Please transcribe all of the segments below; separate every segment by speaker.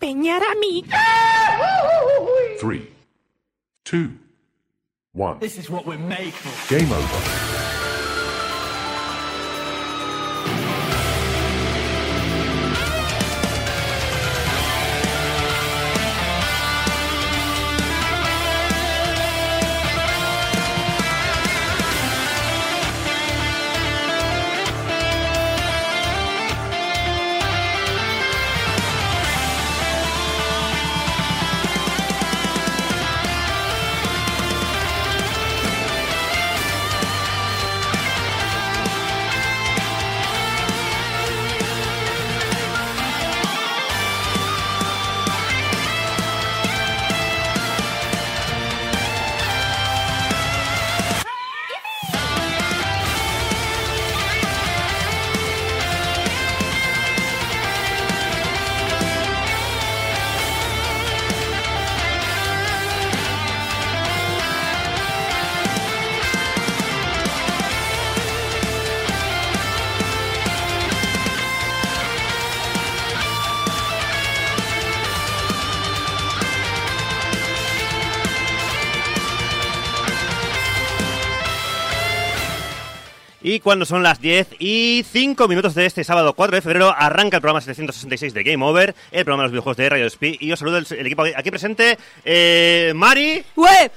Speaker 1: empeñar a mí.
Speaker 2: Three, two, one.
Speaker 3: This is what we're made for.
Speaker 2: Game over.
Speaker 4: Y cuando son las 10 y 5 minutos de este sábado 4 de febrero, arranca el programa 766 de Game Over, el programa de los videojuegos de Radio Speed. Y os saludo el, el equipo aquí presente: eh, Mari,
Speaker 1: ¡Ué!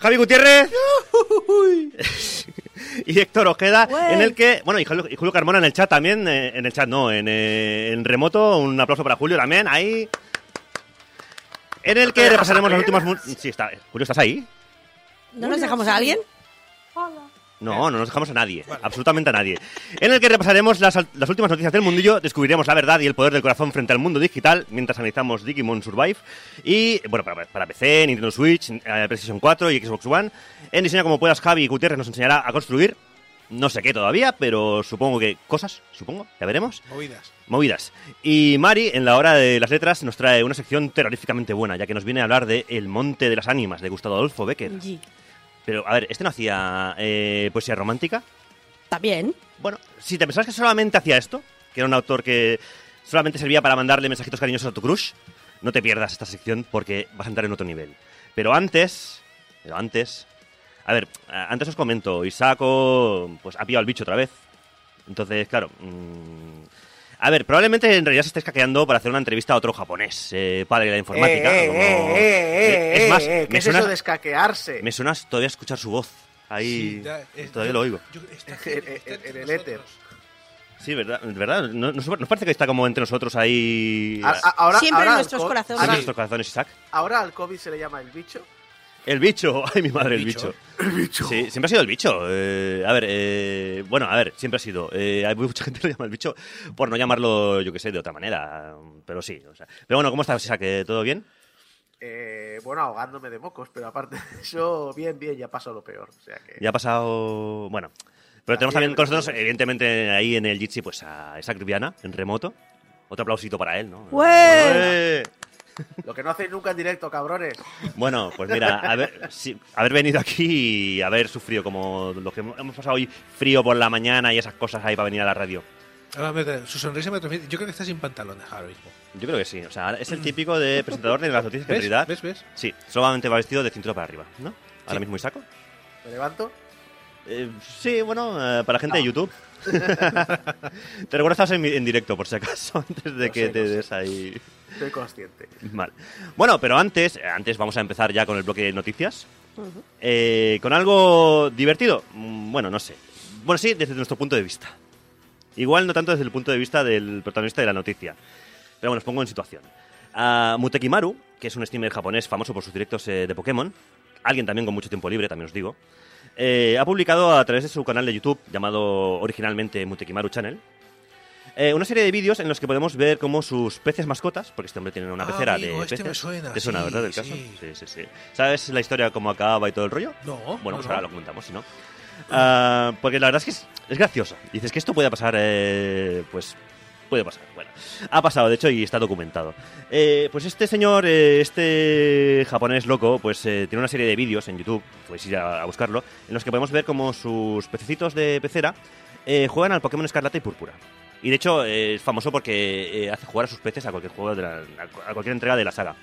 Speaker 4: Javi Gutiérrez y Héctor Ojeda. En el que, bueno, y Julio, y Julio Carmona en el chat también, eh, en el chat no, en, eh, en remoto. Un aplauso para Julio también, ahí. En el que repasaremos las últimas. mu- Sí, está. Julio, ¿estás ahí?
Speaker 1: ¿No nos dejamos a alguien?
Speaker 4: No, no nos dejamos a nadie, absolutamente a nadie. En el que repasaremos las, las últimas noticias del mundillo, descubriremos la verdad y el poder del corazón frente al mundo digital, mientras analizamos Digimon Survive. Y, bueno, para, para PC, Nintendo Switch, eh, PlayStation 4 y Xbox One. En Diseña como puedas, Javi Gutiérrez nos enseñará a construir, no sé qué todavía, pero supongo que cosas, supongo, ya veremos.
Speaker 5: Movidas.
Speaker 4: Movidas. Y Mari, en la hora de las letras, nos trae una sección terroríficamente buena, ya que nos viene a hablar de El Monte de las Ánimas, de Gustavo Adolfo Becker.
Speaker 1: Sí.
Speaker 4: Pero, a ver, ¿este no hacía eh, poesía romántica?
Speaker 1: Bien.
Speaker 4: Bueno, si te pensabas que solamente hacía esto, que era un autor que solamente servía para mandarle mensajitos cariñosos a tu crush, no te pierdas esta sección porque vas a entrar en otro nivel. Pero antes, pero antes, a ver, antes os comento, Isako, pues ha pillado al bicho otra vez. Entonces, claro, mm, a ver, probablemente en realidad se esté escaqueando para hacer una entrevista a otro japonés, eh, padre de la informática.
Speaker 6: Eh, eh,
Speaker 4: como-
Speaker 6: eh, eh,
Speaker 4: es más,
Speaker 6: eh, ¿qué
Speaker 4: me
Speaker 6: es
Speaker 4: suena,
Speaker 6: eso de escaquearse?
Speaker 4: me suena todavía escuchar su voz. Ahí,
Speaker 5: Sí, ya,
Speaker 4: todavía
Speaker 5: yo-
Speaker 4: lo oigo.
Speaker 5: yo- está-
Speaker 6: En-
Speaker 5: está
Speaker 6: en- en el éter.
Speaker 4: Sí, ¿verdad? ¿verdad? ¿No, no, nos parece que está como entre nosotros ahí...
Speaker 6: A- a- ahora,
Speaker 1: Siempre
Speaker 6: ahora
Speaker 1: en nuestros
Speaker 6: co-
Speaker 1: corazones.
Speaker 4: en
Speaker 6: Ahora,
Speaker 4: nuestros corazones, Isaac.
Speaker 6: ahora al COVID se le llama el bicho.
Speaker 4: El bicho, ay mi madre, el
Speaker 5: El
Speaker 4: bicho.
Speaker 6: El bicho.
Speaker 4: Sí, siempre ha sido el bicho. Eh, a ver, eh, bueno, a ver, siempre ha sido. Eh, hay mucha gente que lo llama el bicho por no llamarlo, yo que sé, de otra manera. Pero sí, o sea. Pero bueno, ¿cómo estás, Isaac? ¿Eh, ¿Todo bien?
Speaker 6: Eh, bueno, ahogándome de mocos, pero aparte de eso, bien, bien, ya pasó lo peor. O sea que.
Speaker 4: Ya ha pasado. Bueno. Pero tenemos también con nosotros, evidentemente, ahí en el Jitsi, pues a Isaac Riviana, en remoto. Otro aplausito para él, ¿no?
Speaker 1: ¡Ué!
Speaker 4: ¡Ué!
Speaker 6: Lo que no hacéis nunca en directo, cabrones.
Speaker 4: Bueno, pues mira, haber, sí, haber venido aquí y haber sufrido como lo que hemos pasado hoy, frío por la mañana y esas cosas ahí para venir a la radio.
Speaker 5: Ahora su sonrisa me transmite. Yo creo que está sin pantalones ahora mismo.
Speaker 4: Yo creo que sí. O sea, es el típico de presentador de las noticias que en
Speaker 5: ¿Ves?
Speaker 4: realidad.
Speaker 5: ¿Ves? ¿Ves?
Speaker 4: Sí, solamente va vestido de cintura para arriba, ¿no? Ahora
Speaker 5: Sí.
Speaker 4: mismo Isaco.
Speaker 6: Me levanto.
Speaker 4: Eh, sí, bueno, eh, para gente de
Speaker 6: No.
Speaker 4: YouTube. te recuerdo que estás en, en directo, por si acaso, antes de que
Speaker 6: sé,
Speaker 4: te
Speaker 6: sé.
Speaker 4: des ahí
Speaker 6: Estoy consciente.
Speaker 4: mal. Bueno, pero antes, antes vamos a empezar ya con el bloque de noticias. Eh, con algo divertido. Mm, Bueno, no sé. Bueno, sí, desde nuestro punto de vista. Igual no tanto desde el punto de vista del protagonista de la noticia. Pero bueno, os pongo en situación. A Mutekimaru, que es un streamer japonés famoso por sus directos eh, de Pokémon, alguien también con mucho tiempo libre, también os digo, eh, ha publicado a través de su canal de YouTube, llamado originalmente Mutekimaru Channel, eh, una serie de vídeos en los que podemos ver cómo sus peces mascotas, porque este hombre tiene una
Speaker 5: Ah,
Speaker 4: pecera
Speaker 5: amigo,
Speaker 4: de
Speaker 5: este
Speaker 4: peces.
Speaker 5: me suena,
Speaker 4: ¿Te suena,
Speaker 5: sí,
Speaker 4: verdad, del caso?
Speaker 5: sí.
Speaker 4: sí, sí, sí. ¿Sabes la historia cómo acaba y todo el rollo?
Speaker 5: No.
Speaker 4: Bueno,
Speaker 5: no,
Speaker 4: pues
Speaker 5: no.
Speaker 4: ahora lo comentamos, si no. Ah, porque la verdad es que es, es gracioso. Dices que esto puede pasar, eh, pues puede pasar. Bueno, ha pasado, de hecho, y está documentado. Eh, pues este señor, eh, este japonés loco, pues eh, tiene una serie de vídeos en YouTube, podéis ir a, a buscarlo, en los que podemos ver cómo sus pececitos de pecera eh, juegan al Pokémon Escarlata y Púrpura. Y de hecho eh, es famoso porque eh, hace jugar a sus peces a cualquier juego de la- a cualquier entrega de la saga.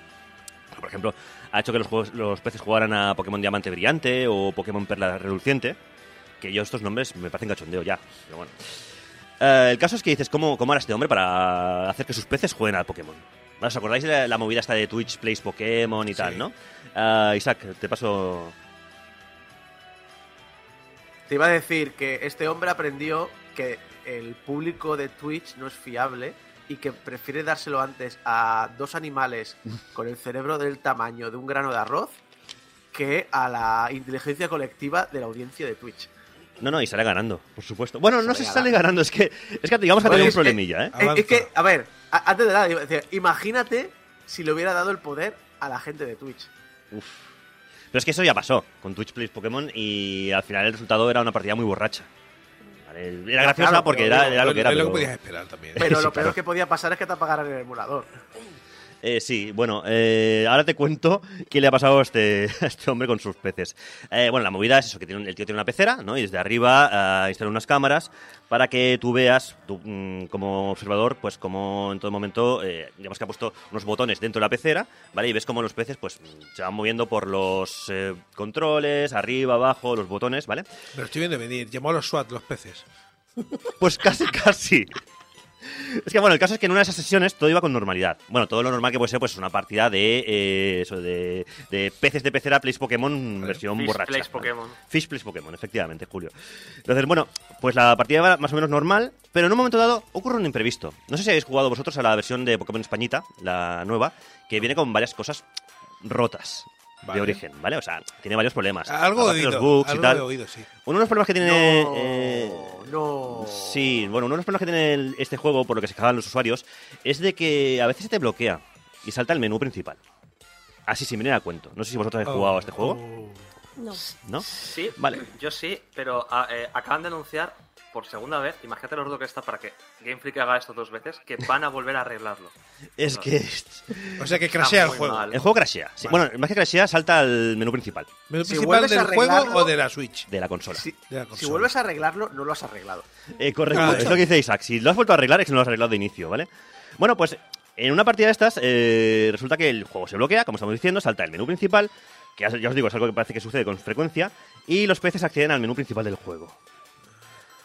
Speaker 4: Por ejemplo, ha hecho que los, juegos- los peces jugaran a Pokémon Diamante Brillante o Pokémon Perla Reluciente, que yo estos nombres me parecen cachondeo ya, pero bueno. Eh, el caso es que dices, ¿cómo, ¿cómo hará este hombre para hacer que sus peces jueguen al Pokémon? ¿Os acordáis de la, la movida esta de Twitch Plays Pokémon y tal, no? Ah, Isaac, te paso...
Speaker 6: Te iba a decir que este hombre aprendió que el público de Twitch no es fiable y que prefiere dárselo antes a dos animales con el cerebro del tamaño de un grano de arroz que a la inteligencia colectiva de la audiencia de Twitch.
Speaker 4: No, no, y sale ganando, por supuesto. Bueno, no si sale
Speaker 6: ganando.
Speaker 4: es que, es que digamos que ha
Speaker 6: Bueno,
Speaker 4: tenido un problemilla, ¿eh?
Speaker 6: Eh. Es que, a ver, antes de nada, imagínate si le hubiera dado el poder a la gente de Twitch.
Speaker 4: Uf. Pero es que eso ya pasó con Twitch Plays Pokémon y al final el resultado era una partida muy borracha. Vale, Era graciosa
Speaker 6: claro,
Speaker 4: porque
Speaker 6: pero
Speaker 4: era, lo que era.
Speaker 5: es lo que
Speaker 4: pero-
Speaker 5: podías esperar también.
Speaker 6: Pero
Speaker 4: Sí,
Speaker 6: lo peor
Speaker 4: claro.
Speaker 6: que podía pasar es que te apagaran el emulador.
Speaker 4: Eh, sí, bueno, eh, ahora te cuento qué le ha pasado a este, a este hombre con sus peces. Eh, bueno, la movida es eso, que tiene el tío tiene una pecera, ¿no? Y desde arriba ah, instala unas cámaras para que tú veas, tú, mm, como observador, pues como en todo momento, eh, digamos que ha puesto unos botones dentro de la pecera, ¿vale? Y ves como los peces, pues, mm, se van moviendo por los eh, controles, arriba, abajo, los botones, ¿vale?
Speaker 5: Me lo estoy viendo venir. Llamó a los SWAT, los peces.
Speaker 4: Pues casi, casi. Es que bueno, el caso es que en una de esas sesiones todo iba con normalidad. Bueno, todo lo normal que puede ser, pues una partida de eh, eso, de, de peces de pecera Plays Pokémon versión
Speaker 3: Fish
Speaker 4: borracha.
Speaker 3: Plays
Speaker 4: ¿vale?
Speaker 3: Pokémon.
Speaker 4: Fish Plays Pokémon, efectivamente, Julio. Entonces, bueno, pues la partida va más o menos normal, pero en un momento dado ocurre un imprevisto. No sé si habéis jugado vosotros a la versión de Pokémon Españita, la nueva, que viene con varias cosas rotas
Speaker 5: Vale.
Speaker 4: de origen, ¿vale? O sea, tiene varios problemas.
Speaker 5: Algo
Speaker 4: de
Speaker 5: oído.
Speaker 4: los bugs y
Speaker 5: algo
Speaker 4: tal.
Speaker 5: he oído, sí.
Speaker 4: Uno de los problemas que tiene...
Speaker 6: No,
Speaker 4: eh,
Speaker 6: no.
Speaker 4: Sí, bueno, uno de los problemas que tiene el- este juego, por lo que se quejaban los usuarios, es de que a veces se te bloquea y salta el menú principal. Así sin venir a cuento. No sé si vosotros habéis jugado a este juego,
Speaker 5: Oh.
Speaker 1: No.
Speaker 4: ¿no?
Speaker 3: Sí,
Speaker 4: Vale.
Speaker 3: yo sí, pero ah, eh, acaban de anunciar por segunda vez, imagínate lo rudo que está para que Game Freak haga esto dos veces, que van a volver a arreglarlo.
Speaker 4: Es
Speaker 3: No.
Speaker 4: que
Speaker 5: O sea que crashea el juego.
Speaker 3: mal.
Speaker 4: el juego crashea. Sí, Bueno, más que crashea, salta al menú principal
Speaker 5: ¿Menú
Speaker 6: Si
Speaker 5: principal del
Speaker 6: a
Speaker 5: juego o de la Switch?
Speaker 4: de la consola.
Speaker 6: Si,
Speaker 5: De la
Speaker 6: si vuelves a arreglarlo, no lo has arreglado.
Speaker 4: Eh, correcto,
Speaker 5: Ah,
Speaker 4: es
Speaker 5: eso.
Speaker 4: lo que dice Isaac. Si lo has vuelto a arreglar, es que no lo has arreglado de inicio, ¿vale? Bueno, pues en una partida de estas, eh, resulta que el juego se bloquea, como estamos diciendo, salta el menú principal, que ya os digo, es algo que parece que sucede con frecuencia, y los peces acceden al menú principal del juego.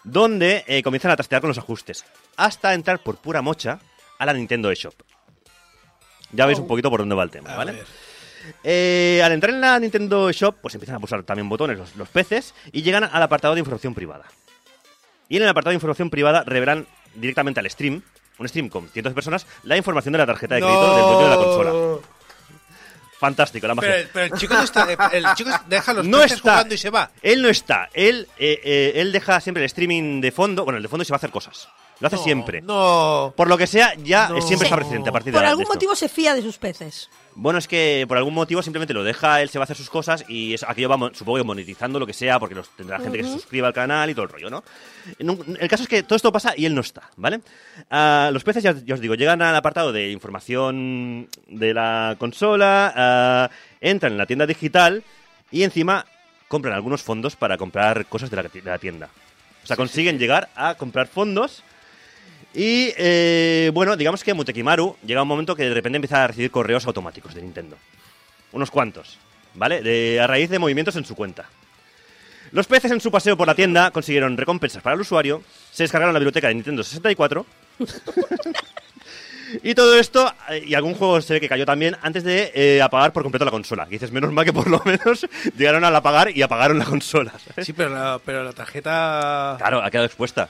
Speaker 4: Donde eh, comienzan a trastear con los ajustes, hasta entrar por pura mocha a la Nintendo eShop. Ya veis un poquito por dónde va el tema, ¿vale? Eh, al entrar en la Nintendo Shop, pues empiezan a pulsar también botones los, los peces y llegan al apartado de información privada. Y en el apartado de información privada revelan directamente al stream, un stream con cientos de personas, la información de la tarjeta de crédito del dueño de la consola. Fantástico, la magia.
Speaker 5: Pero, pero el chico no está. El chico deja los
Speaker 4: no está.
Speaker 5: jugando y se va.
Speaker 4: Él no está. Él, eh, eh, él deja siempre el streaming de fondo. Bueno, el de fondo y se va a hacer cosas. Lo hace
Speaker 5: No,
Speaker 4: siempre.
Speaker 5: No.
Speaker 4: Por lo que sea, ya
Speaker 5: No.
Speaker 4: siempre está presente a partir de
Speaker 1: Por
Speaker 4: de
Speaker 1: algún
Speaker 4: esto.
Speaker 1: motivo se fía de sus peces.
Speaker 4: Bueno, es que por algún motivo simplemente lo deja, él se va a hacer sus cosas y es, aquello va, supongo que monetizando lo que sea, porque los, tendrá gente que se suscriba al canal y todo el rollo, ¿no? El caso es que todo esto pasa y él no está, ¿vale? Ah, los peces, ya, ya os digo, llegan al apartado de información de la consola, ah, entran en la tienda digital y encima compran algunos fondos para comprar cosas de la, de la tienda. O sea, consiguen llegar a comprar fondos y eh, bueno, digamos que Mutekimaru llega un momento que de repente empieza a recibir correos automáticos de Nintendo. Unos cuantos, ¿vale? De, a raíz de movimientos en su cuenta. Los peces en su paseo por la tienda consiguieron recompensas para el usuario, se descargaron la biblioteca de Nintendo 64. y todo esto, eh, y algún juego se ve que cayó también antes de eh, apagar por completo la consola. Y dices, menos mal que por lo menos llegaron al apagar y apagaron la consola. ¿sabes?
Speaker 5: Sí, pero la, pero la tarjeta.
Speaker 4: Claro, ha quedado expuesta.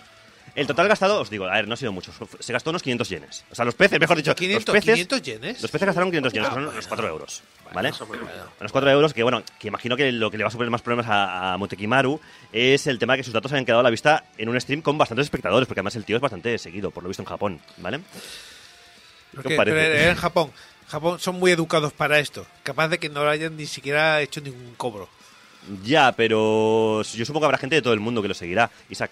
Speaker 4: El total gastado, os digo, a ver, no ha sido mucho. Se gastó unos 500 yenes. O sea, los peces, mejor dicho,
Speaker 5: 500,
Speaker 4: los peces.
Speaker 5: 500 yenes.
Speaker 4: Los peces gastaron 500 yenes,
Speaker 5: Ah,
Speaker 4: son
Speaker 5: bueno.
Speaker 4: unos 4 euros. ¿Vale?
Speaker 3: Bueno.
Speaker 4: Unos 4 euros que, bueno, que imagino que lo que le va a suponer más problemas a, a es el tema de que sus datos habían quedado a la vista en un stream con bastantes espectadores, porque además el tío es bastante seguido, por lo visto en Japón, ¿vale?
Speaker 5: En Japón. Japón son muy educados para esto. Capaz de que no lo hayan ni siquiera hecho ningún cobro.
Speaker 4: Ya, pero yo supongo que habrá gente de todo el mundo que lo seguirá. Isaac.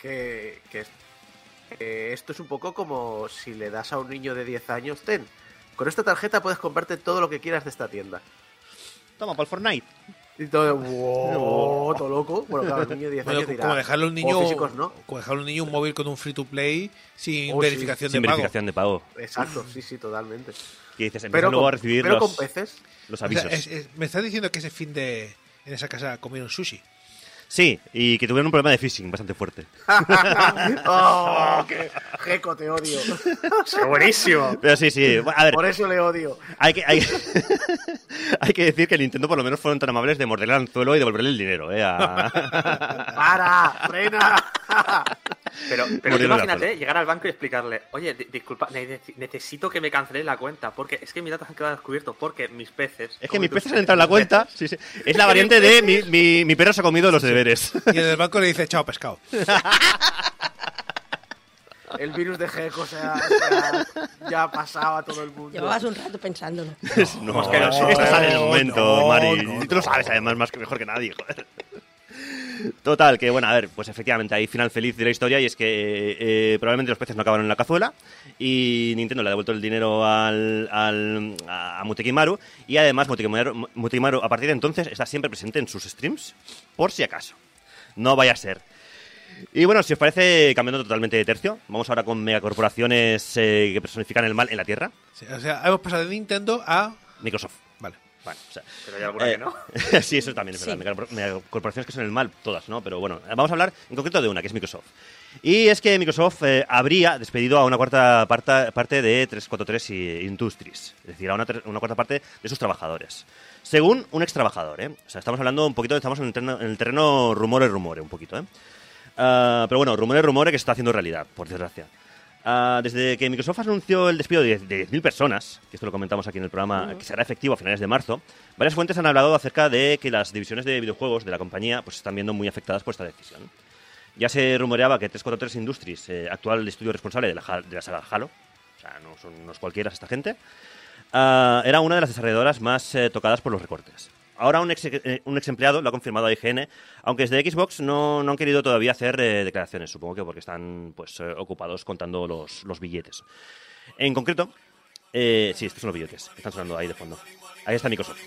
Speaker 6: Que, que es- que esto es un poco como si le das a un niño de 10 años, ten, con esta tarjeta puedes comprarte todo lo que quieras de esta tienda.
Speaker 4: Toma, para el Fortnite.
Speaker 6: Y todo, wow, todo loco. Bueno, claro, el niño de 10
Speaker 5: Bueno,
Speaker 6: años dirá,
Speaker 5: como dejarle a un niño,
Speaker 6: "Juegos físicos no.
Speaker 5: como dejarle a un niño un móvil con un free to play sin
Speaker 6: Oh, sí.
Speaker 5: verificación
Speaker 4: Sin
Speaker 5: de pago.
Speaker 4: verificación de pago.
Speaker 6: Exacto, sí, sí, totalmente.
Speaker 4: Que dices,
Speaker 6: Pero,
Speaker 4: luego
Speaker 6: con,
Speaker 4: a recibir
Speaker 6: pero
Speaker 4: los,
Speaker 6: con peces.
Speaker 4: los
Speaker 5: O sea,
Speaker 4: avisos.
Speaker 5: es- es- me estás diciendo que ese fin de en esa casa comieron sushi.
Speaker 4: Sí, y que tuvieron un problema de phishing bastante fuerte.
Speaker 6: ¡Oh, qué jeco, te odio!
Speaker 3: ¡Qué buenísimo!
Speaker 4: Pero sí, sí. Bueno, A ver,
Speaker 6: Por eso le odio.
Speaker 4: hay que, hay, hay que decir que Nintendo por lo menos fueron tan amables de morderle el anzuelo y devolverle el dinero, ¿eh? A-
Speaker 6: ¡Para! ¡Frena!
Speaker 3: Pero, pero
Speaker 4: de
Speaker 3: imagínate llegar al banco y explicarle, oye, di- disculpa, ne- necesito que me cancele la cuenta, porque es que mis datos han quedado descubiertos, porque mis peces...
Speaker 4: Es que mis peces han entrado en la cuenta. Sí, sí. Es la variante de mi, mi, mi perro se ha comido los deberes.
Speaker 5: Y en el banco le dice, chao, pescado.
Speaker 6: El virus de Gecko se ha, se ha- ya ha pasado a todo el mundo.
Speaker 1: Llevabas un rato pensándolo.
Speaker 4: No,
Speaker 3: es que no
Speaker 4: esto sale en el momento,
Speaker 5: no,
Speaker 4: Mari.
Speaker 5: no,
Speaker 4: y tú lo sabes además más que mejor que nadie, joder. Total, que bueno, a ver, pues efectivamente hay final feliz de la historia y es que eh, probablemente los peces no acabaron en la cazuela y Nintendo le ha devuelto el dinero al, al- a Mutekimaru y además Mutekimaru, Mutekimaru a partir de entonces está siempre presente en sus streams, por si acaso. No vaya a ser. Y bueno, si os parece, cambiando totalmente de tercio, vamos ahora con megacorporaciones eh, que personifican el mal en la Tierra.
Speaker 5: Sí, o sea, hemos pasado de Nintendo a...
Speaker 4: Microsoft. Bueno, o sea,
Speaker 3: Pero hay alguna
Speaker 4: eh,
Speaker 3: que no.
Speaker 4: sí, eso también es
Speaker 1: Sí.
Speaker 4: verdad. Megacorporaciones que son el mal, todas, ¿no? Pero bueno, vamos a hablar en concreto de una, que es Microsoft. Y es que Microsoft eh, habría despedido a una cuarta parta- parte de 343 y- Industries, es decir, a una, una cuarta parte de sus trabajadores. Según un ex trabajador, ¿eh? O sea, estamos hablando un poquito, estamos en el terreno, en el terreno rumores, rumores, un poquito, ¿eh? Ah, pero bueno, rumores, rumores que se está haciendo realidad, por desgracia. Ah, desde que Microsoft anunció el despido de 10 de 10.000 personas, que esto lo comentamos aquí en el programa, que será efectivo a finales de marzo, varias fuentes han hablado acerca de que las divisiones de videojuegos de la compañía pues, se están viendo muy afectadas por esta decisión. Ya se rumoreaba que 343 Industries, eh, actual estudio responsable de la, de la saga Halo, o sea, no son unos cualquiera esta gente, ah, era una de las desarrolladoras más eh, tocadas por los recortes. Ahora un ex, eh, un ex empleado lo ha confirmado a IGN, aunque desde Xbox no, no han querido todavía hacer eh, declaraciones, supongo que porque están pues, eh, ocupados contando los, los billetes. En concreto, eh, sí, estos son los billetes que están sonando ahí de fondo. Ahí está Microsoft.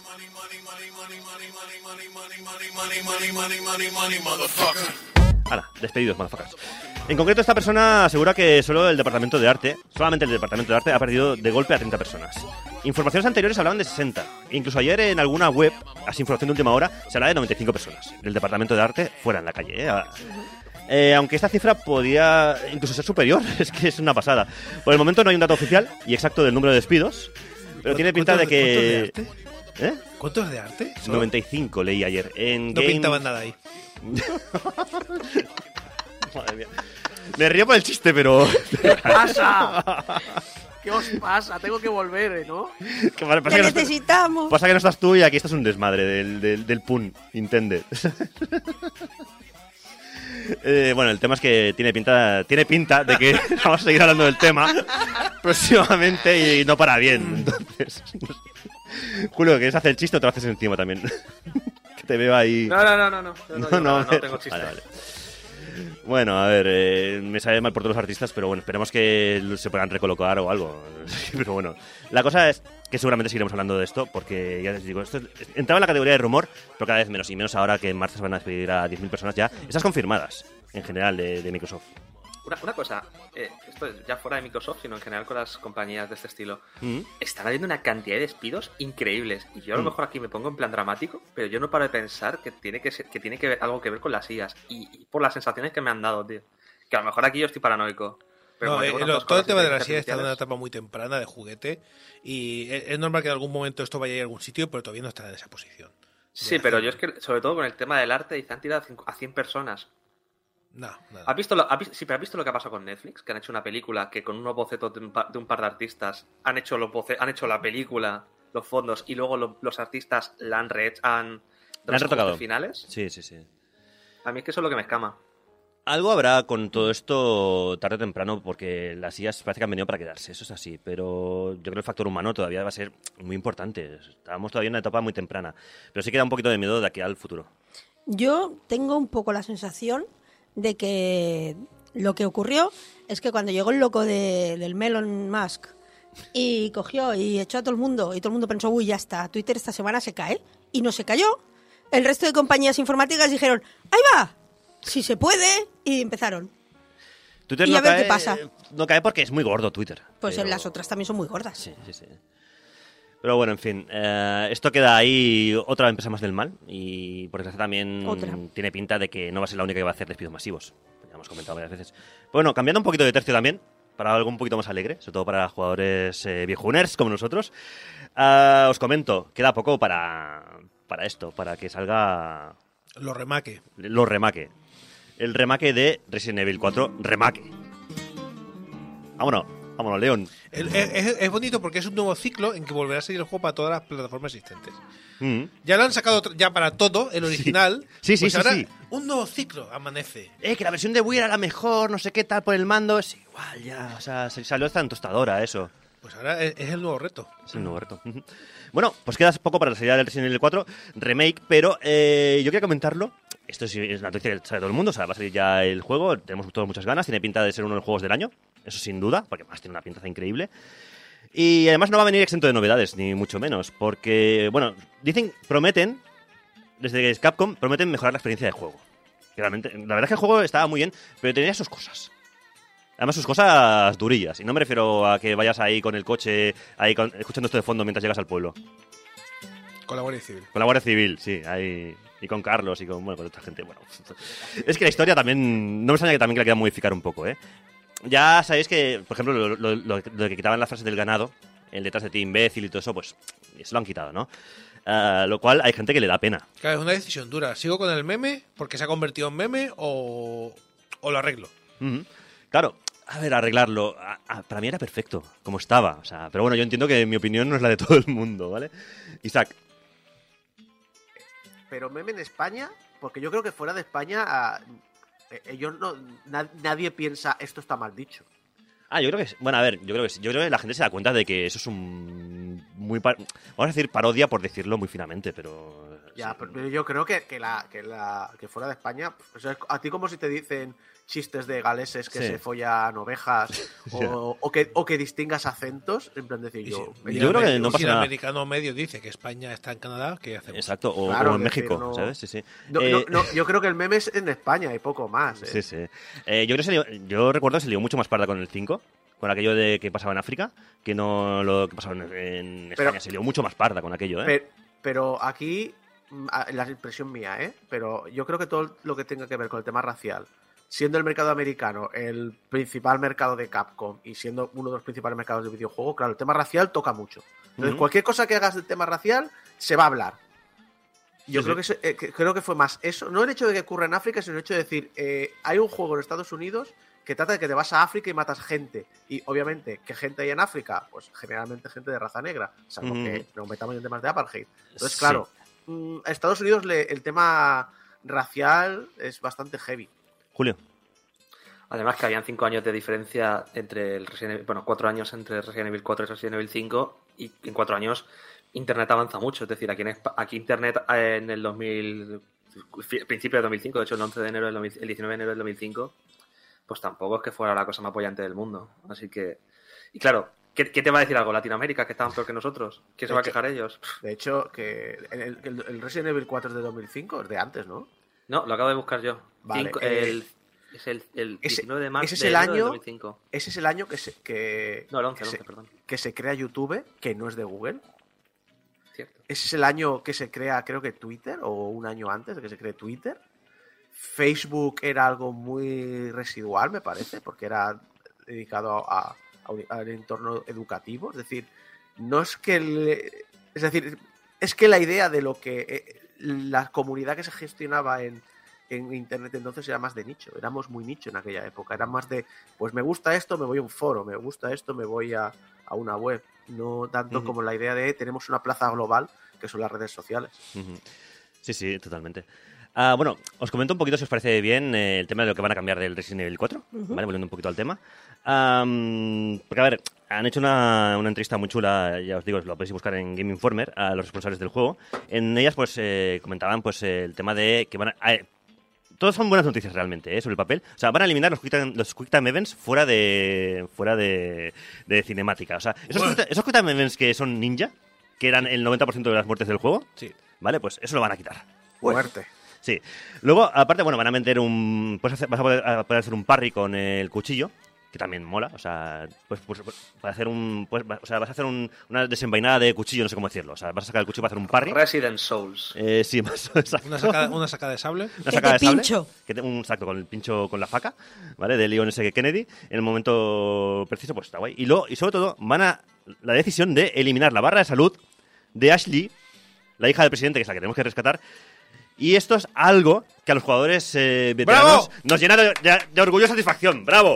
Speaker 4: Hala, despedidos, motherfuckers. En concreto, esta persona asegura que solo el departamento de arte, solamente el departamento de arte, ha perdido de golpe a 30 personas. Informaciones anteriores hablaban de 60. Incluso ayer en alguna web, así información de última hora, se hablaba de 95 personas del departamento de arte fuera en la calle. ¿eh? Ah, eh, aunque esta cifra podría incluso ser superior, es que es una pasada. Por el momento no hay un dato oficial y exacto del número de despidos, pero tiene pinta de que...
Speaker 5: ¿Cuántos de arte?
Speaker 4: ¿Eh?
Speaker 5: ¿Cuántos de arte? Solo
Speaker 4: 95 leí ayer. En
Speaker 5: No
Speaker 4: Game-
Speaker 5: pintaban nada ahí.
Speaker 4: Madre mía. Me río por el chiste, pero...
Speaker 6: ¿Qué pasa? ¿Qué os pasa? Tengo que volver, ¿eh, ¿no?
Speaker 4: que pasa
Speaker 1: ¡Te
Speaker 4: que no estás-
Speaker 1: necesitamos!
Speaker 4: Pasa que no estás tú y aquí esto es un desmadre del, del, del pun, intended. Eh, bueno, el tema es que tiene pinta, tiene pinta de que vamos a seguir hablando del tema próximamente y no para bien. Entonces, no sé. Julio, ¿quieres hacer el chiste o te lo haces encima también? que te veo ahí.
Speaker 3: No, no, no, no, no. No, nada, no
Speaker 4: me-
Speaker 3: tengo chiste.
Speaker 4: Vale, vale. Bueno, a ver, eh, me sabe mal por todos los artistas, pero bueno, esperemos que se puedan recolocar o algo. pero bueno, la cosa es que seguramente seguiremos hablando de esto, porque ya les digo, esto es- entraba en la categoría de rumor, pero cada vez menos, y menos ahora que en marzo se van a despedir a 10.000 personas ya. Estas confirmadas, en general, de Microsoft.
Speaker 3: Una, una cosa, eh, esto es ya fuera de Microsoft, sino en general con las compañías de este estilo.
Speaker 4: Mm.
Speaker 3: Están habiendo una cantidad de despidos increíbles. Y yo a lo
Speaker 4: Mm.
Speaker 3: mejor aquí me pongo en plan dramático, pero yo no paro de pensar que tiene que, ser- que, tiene que ver, algo que ver con las IAS. Y, y por las sensaciones que me han dado, tío. Que a lo mejor aquí yo estoy paranoico. Pero
Speaker 5: No,
Speaker 3: como
Speaker 5: eh, lo- todo el tema de la
Speaker 3: inteligencias
Speaker 5: silla está en una etapa muy temprana de juguete y es, es normal que en algún momento esto vaya a ir a algún sitio, pero todavía no está en esa posición.
Speaker 3: Sí, pero yo es que, sobre todo con el tema del arte, y han tirado a 100 personas.
Speaker 5: No, nada.
Speaker 3: ¿Has visto, lo, has visto- sí, pero ¿has visto lo que ha pasado con Netflix? Que han hecho una película que con unos bocetos de un par de, un par de artistas han hecho, los boce- han hecho la película, los fondos, y luego lo- los artistas la han rehecho, han...
Speaker 4: La han retocado.
Speaker 3: finales.
Speaker 4: Sí, sí, sí.
Speaker 3: A mí es que eso es lo que me escama.
Speaker 4: Algo habrá con todo esto tarde o temprano, porque las IAS parece que han venido para quedarse, eso es así, pero yo creo que el factor humano todavía va a ser muy importante. Estábamos todavía en una etapa muy temprana, pero sí queda un poquito de miedo de aquí al futuro.
Speaker 1: Yo tengo un poco la sensación de que lo que ocurrió es que cuando llegó el loco de- del Melon Musk y cogió y echó a todo el mundo y todo el mundo pensó, uy, ya está, Twitter esta semana se cae y no se cayó. el resto de compañías informáticas dijeron, ¡ahí va! Si se puede, y empezaron.
Speaker 4: Twitter
Speaker 1: Y
Speaker 4: no
Speaker 1: a ver
Speaker 4: cae,
Speaker 1: qué pasa.
Speaker 4: No cae porque es muy gordo Twitter.
Speaker 1: Pues en las otras también son muy gordas.
Speaker 4: Sí, sí, sí. Pero bueno, en fin, eh, esto queda ahí otra empresa más del mal y por desgracia también
Speaker 1: Otra.
Speaker 4: tiene pinta de que no va a ser la única que va a hacer despidos masivos. Ya hemos comentado varias veces. Bueno, cambiando un poquito de tercio también, para algo un poquito más alegre, sobre todo para jugadores eh, viejuners como nosotros, ah, os comento, queda poco para, para esto, para que salga
Speaker 5: Los remake.
Speaker 4: los remake. El remake de Resident Evil 4 Remake. Vámonos, vámonos, León.
Speaker 5: Es, es- es bonito porque es un nuevo ciclo en que volverá a seguir el juego para todas las plataformas existentes.
Speaker 4: Mm.
Speaker 5: Ya lo han sacado ya para todo, el original.
Speaker 4: Sí, sí,
Speaker 5: pues
Speaker 4: sí,
Speaker 5: ahora
Speaker 4: sí.
Speaker 5: Un nuevo ciclo amanece.
Speaker 4: Eh, que la versión de Wii era la mejor, no sé qué tal por el mando. Es igual, ya. O sea, se salió hasta en tostadora eso.
Speaker 5: Pues ahora es, es el nuevo reto.
Speaker 4: Es el nuevo reto. Bueno, pues queda poco para la salida del Resident Evil 4 Remake, pero eh, yo quería comentarlo. Esto es una noticia que sabe todo el mundo, o sea, va a salir ya el juego, tenemos todos muchas ganas, tiene pinta de ser uno de los juegos del año, eso sin duda, porque además tiene una pintaza increíble. Y además no va a venir exento de novedades, ni mucho menos, porque, bueno, dicen, prometen, desde Capcom, prometen mejorar la experiencia de juego. Realmente, la verdad es que el juego estaba muy bien, pero tenía sus cosas. Además, sus cosas durillas. Y no me refiero a que vayas ahí con el coche, ahí con- escuchando esto de fondo mientras llegas al pueblo.
Speaker 5: Con la Guardia Civil.
Speaker 4: Con la Guardia Civil, sí, ahí. Y con Carlos y con, bueno, con otra gente. Bueno, es que la historia también. No me extraña que también que la quieran modificar un poco, ¿eh? Ya sabéis que, por ejemplo, lo, lo- lo- lo que quitaban las frases del ganado, el detrás de ti imbécil y todo eso, pues eso lo han quitado, ¿no? Ah, lo cual hay gente que le da pena.
Speaker 5: Claro, es una decisión dura. ¿Sigo con el meme porque se ha convertido en meme o, o lo arreglo?
Speaker 4: Claro, a ver, arreglarlo. a- a- para mí era perfecto, como estaba. O sea, pero bueno, yo entiendo que mi opinión no es la de todo el mundo, ¿vale? Isaac,
Speaker 6: Pero meme en España, porque yo creo que fuera de España, ah, eh, ellos no, na- nadie piensa esto está mal dicho.
Speaker 4: Ah, yo creo que. Bueno, a ver, yo creo que. Yo creo que la gente se da cuenta de que eso es un. Muy. par- Vamos a decir parodia por decirlo muy finamente, pero.
Speaker 6: Ya,
Speaker 4: sí.
Speaker 6: pero yo creo que, que la, que la que fuera de España, pues, es a ti como si te dicen chistes de galeses que
Speaker 4: Sí.
Speaker 6: se follan ovejas o, o que, o que distingas acentos, en plan decir yo.
Speaker 5: si-
Speaker 4: Yo creo que no
Speaker 5: si
Speaker 4: pasa
Speaker 5: el
Speaker 4: nada.
Speaker 5: americano medio dice que España está en Canadá, ¿qué hacemos?
Speaker 4: Exacto, o
Speaker 6: Claro,
Speaker 4: como en
Speaker 6: decir,
Speaker 4: México,
Speaker 6: no-
Speaker 4: ¿sabes? Sí, sí.
Speaker 6: No,
Speaker 4: Eh,
Speaker 6: no, no, yo creo que el meme es en España y poco más. ¿eh?
Speaker 4: Sí, sí. Eh, yo creo que se lió- yo recuerdo que se lió mucho más parda con el 5, con aquello de que pasaba en África, que no lo que pasaba en, en
Speaker 6: Pero-
Speaker 4: España. se lió mucho más parda con aquello, ¿eh?
Speaker 6: Pe- Pero, aquí, mm, la impresión mía, ¿eh? Pero yo creo que todo lo que tenga que ver con el tema racial, siendo el mercado americano el principal mercado de Capcom y siendo uno de los principales mercados de videojuegos, claro, el tema racial toca mucho. Entonces, cualquier cosa que hagas del tema racial, se va a hablar. Yo
Speaker 4: Sí,
Speaker 6: creo,
Speaker 4: sí.
Speaker 6: Que, eh, que- creo que fue más eso, no el hecho de que ocurra en África, sino el hecho de decir, eh, hay un juego en Estados Unidos que trata de que te vas a África y matas gente. Y obviamente, ¿qué gente hay en África? Pues generalmente gente de raza negra, salvo que nos metamos en temas de apartheid. Entonces,
Speaker 4: Sí.
Speaker 6: claro, mm, a Estados Unidos le- el tema racial es bastante heavy.
Speaker 4: Julio.
Speaker 3: Además que habían cinco años de diferencia entre el Resident Evil, bueno, cuatro años entre Resident Evil 4 y Resident Evil 5 y en cuatro años Internet avanza mucho. Es decir, aquí, en Espa- aquí Internet eh, en el 2000, fi- principio de 2005, de hecho el 11 de enero del 2000 el 19 de enero del 2005, pues tampoco es que fuera la cosa más apoyante del mundo. Así que, y claro, ¿qué, qué te va a decir algo? ¿Latinoamérica que estaban peor que nosotros? ¿Quién se va a quejar ellos?
Speaker 6: De hecho, que el, el- el Resident Evil 4 es de 2005, es de antes, ¿no?
Speaker 3: No, lo acabo de buscar yo.
Speaker 6: Vale,
Speaker 3: Cinco-
Speaker 6: eh,
Speaker 3: el, es el, el
Speaker 6: ese-
Speaker 3: 19 de marzo
Speaker 6: ese es
Speaker 3: de
Speaker 6: el año-
Speaker 3: 2005.
Speaker 6: Ese es el año que se, que,
Speaker 3: No, el 11,
Speaker 6: que, se,
Speaker 3: 11, perdón.
Speaker 6: que se crea YouTube, que no es de Google.
Speaker 3: Cierto.
Speaker 6: Ese es el año que se crea, creo que Twitter, o un año antes de que se cree Twitter. Facebook era algo muy residual, me parece, porque era dedicado a, al entorno educativo. Es decir, no es que... le- es decir, es que la idea de lo que... eh, la comunidad que se gestionaba en, en Internet entonces era más de nicho. Éramos muy nicho en aquella época. Era más de, pues me gusta esto, me voy a un foro. Me gusta esto, me voy a, a una web. No tanto como la idea de tenemos una plaza global que son las redes sociales.
Speaker 4: Sí, sí, totalmente. Ah, bueno, os comento un poquito si os parece bien eh, el tema de lo que van a cambiar del Resident Evil 4, ¿vale? Volviendo un poquito al tema. Porque, a ver, han hecho una, una entrevista muy chula, ya os digo, lo podéis buscar en Game Informer, a los responsables del juego. En ellas, pues, eh, comentaban pues el tema de que van a... todos son buenas noticias realmente, ¿eh? sobre el papel. O sea, van a eliminar los Quick Time, los quick time Events fuera de fuera de, de cinemática. O sea, esos, quick, Time- esos Quick Time Events que son ninja, que eran el 90% de las muertes del juego,
Speaker 5: Sí.
Speaker 4: ¿vale? Pues eso lo van a quitar.
Speaker 6: Muerte.
Speaker 4: Sí. Luego, aparte, bueno, van a meter un. Hacer, vas a poder, a poder hacer un parry con el cuchillo, que también mola. O sea, pues, pues, pues, para hacer un. Pues, va- o sea, vas a hacer un- una desenvainada de cuchillo, no sé cómo decirlo. O sea, vas a sacar el cuchillo para hacer un parry.
Speaker 3: Resident Souls.
Speaker 4: Eh, sí, más exacto.
Speaker 5: Una sacada, una sacada de sable.
Speaker 4: Una sacada de sable,
Speaker 1: pincho.
Speaker 4: que te- un exacto con el pincho con la faca, ¿vale? De Leon S. Kennedy. En el momento preciso, pues está guay. Y, luego, y sobre todo, van a la decisión de eliminar la barra de salud de Ashley, la hija del presidente, que es la que tenemos que rescatar. Y esto es algo que a los jugadores eh, veteranos
Speaker 5: ¡Bravo!
Speaker 4: nos llena de, de- de orgullo y satisfacción. ¡Bravo!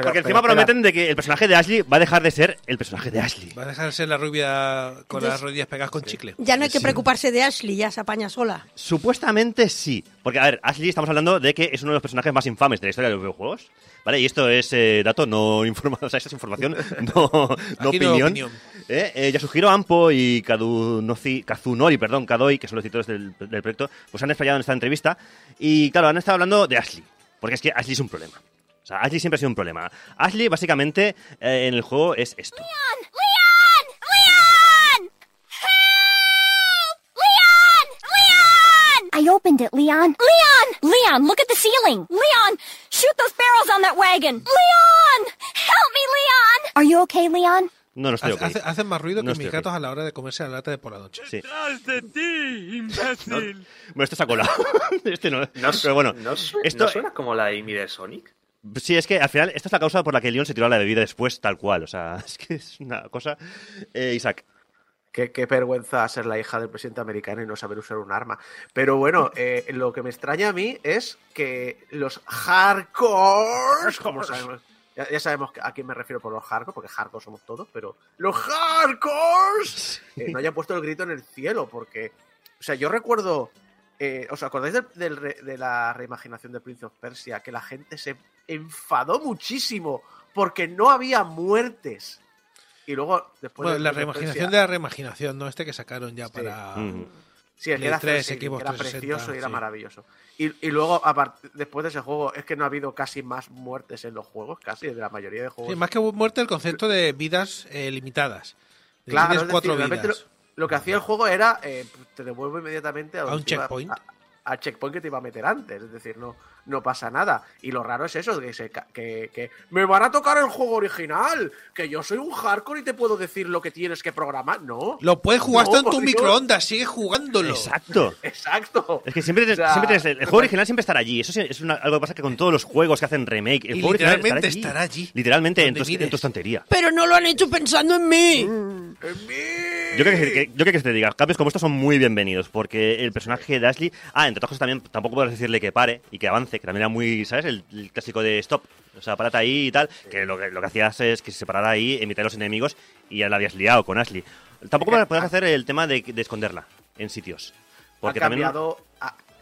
Speaker 6: Pero-
Speaker 4: Porque encima prometen de que el personaje de Ashley va a dejar de ser el personaje de Ashley.
Speaker 5: Va a dejar de ser la rubia con
Speaker 1: Entonces-
Speaker 5: las rodillas pegadas con chicle.
Speaker 1: Ya no hay que preocuparse de Ashley, ya se apaña sola.
Speaker 4: Supuestamente sí. Porque, a ver, Ashley estamos hablando de que es uno de los personajes más infames de la historia de los videojuegos. ¿Vale? Y esto es eh, dato no informado, o sea, esta es información, no, no
Speaker 5: Aquí no
Speaker 4: opinión.
Speaker 5: opinión.
Speaker 4: Eh, eh, Yasuhiro Ampo y Kadunozi- Kazunori, perdón, Kadoi, que son los editores del, del proyecto, pues han explayado en esta entrevista. Y claro, han estado hablando de Ashley. Porque es que Ashley es un problema. Sea, Ashley siempre ha sido un problema. Ashley, básicamente, eh, en el juego es esto.
Speaker 7: Leon! Leon! Help! Leon! Leon! I opened it, Leon. Leon! Leon, look at the ceiling. Leon, shoot those barrels on that wagon. Leon! Help me, Leon! Are you okay, Leon?
Speaker 4: No, no estoy
Speaker 5: Hace-
Speaker 4: ok.
Speaker 5: hace- hacen más ruido
Speaker 4: No
Speaker 5: que mis gatos a la hora de comerse la lata de por la noche.
Speaker 4: Sí.
Speaker 8: de ti, imbécil!
Speaker 4: Bueno, esto se ha colado. este no.
Speaker 3: ¿No,
Speaker 4: Pero bueno,
Speaker 3: ¿no,
Speaker 4: esto,
Speaker 3: ¿no suena como la Amy de Sonic?
Speaker 4: Sí, es que al final esta es la causa por la que Leon se tiró a la bebida después, tal cual. O sea, es que es una cosa. Eh, Isaac.
Speaker 6: Qué, qué vergüenza ser la hija del presidente americano y no saber usar un arma. Pero bueno, eh, lo que me extraña a mí es que los hardcore, como sabemos, ya, ya sabemos a quién me refiero por los hardcore, porque hardcore somos todos, pero los hardcores eh, no hayan puesto el grito en el cielo, porque, o sea, yo recuerdo, eh, ¿os acordáis del- del re- de la reimaginación de Prince of Persia? Que la gente se enfadó muchísimo porque no había muertes. Y luego, después
Speaker 5: Bueno,
Speaker 6: de
Speaker 5: la reimaginación de la reimaginación, ¿no? Este que sacaron ya
Speaker 6: Sí.
Speaker 5: para...
Speaker 4: Mm.
Speaker 6: Sí, el que era
Speaker 5: 3,
Speaker 6: cel shading,
Speaker 5: Xbox
Speaker 6: que era
Speaker 5: 360,
Speaker 6: precioso y era
Speaker 5: sí.
Speaker 6: maravilloso. Y, y luego, después de ese juego, es que no ha habido casi más muertes en los juegos, casi, de la mayoría de juegos.
Speaker 5: Sí, más que muerte, el concepto de vidas eh, limitadas. De
Speaker 6: claro,
Speaker 5: cuatro
Speaker 6: decir, realmente lo,
Speaker 5: vidas.
Speaker 6: lo que hacía el juego era, eh, te devuelvo inmediatamente a,
Speaker 5: A un checkpoint.
Speaker 6: a- al checkpoint que te iba a meter antes, es decir, no, no pasa nada. Y lo raro es eso, que, se que, que me van a tocar el juego original, que yo soy un hardcore y te puedo decir lo que tienes que programar, ¿no?
Speaker 5: Lo puedes jugar
Speaker 6: No,
Speaker 5: hasta en tu microondas, sigue jugándolo.
Speaker 4: Exacto.
Speaker 6: Exacto.
Speaker 4: Es que siempre, tienes-
Speaker 6: O sea,
Speaker 4: siempre tienes el, el juego original siempre estará allí. Eso es una- algo que pasa que con todos los juegos que hacen remake, el
Speaker 5: Y
Speaker 4: juego original
Speaker 5: literalmente
Speaker 4: estará
Speaker 5: estará allí,
Speaker 4: Literalmente en tu, en tu estantería.
Speaker 1: Pero no lo han hecho pensando en mí.
Speaker 6: En mí.
Speaker 4: Yo creo que, que- yo creo que te diga, cambios como estos son muy bienvenidos, porque el personaje de Ashley, ah, entre otras cosas también, tampoco puedes decirle que pare y que avance, que también era muy, ¿sabes? El, el clásico de stop, o sea, párate ahí y tal, que lo, que lo que hacías es que se parara ahí, de los enemigos y ya la habías liado con Ashley. Tampoco puedes hacer el tema de, de esconderla en sitios. Porque
Speaker 6: ha
Speaker 4: también...
Speaker 6: cambiado. ha-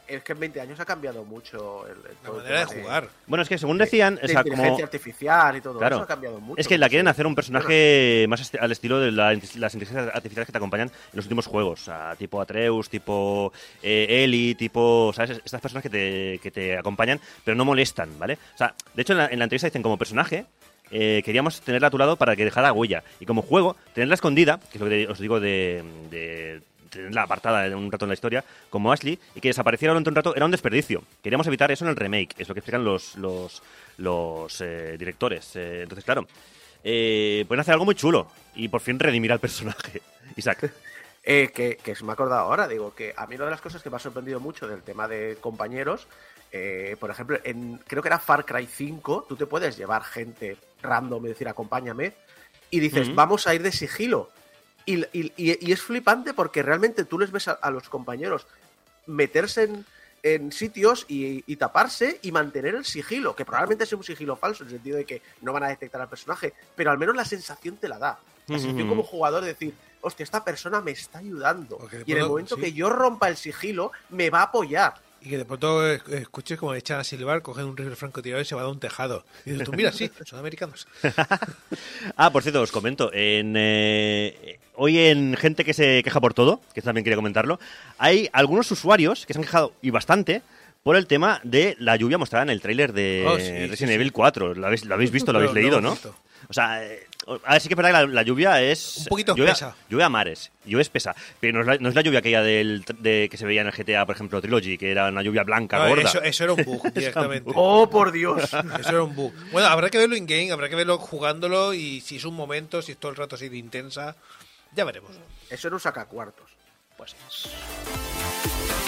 Speaker 6: es que en 20 años ha cambiado mucho el, el-
Speaker 5: La manera de jugar.
Speaker 4: Bueno, es que según decían,
Speaker 6: de
Speaker 4: o sea,
Speaker 6: inteligencia
Speaker 4: como...
Speaker 6: artificial y todo
Speaker 4: Claro.
Speaker 6: eso ha cambiado mucho.
Speaker 4: Es que la quieren hacer un personaje más al estilo de la- las inteligencias artificiales que te acompañan en los últimos juegos. O sea, tipo Atreus, tipo eh, Eli, tipo. ¿Sabes? Estas personas que te, que te acompañan, pero no molestan, ¿vale? O sea, de hecho, en la, en la entrevista dicen como personaje. eh, queríamos tenerla a tu lado para que dejara huella. Y como juego, tenerla escondida, que es lo que os digo de, de tenerla apartada en un rato en la historia, como Ashley, y que desapareciera durante un rato, era un desperdicio. Queríamos evitar eso en el remake, es lo que explican los, los, los eh, directores. Eh, entonces, claro, eh, pueden hacer algo muy chulo y por fin redimir al personaje. Isaac.
Speaker 6: Eh, que, que se me ha acordado ahora, digo, que a mí una de las cosas que me ha sorprendido mucho del tema de compañeros, eh, por ejemplo, en, creo que era Far Cry 5, tú te puedes llevar gente random y decir, acompáñame, y dices, vamos a ir de sigilo. Y, y- y- es flipante porque realmente tú les ves a, a los compañeros meterse en, en sitios y, y taparse y mantener el sigilo, que probablemente sea un sigilo falso, en el sentido de que no van a detectar al personaje, pero al menos la sensación te la da. La sensación como jugador de decir, hostia, esta persona me está ayudando. Y en el momento
Speaker 5: sí.
Speaker 6: que yo rompa el sigilo, me va a apoyar.
Speaker 5: Y que de pronto escuches como echan a silbar, cogen un rifle francotirador y se va a un tejado. Y dices tú, mira, sí, son americanos.
Speaker 4: Ah, por cierto, os comento. En, eh, hoy en Gente que se queja por todo, que también quería comentarlo, hay algunos usuarios que se han quejado, y bastante, por el tema de la lluvia mostrada en el tráiler de
Speaker 5: Oh, sí,
Speaker 4: Resident
Speaker 5: sí, sí.
Speaker 4: Evil 4. ¿Lo habéis, lo habéis visto, lo habéis leído, ¿no?
Speaker 5: visto.
Speaker 4: O sea, eh, A ver, sí que es verdad que la, la lluvia es...
Speaker 5: Un poquito
Speaker 4: lluvia,
Speaker 5: espesa.
Speaker 4: Lluvia a mares. Lluvia espesa. Pero no es la, no es la lluvia aquella del, de, que se veía en el GTA, por ejemplo, Trilogy, que era una lluvia blanca,
Speaker 5: No,
Speaker 4: gorda.
Speaker 5: eso, eso era un bug directamente.
Speaker 6: ¡Oh, por Dios!
Speaker 5: Eso era un bug. Bueno, habrá que verlo in-game, habrá que verlo jugándolo y si es un momento, si es todo el rato así de intensa, ya veremos.
Speaker 6: Eso era un sacacuartos.
Speaker 5: Pues「
Speaker 7: 天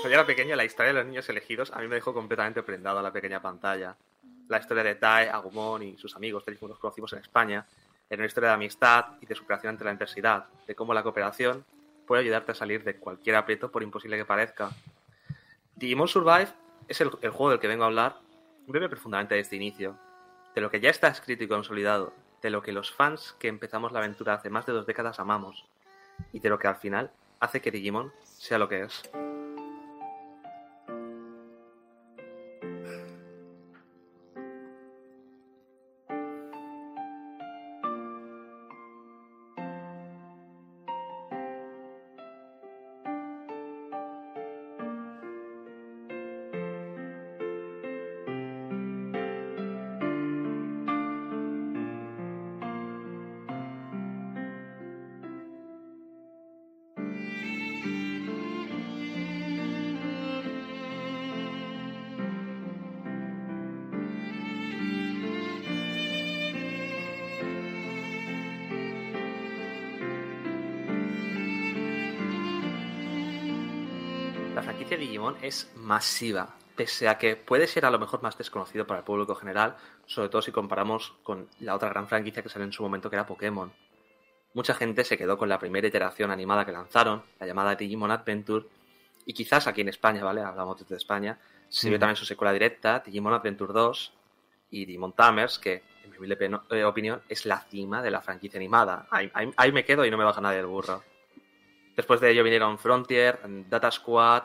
Speaker 3: Cuando era pequeño, la historia de los niños elegidos a mí me dejó completamente prendado a la pequeña pantalla. La historia de Tai, Agumon y sus amigos, como los conocimos en España, era una historia de amistad y de superación ante la adversidad, de cómo la cooperación puede ayudarte a salir de cualquier aprieto por imposible que parezca. Digimon Survive es el, el juego del que vengo a hablar, bebe profundamente de este inicio, de lo que ya está escrito y consolidado, de lo que los fans que empezamos la aventura hace más de dos décadas amamos, y de lo que al final hace que Digimon sea lo que es. Es masiva, pese a que puede ser a lo mejor más desconocido para el público general, sobre todo si comparamos con la otra gran franquicia que salió en su momento que era Pokémon. Mucha gente se quedó con la primera iteración animada que lanzaron, la llamada Digimon Adventure, y quizás aquí en España, ¿vale? Hablamos desde España, se vio también su secuela directa, Digimon Adventure 2 y Digimon Tamers, que en mi humilde eh, opinión es la cima de la franquicia animada. Ahí, ahí- ahí me quedo y no me baja nadie del burro. Después de ello vinieron Frontier, Data Squad,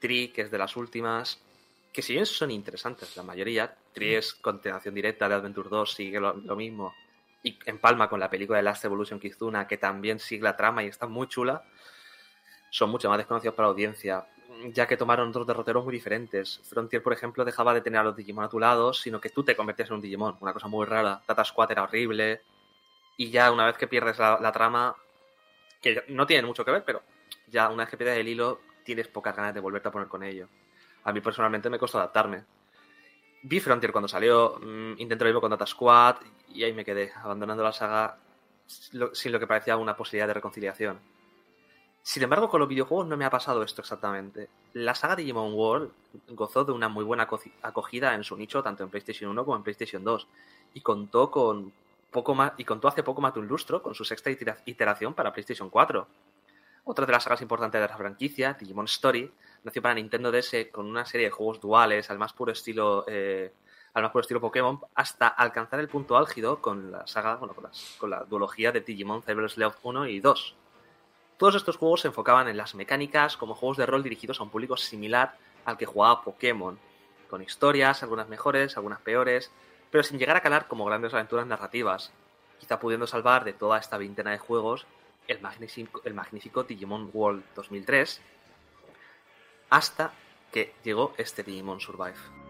Speaker 3: Tree, que es de las últimas, que si bien son interesantes la mayoría, Tree es continuación directa de Adventure 2, sigue lo, lo mismo, y empalma con la película de Last Evolution Kizuna, que también sigue la trama y está muy chula, son mucho más desconocidos para la audiencia, ya que tomaron otros derroteros muy diferentes. Frontier, por ejemplo, dejaba de tener a los Digimon a tu lado, sino que tú te convertías en un Digimon, una cosa muy rara. Data Squad era horrible, y ya una vez que pierdes la, la trama, que no tienen mucho que ver, pero ya una vez que pierdes el hilo, tienes pocas ganas de volverte a poner con ello. A mí personalmente me costó adaptarme. Vi Frontier cuando salió, mm, intenté lo mismo con Data Squad y ahí me quedé, abandonando la saga sin lo que parecía una posibilidad de reconciliación. Sin embargo, con los videojuegos no me ha pasado esto exactamente. La saga Digimon World gozó de una muy buena aco- acogida en su nicho, tanto en PlayStation 1 como en PlayStation 2, y contó con poco más, y contó hace poco más de un lustro con su sexta itera- iteración para PlayStation 4. Otra de las sagas importantes de la franquicia, Digimon Story, nació para Nintendo DS con una serie de juegos duales al más puro estilo eh, al más puro estilo Pokémon hasta alcanzar el punto álgido con la saga, bueno, con, las- la duología de Digimon Cyber Sleuth 1 y 2. Todos estos juegos se enfocaban en las mecánicas como juegos de rol dirigidos a un público similar al que jugaba Pokémon, con historias, algunas mejores, algunas peores, pero sin llegar a calar como grandes aventuras narrativas, quizá pudiendo salvar de toda esta veintena de juegos el magnífico, el magnífico Digimon World 2003, hasta que llegó este Digimon Survive.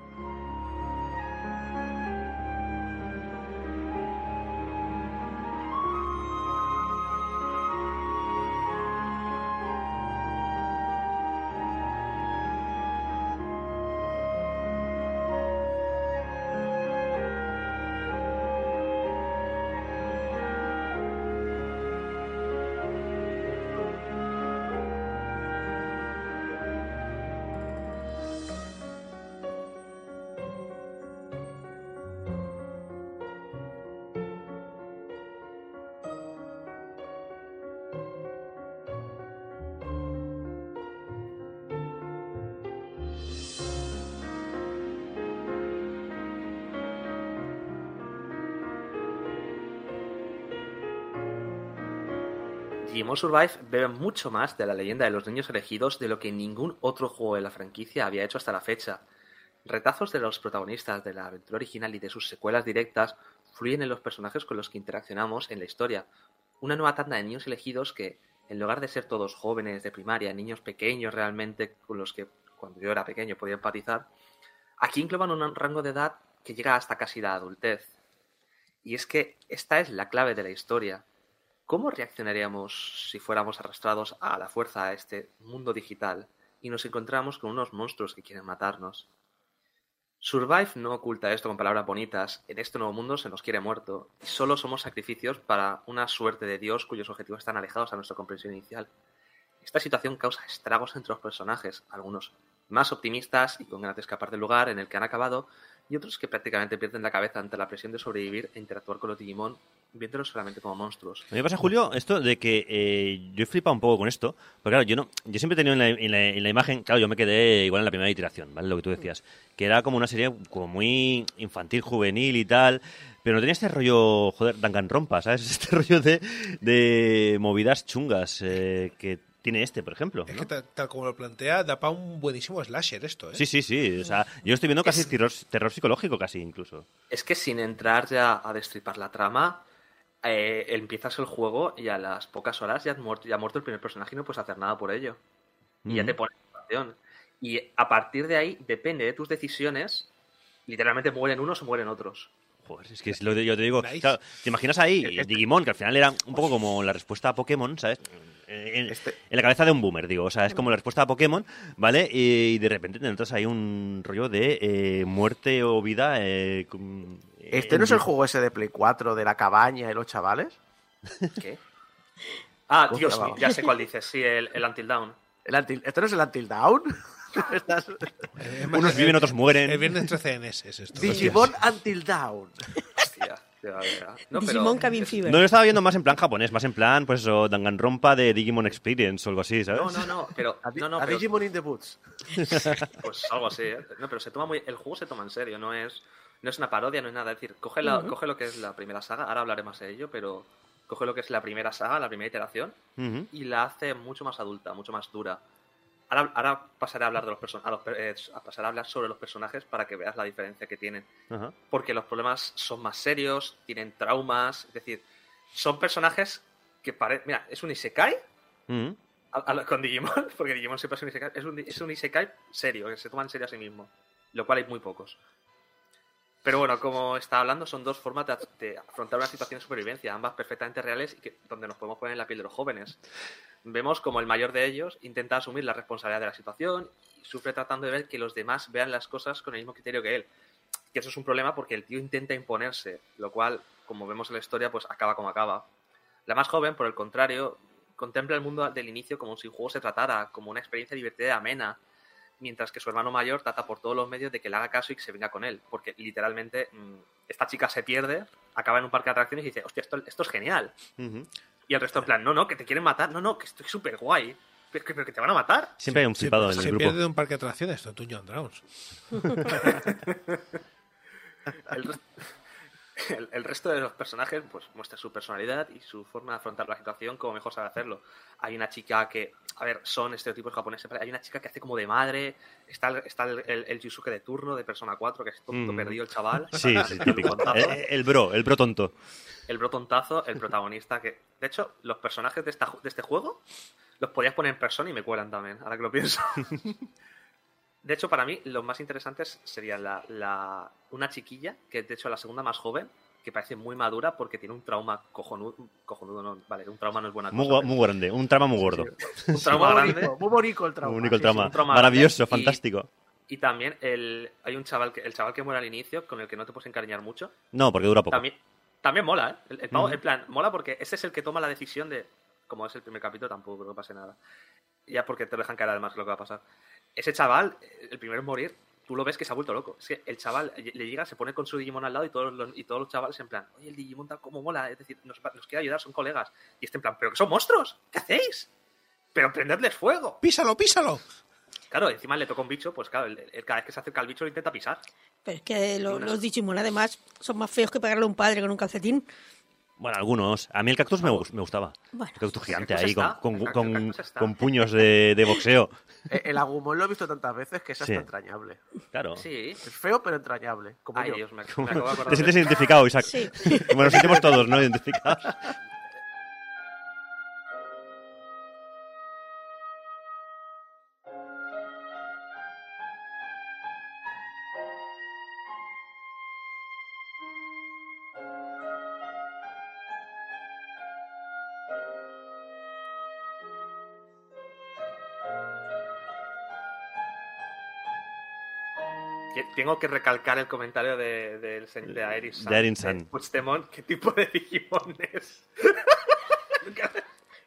Speaker 3: Digimon Survive bebe mucho más de la leyenda de los niños elegidos de lo que ningún otro juego de la franquicia había hecho hasta la fecha. Retazos de los protagonistas de la aventura original y de sus secuelas directas fluyen en los personajes con los que interaccionamos en la historia. Una nueva tanda de niños elegidos que, en lugar de ser todos jóvenes de primaria, niños pequeños realmente con los que cuando yo era pequeño podía empatizar, aquí engloban un rango de edad que llega hasta casi la adultez. Y es que esta es la clave de la historia. ¿Cómo reaccionaríamos si fuéramos arrastrados a la fuerza a este mundo digital y nos encontramos con unos monstruos que quieren matarnos? Survive no oculta esto con palabras bonitas. En este nuevo mundo se nos quiere muerto y solo somos sacrificios para una suerte de Dios cuyos objetivos están alejados a nuestra comprensión inicial. Esta situación causa estragos entre los personajes, algunos más optimistas y con ganas de escapar del lugar en el que han acabado, y otros que prácticamente pierden la cabeza ante la presión de sobrevivir e interactuar con los Digimon, viéndolos solamente como monstruos.
Speaker 4: A mí me pasa, Julio, esto de que eh, yo he flipado un poco con esto, porque claro, yo no, yo siempre he tenido en la, en, la, en la imagen, claro, yo me quedé igual en la primera iteración, ¿vale? Lo que tú decías, que era como una serie como muy infantil, juvenil y tal, pero no tenía este rollo, joder, Danganronpa, ¿sabes? Este rollo de, de movidas chungas eh, que tiene este, por ejemplo.
Speaker 5: Es
Speaker 4: ¿no?
Speaker 5: que tal, tal como lo plantea, da para un buenísimo slasher esto, ¿eh?
Speaker 4: Sí, sí, sí. O sea, yo estoy viendo casi terror, terror psicológico, casi incluso.
Speaker 3: Es que sin entrar ya a destripar la trama, eh, empiezas el juego y a las pocas horas ya, has muerto, ya ha muerto el primer personaje y no puedes hacer nada por ello. Y ya te pone en situación. Y a partir de ahí, depende de tus decisiones, literalmente mueren unos o mueren otros.
Speaker 4: Joder, es que es lo que yo te digo.
Speaker 5: Nice.
Speaker 4: claro, ¿Te imaginas ahí Digimon, que al final era un poco como la respuesta a Pokémon, ¿sabes? En,
Speaker 6: Este-
Speaker 4: en la cabeza de un boomer, digo. O sea, es como la respuesta a Pokémon, ¿vale? Y de repente te notas ahí un rollo de eh, muerte o vida. eh,
Speaker 6: ¿Este
Speaker 4: en-
Speaker 6: no es el juego ese de Play 4 de la cabaña y los chavales?
Speaker 3: ¿Qué? Ah,
Speaker 6: ¿Cómo
Speaker 3: Dios mío, ya sé cuál dices, sí, el, el Until.
Speaker 6: El Until- ¿Esto no es el Until Down? Estás-
Speaker 4: Unos viven, otros mueren.
Speaker 5: El viernes 13 en ese es esto.
Speaker 6: Digimon Until Down.
Speaker 3: No, pero-
Speaker 1: Digimon Cabin Fever.
Speaker 4: No lo estaba viendo más en plan japonés, más en plan, pues eso, Danganronpa de Digimon Experience o algo así, ¿sabes?
Speaker 3: No, no, no, pero,
Speaker 6: A, Di-
Speaker 3: no, no,
Speaker 6: a
Speaker 3: pero-
Speaker 6: Digimon in the Boots.
Speaker 3: Pues algo así, ¿eh? No, pero se toma muy, el juego se toma en serio, no es, no es una parodia, no es nada. Es decir, coge, la- coge lo que es la primera saga, ahora hablaré más de ello, pero coge lo que es la primera saga, la primera iteración, y la hace mucho más adulta, mucho más dura. Ahora, ahora pasaré a hablar de los eh, a pasaré a hablar sobre los personajes para que veas la diferencia que tienen.
Speaker 4: Ajá.
Speaker 3: Porque los problemas son más serios, tienen traumas, es decir, son personajes que parecen. Mira, es un Isekai
Speaker 4: Ujú.
Speaker 3: a- a- con Digimon, porque Digimon siempre es un Isekai, es un, es un Isekai serio, que se toma en serio a sí mismo, lo cual hay muy pocos. Pero bueno, como estaba hablando, son dos formas de, de afrontar una situación de supervivencia, ambas perfectamente reales y que, donde nos podemos poner en la piel de los jóvenes. Vemos como el mayor de ellos intenta asumir la responsabilidad de la situación y sufre tratando de ver que los demás vean las cosas con el mismo criterio que él. Que eso es un problema porque el tío intenta imponerse, lo cual, como vemos en la historia, pues acaba como acaba. La más joven, por el contrario, contempla el mundo del inicio como si el juego se tratara, como una experiencia divertida y amena, mientras que su hermano mayor trata por todos los medios de que le haga caso y que se venga con él, porque literalmente mm, esta chica se pierde, acaba en un parque de atracciones y dice, hostia, esto, esto es genial.
Speaker 4: Ujú.
Speaker 3: Y el resto en plan, no, no, que te quieren matar, no, no, que estoy súper guay, pero, que- pero que te van a matar.
Speaker 4: Siempre hay un
Speaker 5: Se,
Speaker 4: flipado en
Speaker 5: se
Speaker 4: el grupo.
Speaker 5: pierde de un parque de atracciones, esto, Dungeon Drowns.
Speaker 3: El, el- el resto de los personajes pues muestra su personalidad y su forma de afrontar la situación como mejor sabe hacerlo. Hay una chica que, a ver, son estereotipos japoneses, pero hay una chica que hace como de madre, está el, está el, el, el Yusuke de turno de Persona 4, que es tonto
Speaker 4: Mm.
Speaker 3: perdido el chaval.
Speaker 4: Sí, sí, típico.
Speaker 3: Tontazo.
Speaker 4: El, el bro, el bro tonto.
Speaker 3: el bro tontazo, el protagonista que... De hecho, los personajes de, esta, de este juego los podías poner en persona y me cuelan también, ahora que lo pienso. De hecho, para mí, los más interesantes serían la, la- una chiquilla, que es de hecho la segunda más joven, que parece muy madura porque tiene un trauma cojonudo. Cojonudo, no, vale, un trauma no es buena
Speaker 4: Muy,
Speaker 3: cosa.
Speaker 4: muy grande, un trama muy gordo.
Speaker 3: Un trauma
Speaker 6: muy,
Speaker 3: grande.
Speaker 6: bonito, muy bonito el trauma.
Speaker 4: Muy único el
Speaker 3: sí, sí,
Speaker 4: trama.
Speaker 3: un trauma
Speaker 4: Maravilloso,
Speaker 3: grande
Speaker 4: fantástico.
Speaker 3: Y también el, hay un chaval que, el chaval que muere al inicio, con el que no te puedes encariñar mucho.
Speaker 4: No, porque dura poco.
Speaker 3: También, también mola, ¿eh? El, el pavo- en plan, mola porque ese es el que toma la decisión de. Como es el primer capítulo, tampoco creo que pase nada. Ya porque te dejan caer además lo que va a pasar. Ese chaval, el primero en morir, tú lo ves que se ha vuelto loco. Es que el chaval le llega, se pone con su Digimon al lado y todos los, y todos los chavales en plan, oye, el Digimon tal como mola, es decir, nos, va- nos quiere ayudar, son colegas. Y este en plan, pero que son monstruos, ¿qué hacéis? Pero prendedles fuego.
Speaker 5: ¡Písalo, písalo!
Speaker 3: Claro, encima le toca un bicho, pues claro, el- el- cada vez que se acerca al bicho lo intenta pisar.
Speaker 1: Pero es que lo- los Digimon además son más feos que pegarle a un padre con un calcetín.
Speaker 4: Bueno, algunos. A mí el cactus me, gus- me gustaba.
Speaker 1: Bueno.
Speaker 4: el cactus gigante
Speaker 3: cactus
Speaker 4: ahí, con,
Speaker 3: está,
Speaker 4: con,
Speaker 3: el cactus-
Speaker 4: con-
Speaker 3: el cactus está.
Speaker 4: con puños de, de boxeo.
Speaker 6: Eh, El Agumon lo he visto tantas veces que es hasta
Speaker 4: Sí.
Speaker 6: entrañable.
Speaker 4: Claro.
Speaker 3: Sí.
Speaker 6: Es feo, pero entrañable. Como
Speaker 3: Ay,
Speaker 6: yo.
Speaker 3: Dios, me, me acabo de acordar
Speaker 4: ¿Te sientes
Speaker 3: de-
Speaker 4: identificado, Isaac?
Speaker 1: Sí.
Speaker 4: Bueno, nos sentimos todos, ¿no? Identificados.
Speaker 3: Tengo que recalcar el comentario de, de, de, de Aeris San. Puigdemont, ¿qué tipo de Digimon es?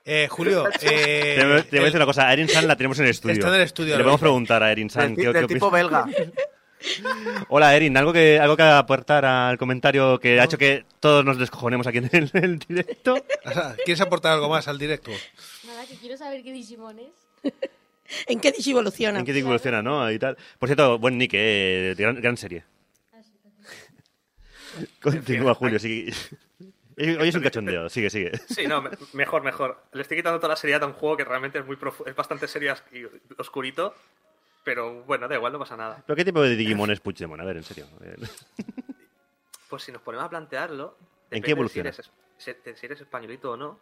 Speaker 5: Eh, Julio, eh,
Speaker 4: Te, voy- te voy a decir una cosa. Erin San la tenemos en el estudio.
Speaker 5: Está en el estudio
Speaker 4: Le podemos preguntar a Erin San.
Speaker 6: Del,
Speaker 4: ¿qué-
Speaker 6: del
Speaker 4: qué
Speaker 6: tipo belga.
Speaker 4: Hola, Erin. ¿Algo que, ¿Algo que aportar al comentario que ha hecho que todos nos descojonemos aquí en el, en el directo?
Speaker 5: ¿Quieres aportar algo más al directo?
Speaker 9: Nada, que quiero saber qué Digimon es.
Speaker 1: ¿En qué evoluciona?
Speaker 4: ¿En qué evoluciona, no? Y tal. Por cierto, buen nick, eh, gran, gran serie. Continúa, Julio. Sigue. Hoy es un cachondeo. Sigue, sigue.
Speaker 3: Sí, no, me- mejor, mejor. Le estoy quitando toda la seriedad a un juego que realmente es muy es bastante serio y oscurito, pero bueno, da igual, no pasa nada.
Speaker 4: ¿Pero qué tipo de Digimon es Puigdemont? A ver, en serio.
Speaker 3: Pues si nos ponemos a plantearlo,
Speaker 4: ¿En qué evoluciona?
Speaker 3: de Si eres, es- de si eres españolito o no,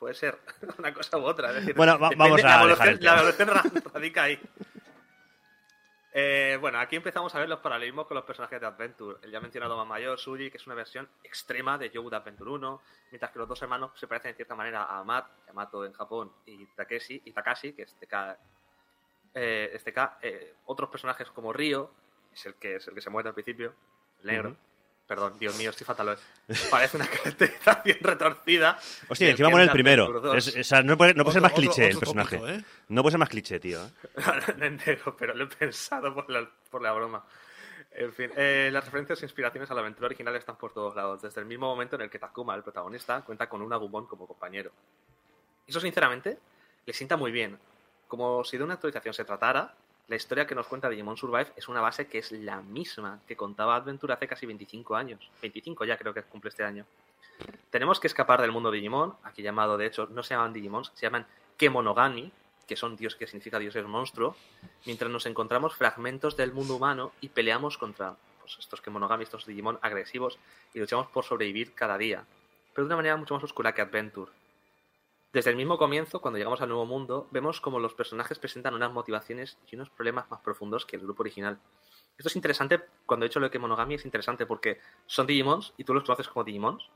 Speaker 3: puede ser una cosa u otra. es decir,
Speaker 4: Bueno, va- vamos a dejar
Speaker 3: evolución,
Speaker 4: el tema.
Speaker 3: la evolución ra- radica ahí. Eh, bueno, aquí empezamos a ver los paralelismos con los personajes de Adventure. El ya mencionado Mamayo, Suji, que es una versión extrema de Yogu de Adventure 1, mientras que los dos hermanos se parecen en cierta manera a Amat, Yamato en Japón, y Takeshi, y Takashi, que es TK, eh, es TK. Eh, otros personajes como Ryo, es el que, es el que se muere al principio, el negro. Perdón, Dios mío, estoy fatal. Parece una caracterización retorcida.
Speaker 4: Hostia,
Speaker 3: del
Speaker 4: encima muere el primero.
Speaker 3: Adventure 2.
Speaker 4: Es- o sea, no puede, no puede ser más
Speaker 5: Otro-
Speaker 4: cliché el
Speaker 5: otro
Speaker 4: personaje.
Speaker 5: tópico, ¿eh?
Speaker 4: No puede ser más cliché, tío.
Speaker 3: No entero, pero lo he pensado por la, por la broma. En fin, eh, las referencias e inspiraciones a la aventura original están por todos lados, desde el mismo momento en el que Takuma, el protagonista, cuenta con un Agumon como compañero. Eso, sinceramente, le sienta muy bien. Como si de una actualización se tratara, la historia que nos cuenta Digimon Survive es una base que es la misma que contaba Adventure hace casi 25 años. 25 ya creo que cumple este año. Tenemos que escapar del mundo Digimon, aquí llamado, de hecho, no se llaman Digimons, se llaman Kemonogami, que son dios que significa dios es monstruo, mientras nos encontramos fragmentos del mundo humano y peleamos contra pues, estos Kemonogami, estos Digimon agresivos, y luchamos por sobrevivir cada día, pero de una manera mucho más oscura que Adventure. Desde el mismo comienzo, cuando llegamos al nuevo mundo, vemos como los personajes presentan unas motivaciones y unos problemas más profundos que el grupo original. Esto es interesante, cuando he dicho lo de Kemonogami es interesante porque son Digimons y tú los conoces como Digimons,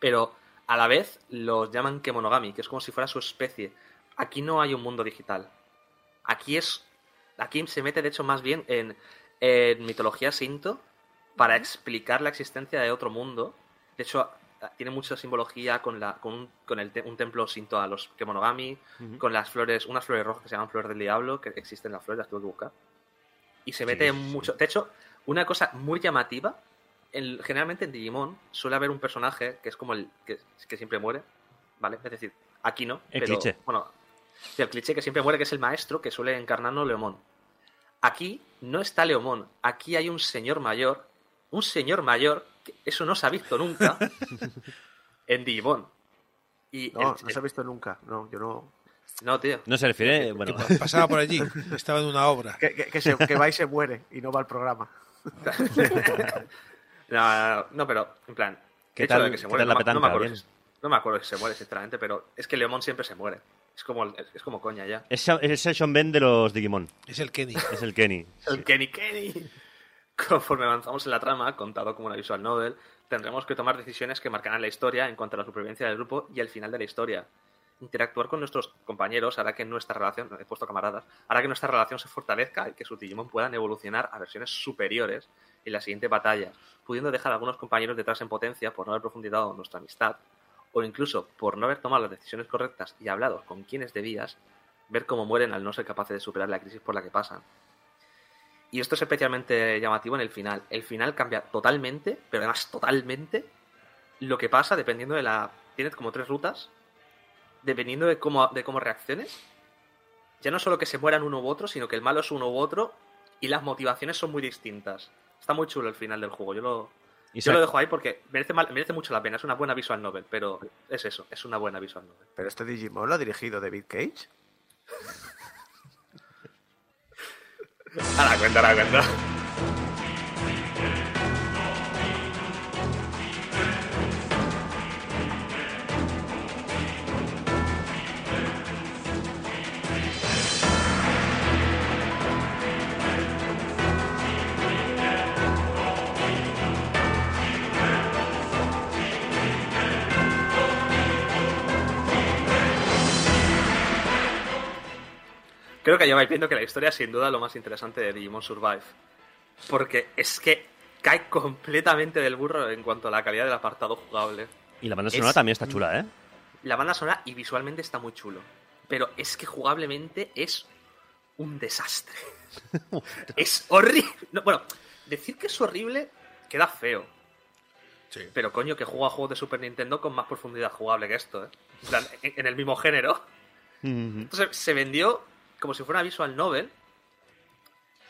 Speaker 3: pero a la vez los llaman Kemonogami, que es como si fuera su especie. Aquí no hay un mundo digital. Aquí es. Aquí se mete, de hecho, más bien en, en mitología Sinto para explicar la existencia de otro mundo. De hecho, tiene mucha simbología con, la, con, un, con el te- un templo Sinto a los Kemonogami, con las flores, unas flores rojas que se llaman flores del diablo, que existen las flores, las tuve que buscar. Y se mete
Speaker 4: Sí,
Speaker 3: mucho. De hecho, una cosa muy llamativa en- generalmente en Digimon suele haber un personaje que es como el que, que siempre muere, ¿vale? Es decir, aquí no.
Speaker 4: El
Speaker 3: pero,
Speaker 4: cliché.
Speaker 3: Bueno, el cliché que siempre muere, que es el maestro que suele encarnarnos Leomón. Aquí no está Leomón, aquí hay un señor mayor, un señor mayor, que eso no se ha visto nunca en Digimon. Y
Speaker 6: No,
Speaker 3: el-
Speaker 6: no se ha visto nunca. No, yo no.
Speaker 3: no, tío.
Speaker 4: No se refiere. Bueno,
Speaker 5: Pasaba por allí, estaba en una obra.
Speaker 6: Que, que- que se- que va y se muere y no va al programa.
Speaker 3: No, no, pero, en plan.
Speaker 4: ¿Qué tal-
Speaker 3: de que se
Speaker 4: qué
Speaker 3: muere,
Speaker 4: tal la
Speaker 3: no, me- no acuerdo
Speaker 4: Bien.
Speaker 3: si- no me acuerdo si se muere, sinceramente, pero es que Leomón siempre se muere. Es como, es, es como coña ya.
Speaker 4: es, es el Sean Ben de los Digimon.
Speaker 5: Es el Kenny.
Speaker 4: Es el Kenny.
Speaker 3: El Kenny Kenny. Conforme avanzamos en la trama, contado como una visual novel, tendremos que tomar decisiones que marcarán la historia en cuanto a la supervivencia del grupo y el final de la historia. Interactuar con nuestros compañeros hará que nuestra relación, he puesto camaradas, hará que nuestra relación se fortalezca y que sus Digimon puedan evolucionar a versiones superiores en la siguiente batalla, pudiendo dejar a algunos compañeros detrás en potencia por no haber profundizado nuestra amistad, o incluso por no haber tomado las decisiones correctas y hablado con quienes debías, ver cómo mueren al no ser capaces de superar la crisis por la que pasan. Y esto es especialmente llamativo en el final. El final cambia totalmente, pero además totalmente, lo que pasa dependiendo de la... Tienes como tres rutas, dependiendo de cómo, de cómo reacciones. Ya no solo que se mueran uno u otro, sino que el malo es uno u otro y las motivaciones son muy distintas. Está muy chulo el final del juego. Yo lo,
Speaker 4: Y
Speaker 3: Yo lo dejo ahí porque merece, mal- merece mucho la pena. Es una buena visual novel, pero es eso, es una buena visual novel.
Speaker 6: Pero este Digimon lo ha dirigido David Cage.
Speaker 3: A la cuenta, a la cuenta. Creo que lleváis viendo que la historia es sin duda lo más interesante de Digimon Survive. Porque es que cae completamente del burro en cuanto a la calidad del apartado jugable.
Speaker 4: Y la banda
Speaker 3: Es-
Speaker 4: sonora también está chula, ¿eh?
Speaker 3: La banda sonora y visualmente está muy chulo. Pero es que jugablemente es un desastre. es horrible. No, bueno, decir que es horrible queda feo.
Speaker 5: Sí.
Speaker 3: Pero coño, que juega juegos de Super Nintendo con más profundidad jugable que esto, ¿eh? En el mismo género. Entonces se vendió como si fuera una visual novel,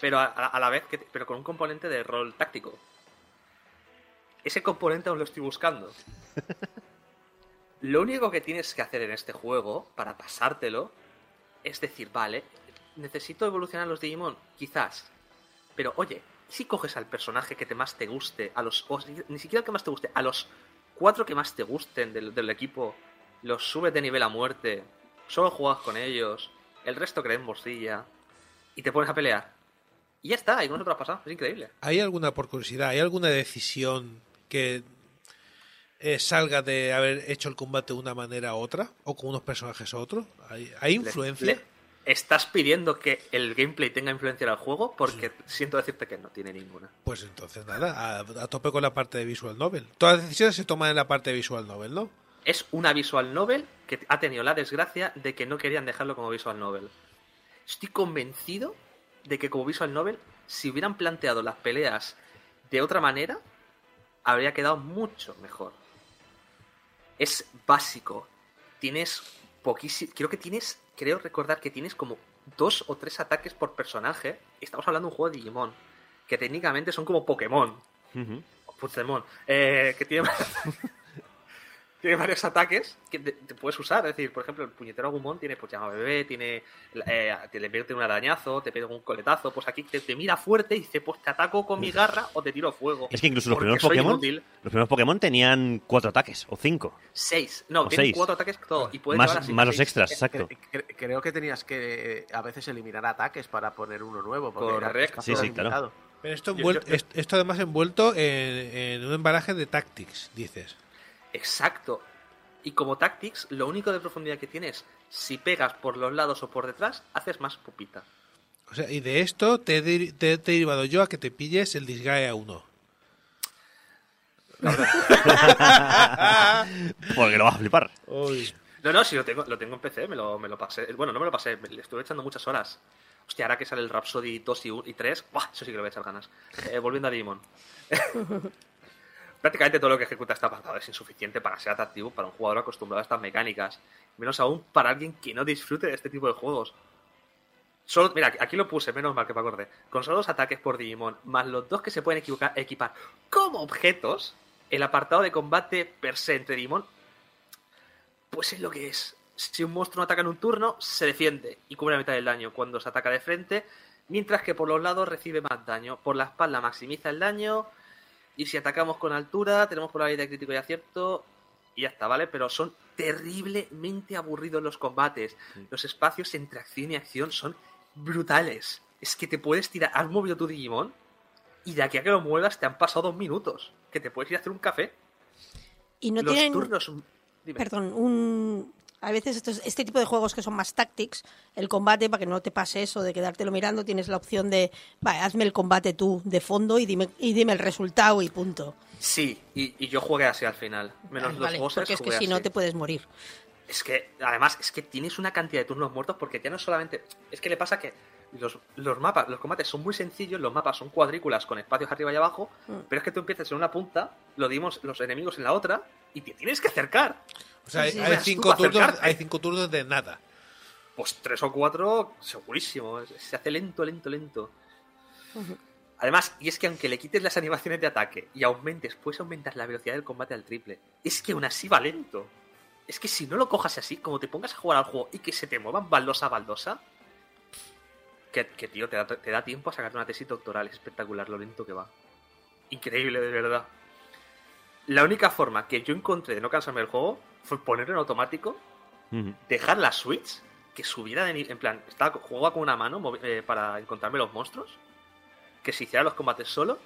Speaker 3: pero a, a- a la vez que, pero con un componente de rol táctico. Ese componente aún lo estoy buscando. Lo único que tienes que hacer en este juego para pasártelo es decir, vale, necesito evolucionar los Digimon, quizás. Pero oye, ¿y si coges al personaje que te más te guste, a los o ni siquiera el que más te guste, a los cuatro que más te gusten del, del equipo, los subes de nivel a muerte, solo juegas con ellos, el resto creen bolsilla y te pones a pelear. Y ya está, y con nosotros has pasado, es increíble.
Speaker 5: ¿Hay alguna, por curiosidad, hay alguna decisión que eh, salga de haber hecho el combate de una manera u otra? ¿O con unos personajes u otros? ¿Hay, influencia?
Speaker 3: le- ¿Estás pidiendo que el gameplay tenga influencia en el juego? Porque siento decirte que no tiene ninguna.
Speaker 5: Pues entonces nada, a, a tope con la parte de Visual Novel. Todas las decisiones se toman en la parte de Visual Novel, ¿no?
Speaker 3: Es una visual novel que ha tenido la desgracia de que no querían dejarlo como visual novel. Estoy convencido de que como visual novel, si hubieran planteado las peleas de otra manera, habría quedado mucho mejor. Es básico. Tienes poquísimo. Creo que tienes. Creo recordar que tienes como dos o tres ataques por personaje. Estamos hablando de un juego de Digimon. Que técnicamente son como Pokémon. O Pokémon. Eh, que tiene. tiene varios ataques que te, te puedes usar. Es decir, por ejemplo, el puñetero Agumon tiene pues llama bebé, tiene. Eh, te le mete un arañazo, te pega un coletazo. Pues aquí te, te mira fuerte y dice, pues te ataco con mi garra o te tiro fuego.
Speaker 4: Es que incluso los primeros Pokémon,
Speaker 3: inútil.
Speaker 4: los primeros Pokémon tenían cuatro ataques o cinco.
Speaker 3: Seis. No,
Speaker 4: O seis.
Speaker 3: cuatro ataques todo. Y puede llevar
Speaker 4: Más, más los extras,
Speaker 6: Eh,
Speaker 4: exacto.
Speaker 6: cre- creo que tenías que eh, a veces eliminar ataques para poner uno nuevo. Porque era
Speaker 3: Correcto.
Speaker 4: Sí, sí, claro.
Speaker 6: limitado.
Speaker 5: Pero esto,
Speaker 3: Yo-
Speaker 5: envuel-
Speaker 3: yo- yo-
Speaker 5: est- esto además envuelto en, en un embalaje de Tactics, dices.
Speaker 3: Exacto. Y como Tactics, lo único de profundidad que tienes, si pegas por los lados o por detrás, haces más pupita.
Speaker 5: O sea, y de esto te he, te- derivado yo a que te pilles el Disgaea 1.
Speaker 4: Porque lo vas a flipar.
Speaker 5: Uy.
Speaker 3: No, no, si lo tengo, lo tengo en PC, me lo, me lo pasé. Bueno, no me lo pasé, me- le estuve echando muchas horas. Hostia, ahora que sale el Rhapsody 2 y, 1 y 3, ¡buah! eso sí que le voy a echar ganas. Eh, volviendo a Digimon. Prácticamente todo lo que ejecuta este apartado es insuficiente para ser atractivo para un jugador acostumbrado a estas mecánicas. Menos aún para alguien que no disfrute de este tipo de juegos. Solo, mira, aquí lo puse, menos mal que me acordé. Con solo dos ataques por Digimon, más los dos que se pueden equivocar- equipar como objetos, el apartado de combate per se entre Digimon, pues es lo que es. Si un monstruo ataca en un turno, se defiende y cubre la mitad del daño cuando se ataca de frente, mientras que por los lados recibe más daño. Por la espalda maximiza el daño y si atacamos con altura, tenemos probabilidad de crítico y acierto y ya está, ¿vale? Pero son terriblemente aburridos los combates. Los espacios entre acción y acción son brutales. Es que te puedes tirar, has movido tu Digimon y de aquí a que lo muevas te han pasado dos minutos. Que te puedes ir a hacer un café.
Speaker 1: Y no
Speaker 3: los
Speaker 1: tienen,
Speaker 3: turnos... Dime.
Speaker 1: perdón, un... A veces estos, este tipo de juegos que son más tactics, el combate, para que no te pase eso de quedártelo mirando, tienes la opción de, va, hazme el combate tú de fondo y dime, y dime el resultado y punto.
Speaker 3: Sí, y, y yo jugué así al final. Menos los
Speaker 1: vale,
Speaker 3: bosses,
Speaker 1: porque es que si no te puedes morir.
Speaker 3: Es que, además, es que tienes una cantidad de turnos muertos porque ya no solamente. Es que le pasa que los, los mapas, los combates son muy sencillos, los mapas son cuadrículas con espacios arriba y abajo,
Speaker 1: Mm.
Speaker 3: pero es que tú empiezas en una punta, lo dimos los enemigos en la otra, y te tienes que acercar.
Speaker 5: O sea, hay,
Speaker 1: Sí,
Speaker 5: cinco turnos, hay cinco turnos de nada.
Speaker 3: Pues tres o cuatro, segurísimo. Se hace lento, lento, lento. Además, y es que aunque le quites las animaciones de ataque y aumentes, puedes aumentar la velocidad del combate al triple. Es que aún así va lento. Es que si no lo cojas así, como te pongas a jugar al juego y que se te muevan baldosa a baldosa, que, que, tío, te da, te da tiempo a sacar una tesis doctoral. Es espectacular lo lento que va. Increíble, de verdad. La única forma que yo encontré de no cansarme del juego fue ponerlo en automático, dejar la Switch, que subiera de nivel. En plan, estaba, jugaba con una mano eh, para encontrarme los monstruos, que se hicieran los combates solo,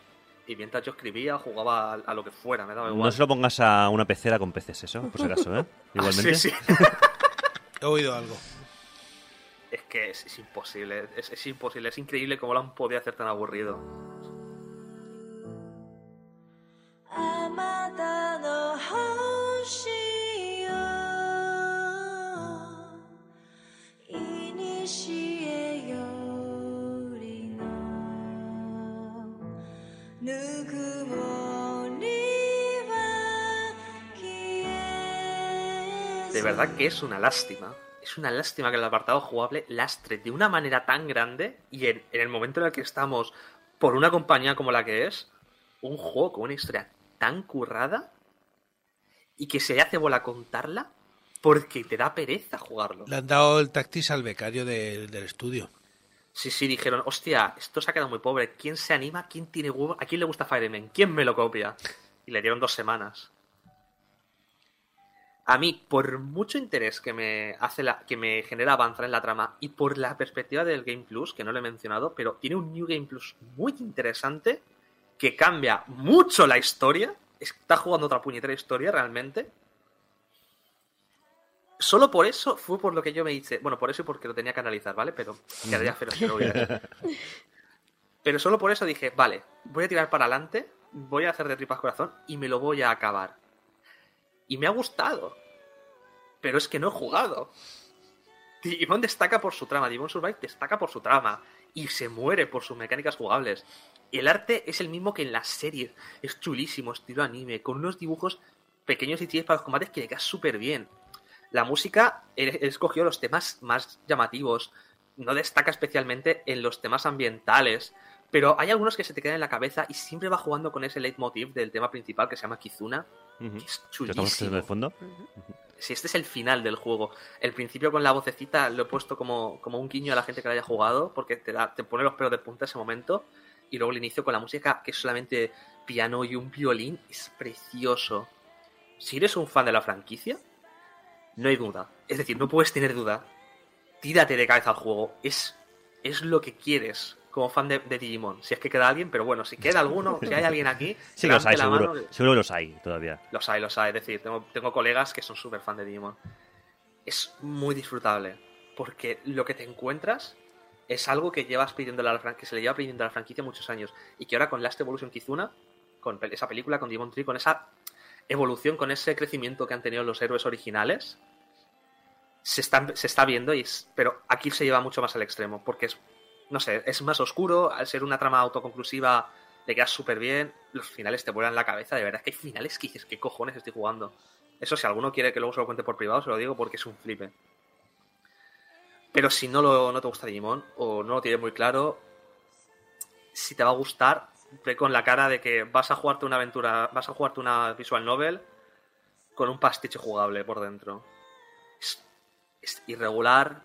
Speaker 3: y mientras yo escribía, jugaba a, a lo que fuera, me daba igual.
Speaker 4: No se lo pongas a una pecera con peces, eso, por si acaso, ¿eh? Igualmente.
Speaker 3: Sí, sí.
Speaker 5: He oído algo
Speaker 3: es que es, imposible, es, es, imposible, es increíble cómo lo han podido hacer tan aburrido. De verdad que es una lástima es una lástima que el apartado jugable lastre de una manera tan grande y en, en el momento en el que estamos, por una compañía como la que es, un juego con una historia tan currada y que se hace bola contarla porque te da pereza jugarlo.
Speaker 5: Le han dado el tactis al becario del- del estudio.
Speaker 3: Sí, sí, dijeron, hostia, esto se ha quedado muy pobre. ¿Quién se anima? ¿Quién tiene huevo? ¿A quién le gusta Fire Emblem? ¿Quién me lo copia? Y le dieron dos semanas. A mí, por mucho interés que me hace la, que me genera avanzar en la trama y por la perspectiva del Game Plus, que no lo he mencionado, pero tiene un New Game Plus muy interesante que cambia mucho la historia. Está jugando otra puñetera historia realmente. Solo por eso fue por lo que yo me hice. Bueno, por eso y porque lo tenía que analizar, ¿vale? Pero quedaría si no lo hubiera. Pero solo por eso dije, vale, voy a tirar para adelante, voy a hacer de tripas corazón y me lo voy a acabar. Y me ha gustado. Pero es que no he jugado. Digimon destaca por su trama, Digimon Survive destaca por su trama y se muere por sus mecánicas jugables. El arte es el mismo que en la serie, es chulísimo, estilo anime, con unos dibujos pequeños y para los combates que le queda súper bien. La música, he escogido los temas más llamativos, no destaca especialmente en los temas ambientales, pero hay algunos que se te quedan en la cabeza y siempre va jugando con ese leitmotiv del tema principal que se llama Kizuna, que es
Speaker 4: ¿Lo estamos escuchando
Speaker 3: chulísimo.
Speaker 4: de fondo?
Speaker 3: Si este es el final del juego. El principio con la vocecita lo he puesto como, como un guiño a la gente que lo haya jugado, porque te, da, te pone los pelos de punta ese momento. Y luego el inicio con la música, que es solamente piano y un violín, es precioso. Si eres un fan de la franquicia, no hay duda. Es decir, no puedes tener duda. Tírate de cabeza al juego. Es, es lo que quieres como fan de, de Digimon. Si es que queda alguien, pero bueno, si queda alguno, si hay alguien aquí,
Speaker 4: Sí los hay, seguro.
Speaker 3: mano.
Speaker 4: Seguro que los hay todavía.
Speaker 3: Los hay, los hay. Es decir, tengo, tengo colegas que son súper fan de Digimon. Es muy disfrutable. Porque lo que te encuentras es algo que llevas pidiendo a la fran- que se le lleva pidiendo a la franquicia muchos años. Y que ahora con Last Evolution Kizuna, con esa película, con Digimon Tree, con esa evolución, con ese crecimiento que han tenido los héroes originales, se, están, se está viendo. Y es- pero aquí se lleva mucho más al extremo. Porque es, no sé, es más oscuro. Al ser una trama autoconclusiva, le queda súper bien. Los finales te vuelan la cabeza. De verdad que hay finales que dices, ¿qué cojones estoy jugando? Eso si alguno quiere que luego se lo cuente por privado, se lo digo porque es un flipe. Pero si no, lo, no te gusta Digimon o no lo tienes muy claro, si te va a gustar, ve con la cara de que vas a jugarte una aventura, vas a jugarte una visual novel con un pastiche jugable por dentro. Es, es irregular,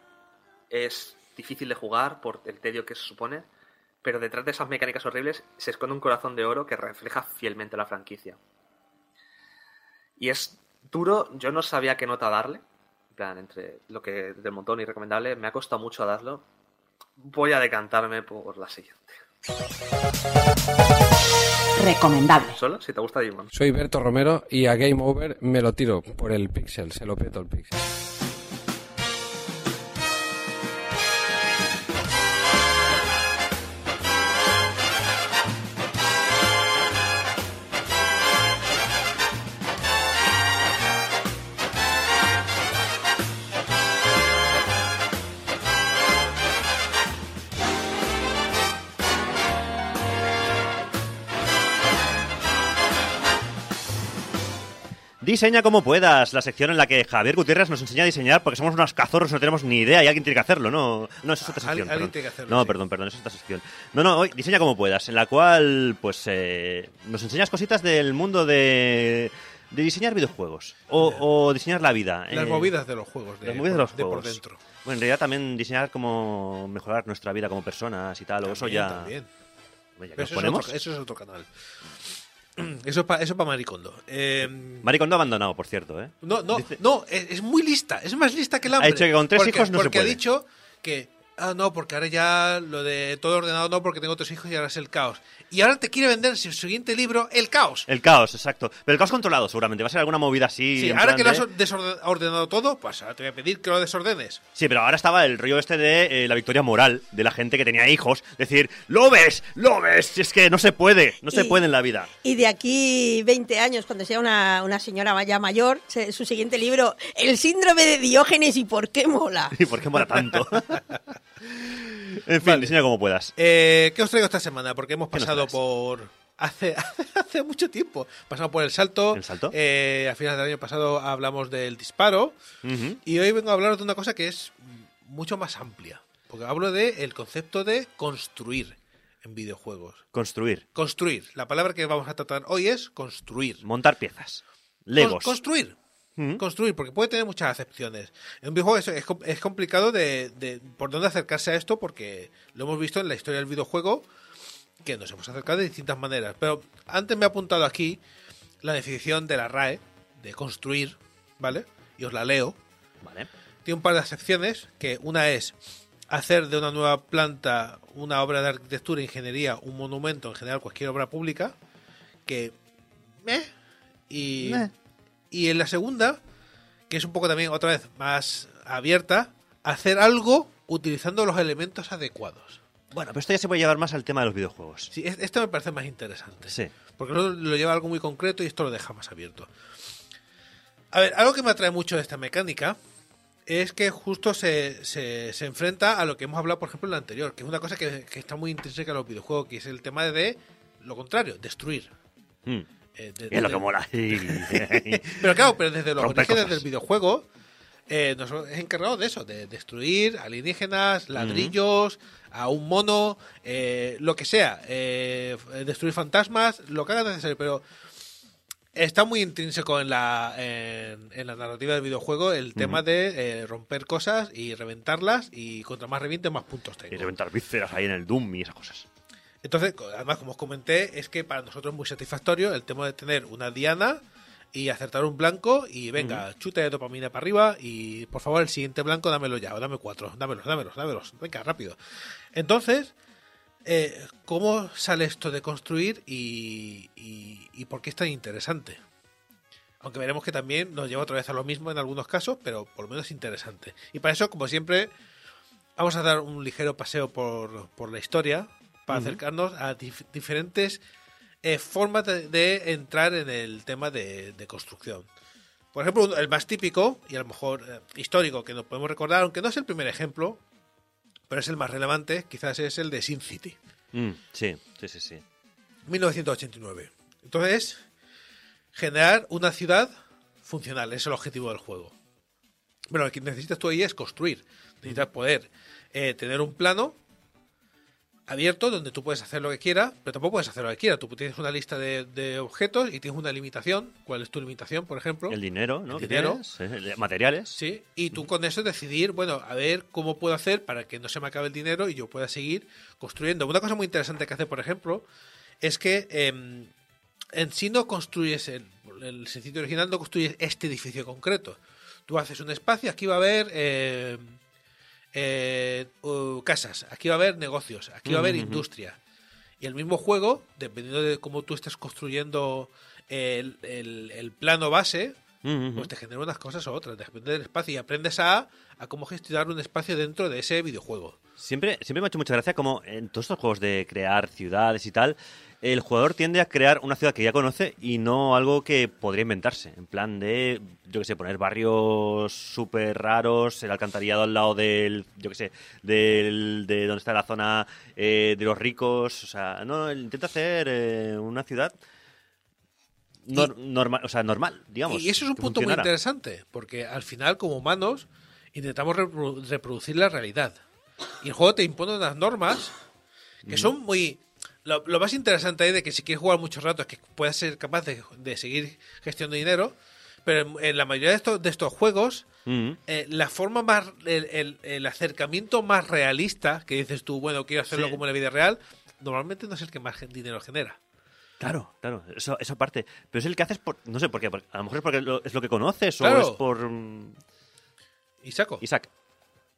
Speaker 3: es difícil de jugar por el tedio que se supone, pero detrás de esas mecánicas horribles se esconde un corazón de oro que refleja fielmente la franquicia. Y es duro, yo no sabía qué nota darle. En plan, entre lo que del montón y recomendable, me ha costado mucho darlo. Voy a decantarme por la siguiente.
Speaker 10: Recomendable.
Speaker 3: ¿Solo? Si te gusta Digimon.
Speaker 11: Soy Berto Romero y a Game Over me lo tiro por el pixel, se lo peto el pixel.
Speaker 4: Diseña como puedas, la sección en la que Javier Gutiérrez nos enseña a diseñar porque somos unos cazorros, no tenemos ni idea y alguien tiene que hacerlo, ¿no? No, eso es otra sección.
Speaker 5: alguien tiene que hacerlo,
Speaker 4: no,
Speaker 5: sí.
Speaker 4: perdón, perdón, eso es otra sección. No, no, hoy diseña como puedas, en la cual, pues, eh, nos enseñas cositas del mundo de, de diseñar videojuegos o, o diseñar la vida.
Speaker 5: Las
Speaker 4: eh,
Speaker 5: movidas de los juegos. De,
Speaker 4: las movidas de los
Speaker 5: de
Speaker 4: juegos.
Speaker 5: por dentro.
Speaker 4: Bueno, en realidad también diseñar cómo mejorar nuestra vida como personas y tal, o eso ya...
Speaker 5: también.
Speaker 4: Oye, ¿ya
Speaker 5: Pero
Speaker 4: nos
Speaker 5: eso, es
Speaker 4: ponemos?
Speaker 5: otro, eso es otro canal. Eso es para eso es pa Maricondo. Eh,
Speaker 4: Maricondo ha abandonado, por cierto, ¿eh?
Speaker 5: no, no,
Speaker 4: Dice-
Speaker 5: no, es, es muy lista. Es más lista que el hambre.
Speaker 4: Ha dicho que con tres
Speaker 5: porque,
Speaker 4: hijos no se
Speaker 5: Porque ha
Speaker 4: puede.
Speaker 5: dicho que. Ah, no, porque ahora ya lo de todo ordenado no, porque tengo tres hijos y ahora es el caos. Y ahora te quiere vender su siguiente libro, El caos.
Speaker 4: El caos, exacto. Pero el caos controlado, seguramente. Va a ser alguna movida así.
Speaker 5: Sí, ahora que lo has desordenado todo, pues ahora te voy a pedir que lo desordenes.
Speaker 4: Sí, pero ahora estaba el rollo este de eh, la victoria moral de la gente que tenía hijos. Decir, lo ves, lo ves. Si es que no se puede, no se
Speaker 1: Y-
Speaker 4: puede en la vida.
Speaker 1: Y de aquí 20 años, cuando sea una, una señora ya mayor, se- su siguiente libro, El síndrome de Diógenes y por qué mola.
Speaker 4: ¿Y por qué mola tanto? en fin, diseña como puedas.
Speaker 5: Eh, ¿Qué os traigo esta semana? Porque hemos
Speaker 4: ¿Qué nos
Speaker 5: pasado por. Hace, hace mucho tiempo. Pasamos por el salto.
Speaker 4: ¿El salto?
Speaker 5: Eh, a finales del año pasado hablamos del disparo. Y hoy vengo a hablar de una cosa que es mucho más amplia. Porque hablo de el concepto de construir en videojuegos.
Speaker 4: Construir,
Speaker 5: Construir. La palabra que vamos a tratar hoy es construir.
Speaker 4: montar piezas.
Speaker 5: Con-
Speaker 4: Legos.
Speaker 5: construir. Construir, porque puede tener muchas acepciones. En un videojuego es, es es complicado de, de por dónde acercarse a esto, porque lo hemos visto en la historia del videojuego, que nos hemos acercado de distintas maneras. Pero antes me he apuntado aquí la definición de la RAE, de construir, ¿vale? Y os la leo.
Speaker 4: Vale.
Speaker 5: Tiene un par de acepciones, que una es hacer de una nueva planta una obra de arquitectura, ingeniería, un monumento, en general cualquier obra pública, que... meh, y,
Speaker 4: Meh.
Speaker 5: Y en la segunda, que es un poco también otra vez más abierta, hacer algo utilizando los elementos adecuados.
Speaker 4: Bueno, pero esto ya se puede llevar más al tema de los videojuegos.
Speaker 5: Sí, es- esto me parece más interesante.
Speaker 4: Sí.
Speaker 5: Porque lo, lo lleva a algo muy concreto y esto lo deja más abierto. A ver, algo que me atrae mucho de esta mecánica es que justo se, se, se enfrenta a lo que hemos hablado, por ejemplo, en la anterior, que es una cosa que, que está muy intrínseca en los videojuegos, que es el tema de lo contrario, destruir.
Speaker 4: Mm.
Speaker 5: Eh, de-
Speaker 4: es lo que mola.
Speaker 5: Pero claro, pero desde los
Speaker 4: Romper
Speaker 5: orígenes
Speaker 4: cosas.
Speaker 5: del videojuego eh, nos es encargado de eso, de destruir alienígenas, ladrillos, a un mono, eh, lo que sea, eh, destruir fantasmas, lo que haga necesario, pero está muy intrínseco en la, en, en la narrativa del videojuego el tema de eh, romper cosas y reventarlas y contra más reviente más puntos tengo.
Speaker 4: y reventar vísceras ahí en el Doom y esas cosas.
Speaker 5: Entonces, además, como os comenté, es que para nosotros es muy satisfactorio el tema de tener una diana y acertar un blanco y venga, chute de dopamina para arriba y por favor el siguiente blanco dámelo ya, o dame cuatro, dámelos, dámelos, dámelos, venga, rápido. Entonces, eh, ¿cómo sale esto de construir y, y, y por qué es tan interesante? Aunque veremos que también nos lleva otra vez a lo mismo en algunos casos, pero por lo menos interesante. Y para eso, como siempre, vamos a dar un ligero paseo por, por la historia para acercarnos a dif- diferentes eh, formas de, de entrar en el tema de, de construcción. Por ejemplo, el más típico y a lo mejor eh, histórico que nos podemos recordar, aunque no es el primer ejemplo, pero es el más relevante, quizás es el de Sin City.
Speaker 4: Mm, sí, sí, sí, sí.
Speaker 5: 1989. Entonces, generar una ciudad funcional, es el objetivo del juego. Pero lo que necesitas tú ahí es construir. Necesitas poder eh, tener un plano abierto donde tú puedes hacer lo que quieras, pero tampoco puedes hacer lo que quieras. Tú tienes una lista de, de objetos y tienes una limitación. ¿Cuál es tu limitación, por ejemplo?
Speaker 4: El dinero, ¿no?
Speaker 5: El dinero.
Speaker 4: tienes, eh, materiales.
Speaker 5: Sí, y tú con eso decidir, bueno, a ver cómo puedo hacer para que no se me acabe el dinero y yo pueda seguir construyendo. Una cosa muy interesante que hace, por ejemplo, es que em, en sí no construyes, el, el sitio original no construyes este edificio concreto. Tú haces un espacio, aquí va a haber em, eh, uh, casas, aquí va a haber negocios, aquí va a haber industria. Y el mismo juego, dependiendo de cómo tú estés construyendo el, el- el plano base, pues te genera unas cosas u otras, depende del espacio. Y aprendes a, a cómo gestionar un espacio dentro de ese videojuego.
Speaker 4: Siempre, siempre me ha hecho mucha gracia como en todos estos juegos de crear ciudades y tal, el jugador tiende a crear una ciudad que ya conoce y no algo que podría inventarse. En plan de, yo que sé, poner barrios súper raros, el alcantarillado al lado del, yo que sé, del, de donde está la zona eh, de los ricos. O sea, no, intenta hacer eh, una ciudad nor- normal, o sea, normal, digamos.
Speaker 5: Y eso es un punto muy interesante, porque al final, como humanos, intentamos repro- reproducir la realidad. Y el juego te impone unas normas que son muy... Lo, lo más interesante ahí de que si quieres jugar muchos ratos, que puedas ser capaz de, de seguir gestionando dinero, pero en, en la mayoría de estos, de estos juegos,
Speaker 4: Mm.
Speaker 5: eh, la forma más... El, el- el acercamiento más realista, que dices tú, bueno, quiero hacerlo
Speaker 4: Sí.
Speaker 5: como en la vida real, normalmente no es el que más dinero genera.
Speaker 4: Claro, claro, eso, eso parte. Pero es el que haces por. No sé por qué. por- a lo mejor es porque lo- es lo que conoces
Speaker 5: Claro.
Speaker 4: o es por. mm,
Speaker 5: ¿Y saco?
Speaker 4: Isaac.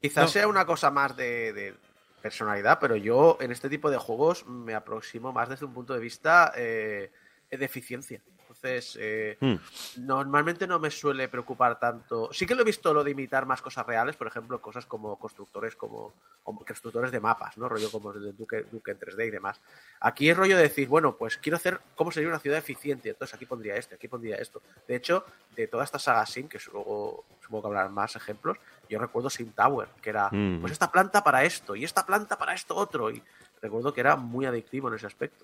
Speaker 6: Quizás
Speaker 5: No.
Speaker 6: sea una cosa más de, de personalidad, pero yo en este tipo de juegos me aproximo más desde un punto de vista eh, de eficiencia. Entonces, eh,
Speaker 4: Mm.
Speaker 6: normalmente no me suele preocupar tanto. Sí que lo he visto lo de imitar más cosas reales, por ejemplo, cosas como constructores, como, como constructores de mapas, ¿no? Rollo como el de Duke, Duke en 3D y demás. Aquí es rollo de decir, bueno, pues quiero hacer cómo sería una ciudad eficiente. Entonces aquí pondría este, aquí pondría esto. De hecho, de toda esta saga Sim, que luego supongo que hablarán más ejemplos, yo recuerdo Sim Tower, que era,
Speaker 4: Mm.
Speaker 6: pues esta planta para esto y esta planta para esto otro. Y recuerdo que era muy adictivo en ese aspecto.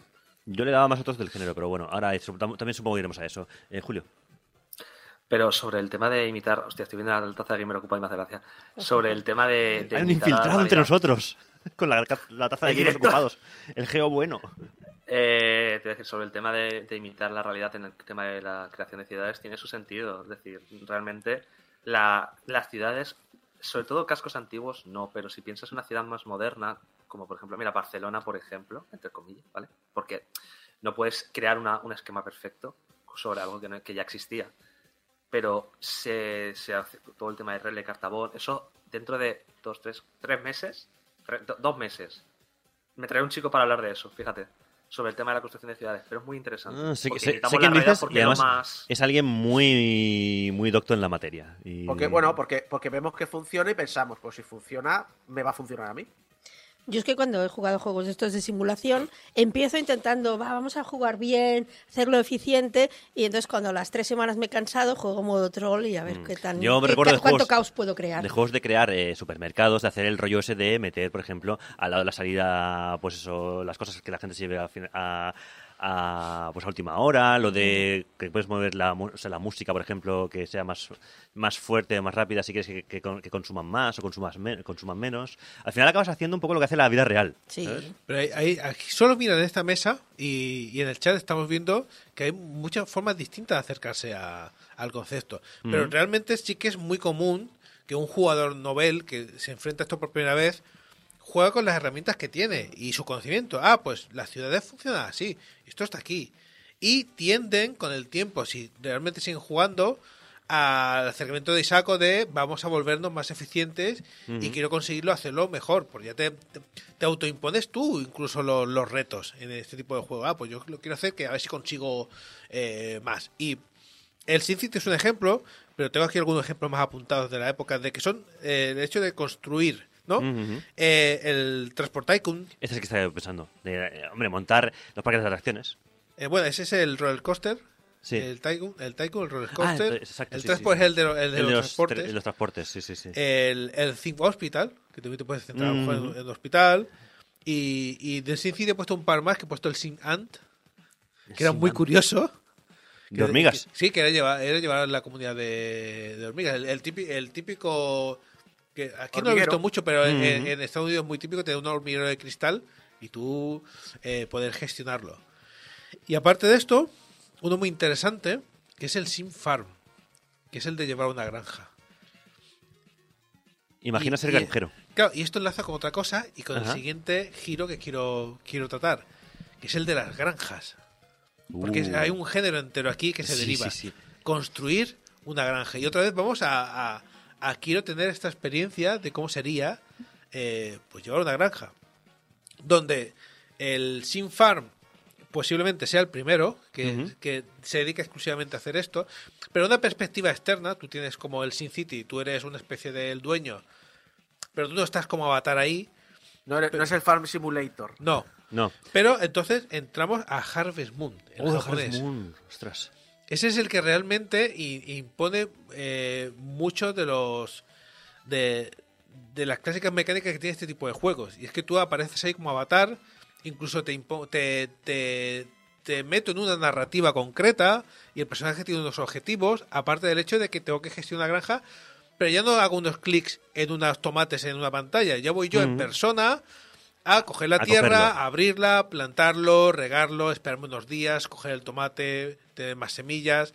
Speaker 4: Yo le daba más otros del género, pero bueno, ahora eso, tam- también supongo que iremos a eso. Eh, Julio.
Speaker 3: Pero sobre el tema de imitar, hostia, estoy viendo la taza de Gamer Ocupa y me hace gracia. Sobre el tema de. de
Speaker 4: Hay un infiltrado entre nosotros. Con la, la taza de
Speaker 3: directo.
Speaker 4: ocupados. El geo bueno.
Speaker 3: Eh, te voy a decir, sobre el tema de, de imitar la realidad en el tema de la creación de ciudades, tiene su sentido. Es decir, realmente la- las ciudades, sobre todo cascos antiguos, no, pero si piensas en una ciudad más moderna, como por ejemplo, mira, Barcelona, por ejemplo, entre comillas, ¿vale? Porque no puedes crear una- un esquema perfecto sobre algo que, no- que ya existía. Pero se, se hace todo el tema de Rele, Cartabón, eso dentro de dos, tres, tres meses, tre- do- dos meses, me trae un chico para hablar de eso, fíjate, sobre el tema de la construcción de ciudades, pero es muy interesante.
Speaker 4: Ah, sé,
Speaker 3: realidad
Speaker 4: dices
Speaker 3: porque
Speaker 4: y además
Speaker 3: lo más...
Speaker 4: es alguien muy, muy docto en la materia. Y...
Speaker 6: Porque, bueno, porque, porque vemos que funciona y pensamos, pues si funciona, me va a funcionar a mí.
Speaker 1: Yo es que cuando he jugado juegos de estos de simulación, empiezo intentando, va, vamos a jugar bien, hacerlo eficiente, y entonces cuando a las tres semanas me he cansado, juego modo troll y a ver qué tan,
Speaker 4: Mm. Yo me
Speaker 1: qué
Speaker 4: recuerdo
Speaker 1: ta-
Speaker 4: de
Speaker 1: cuánto
Speaker 4: juegos,
Speaker 1: caos puedo crear.
Speaker 4: de juegos de crear eh, supermercados, de hacer el rollo ese de meter, por ejemplo, al lado de la salida, pues eso, las cosas que la gente se lleve a- a, pues a última hora, lo de que puedes mover la, mu- o sea, la música, por ejemplo, que sea más, más fuerte, más rápida, si quieres que, que con- que consuman más o consumas me- consuman menos. Al final acabas haciendo un poco lo que hace la vida real.
Speaker 1: Sí.
Speaker 4: ¿sabes?
Speaker 5: Pero hay, hay- aquí solo mira en esta mesa y, y en el chat estamos viendo que hay muchas formas distintas de acercarse a- al concepto. Pero realmente sí que es muy común que un jugador novel que se enfrenta a esto por primera vez juega con las herramientas que tiene y su conocimiento. Ah, pues las ciudades funcionan así, esto está aquí. Y tienden con el tiempo, si realmente siguen jugando, al acercamiento de Isaco de vamos a volvernos más eficientes y quiero conseguirlo hacerlo mejor, porque ya te, te, te autoimpones tú incluso lo- los retos en este tipo de juego. Ah, pues yo lo quiero hacer que a ver si consigo eh, más. Y el SimCity es un ejemplo, pero tengo aquí algunos ejemplos más apuntados de la época de que son eh, el hecho de construir, ¿no?
Speaker 4: Ujú.
Speaker 5: Eh, el Transport Tycoon,
Speaker 4: Este es el que estaba pensando. De, eh, hombre, montar los parques de atracciones.
Speaker 5: eh, bueno, ese es el roller coaster.
Speaker 4: Sí.
Speaker 5: El Tycoon, el Tycoon, el roller
Speaker 4: Ah,
Speaker 5: coaster.
Speaker 4: exacto,
Speaker 5: el
Speaker 4: sí,
Speaker 5: Transport
Speaker 4: sí,
Speaker 5: es el de, el de
Speaker 4: El
Speaker 5: los,
Speaker 4: tra-
Speaker 5: transportes.
Speaker 4: de los transportes, sí, sí, sí.
Speaker 5: el, el Think Hospital, que también te puedes centrar a lo mejor en, en el hospital. Y, y de SimCity he puesto un par más, que he puesto el Sim Ant, que era muy
Speaker 4: Ant.
Speaker 5: curioso.
Speaker 4: De hormigas.
Speaker 5: que- sí, que era llevar, era llevar la comunidad de, de hormigas. El, el típico, el típico que aquí no lo he visto mucho, pero en, Estados Unidos es muy típico tener un hormiguero de cristal y tú eh, poder gestionarlo. Y aparte de esto, uno muy interesante, que es el Sim Farm, que es el de llevar una granja.
Speaker 4: Imagina ser granjero.
Speaker 5: Claro, y esto enlaza con otra cosa y con
Speaker 4: Ajá.
Speaker 5: el siguiente giro que quiero, quiero tratar, que es el de las granjas. Porque
Speaker 4: Uh.
Speaker 5: hay un género entero aquí que se
Speaker 4: Sí,
Speaker 5: deriva.
Speaker 4: sí, sí.
Speaker 5: Construir una granja. Y otra vez vamos a, a- a quiero tener esta experiencia de cómo sería eh, pues llevar una granja. Donde el Sim Farm posiblemente sea el primero que, se dedica exclusivamente a hacer esto. Pero una perspectiva externa, tú tienes como el Sim City, tú eres una especie del dueño, pero tú no estás como avatar ahí.
Speaker 6: No, eres- no es el Farm Simulator.
Speaker 5: No.
Speaker 4: No.
Speaker 5: Pero entonces entramos a Harvest Moon, en
Speaker 4: Oh,
Speaker 5: japonés.
Speaker 4: Harvest Moon. Ostras.
Speaker 5: Ese es el que realmente impone eh, mucho de los de, de las clásicas mecánicas que tiene este tipo de juegos. Y es que tú apareces ahí como avatar, incluso te, te, te, te meto en una narrativa concreta y el personaje tiene unos objetivos, aparte del hecho de que tengo que gestionar una granja, pero ya no hago unos clics en unos tomates en una pantalla, ya voy yo en persona a coger la
Speaker 4: A
Speaker 5: tierra,
Speaker 4: cogerlo.
Speaker 5: abrirla, plantarlo, regarlo, esperarme unos días, coger el tomate, tener más semillas.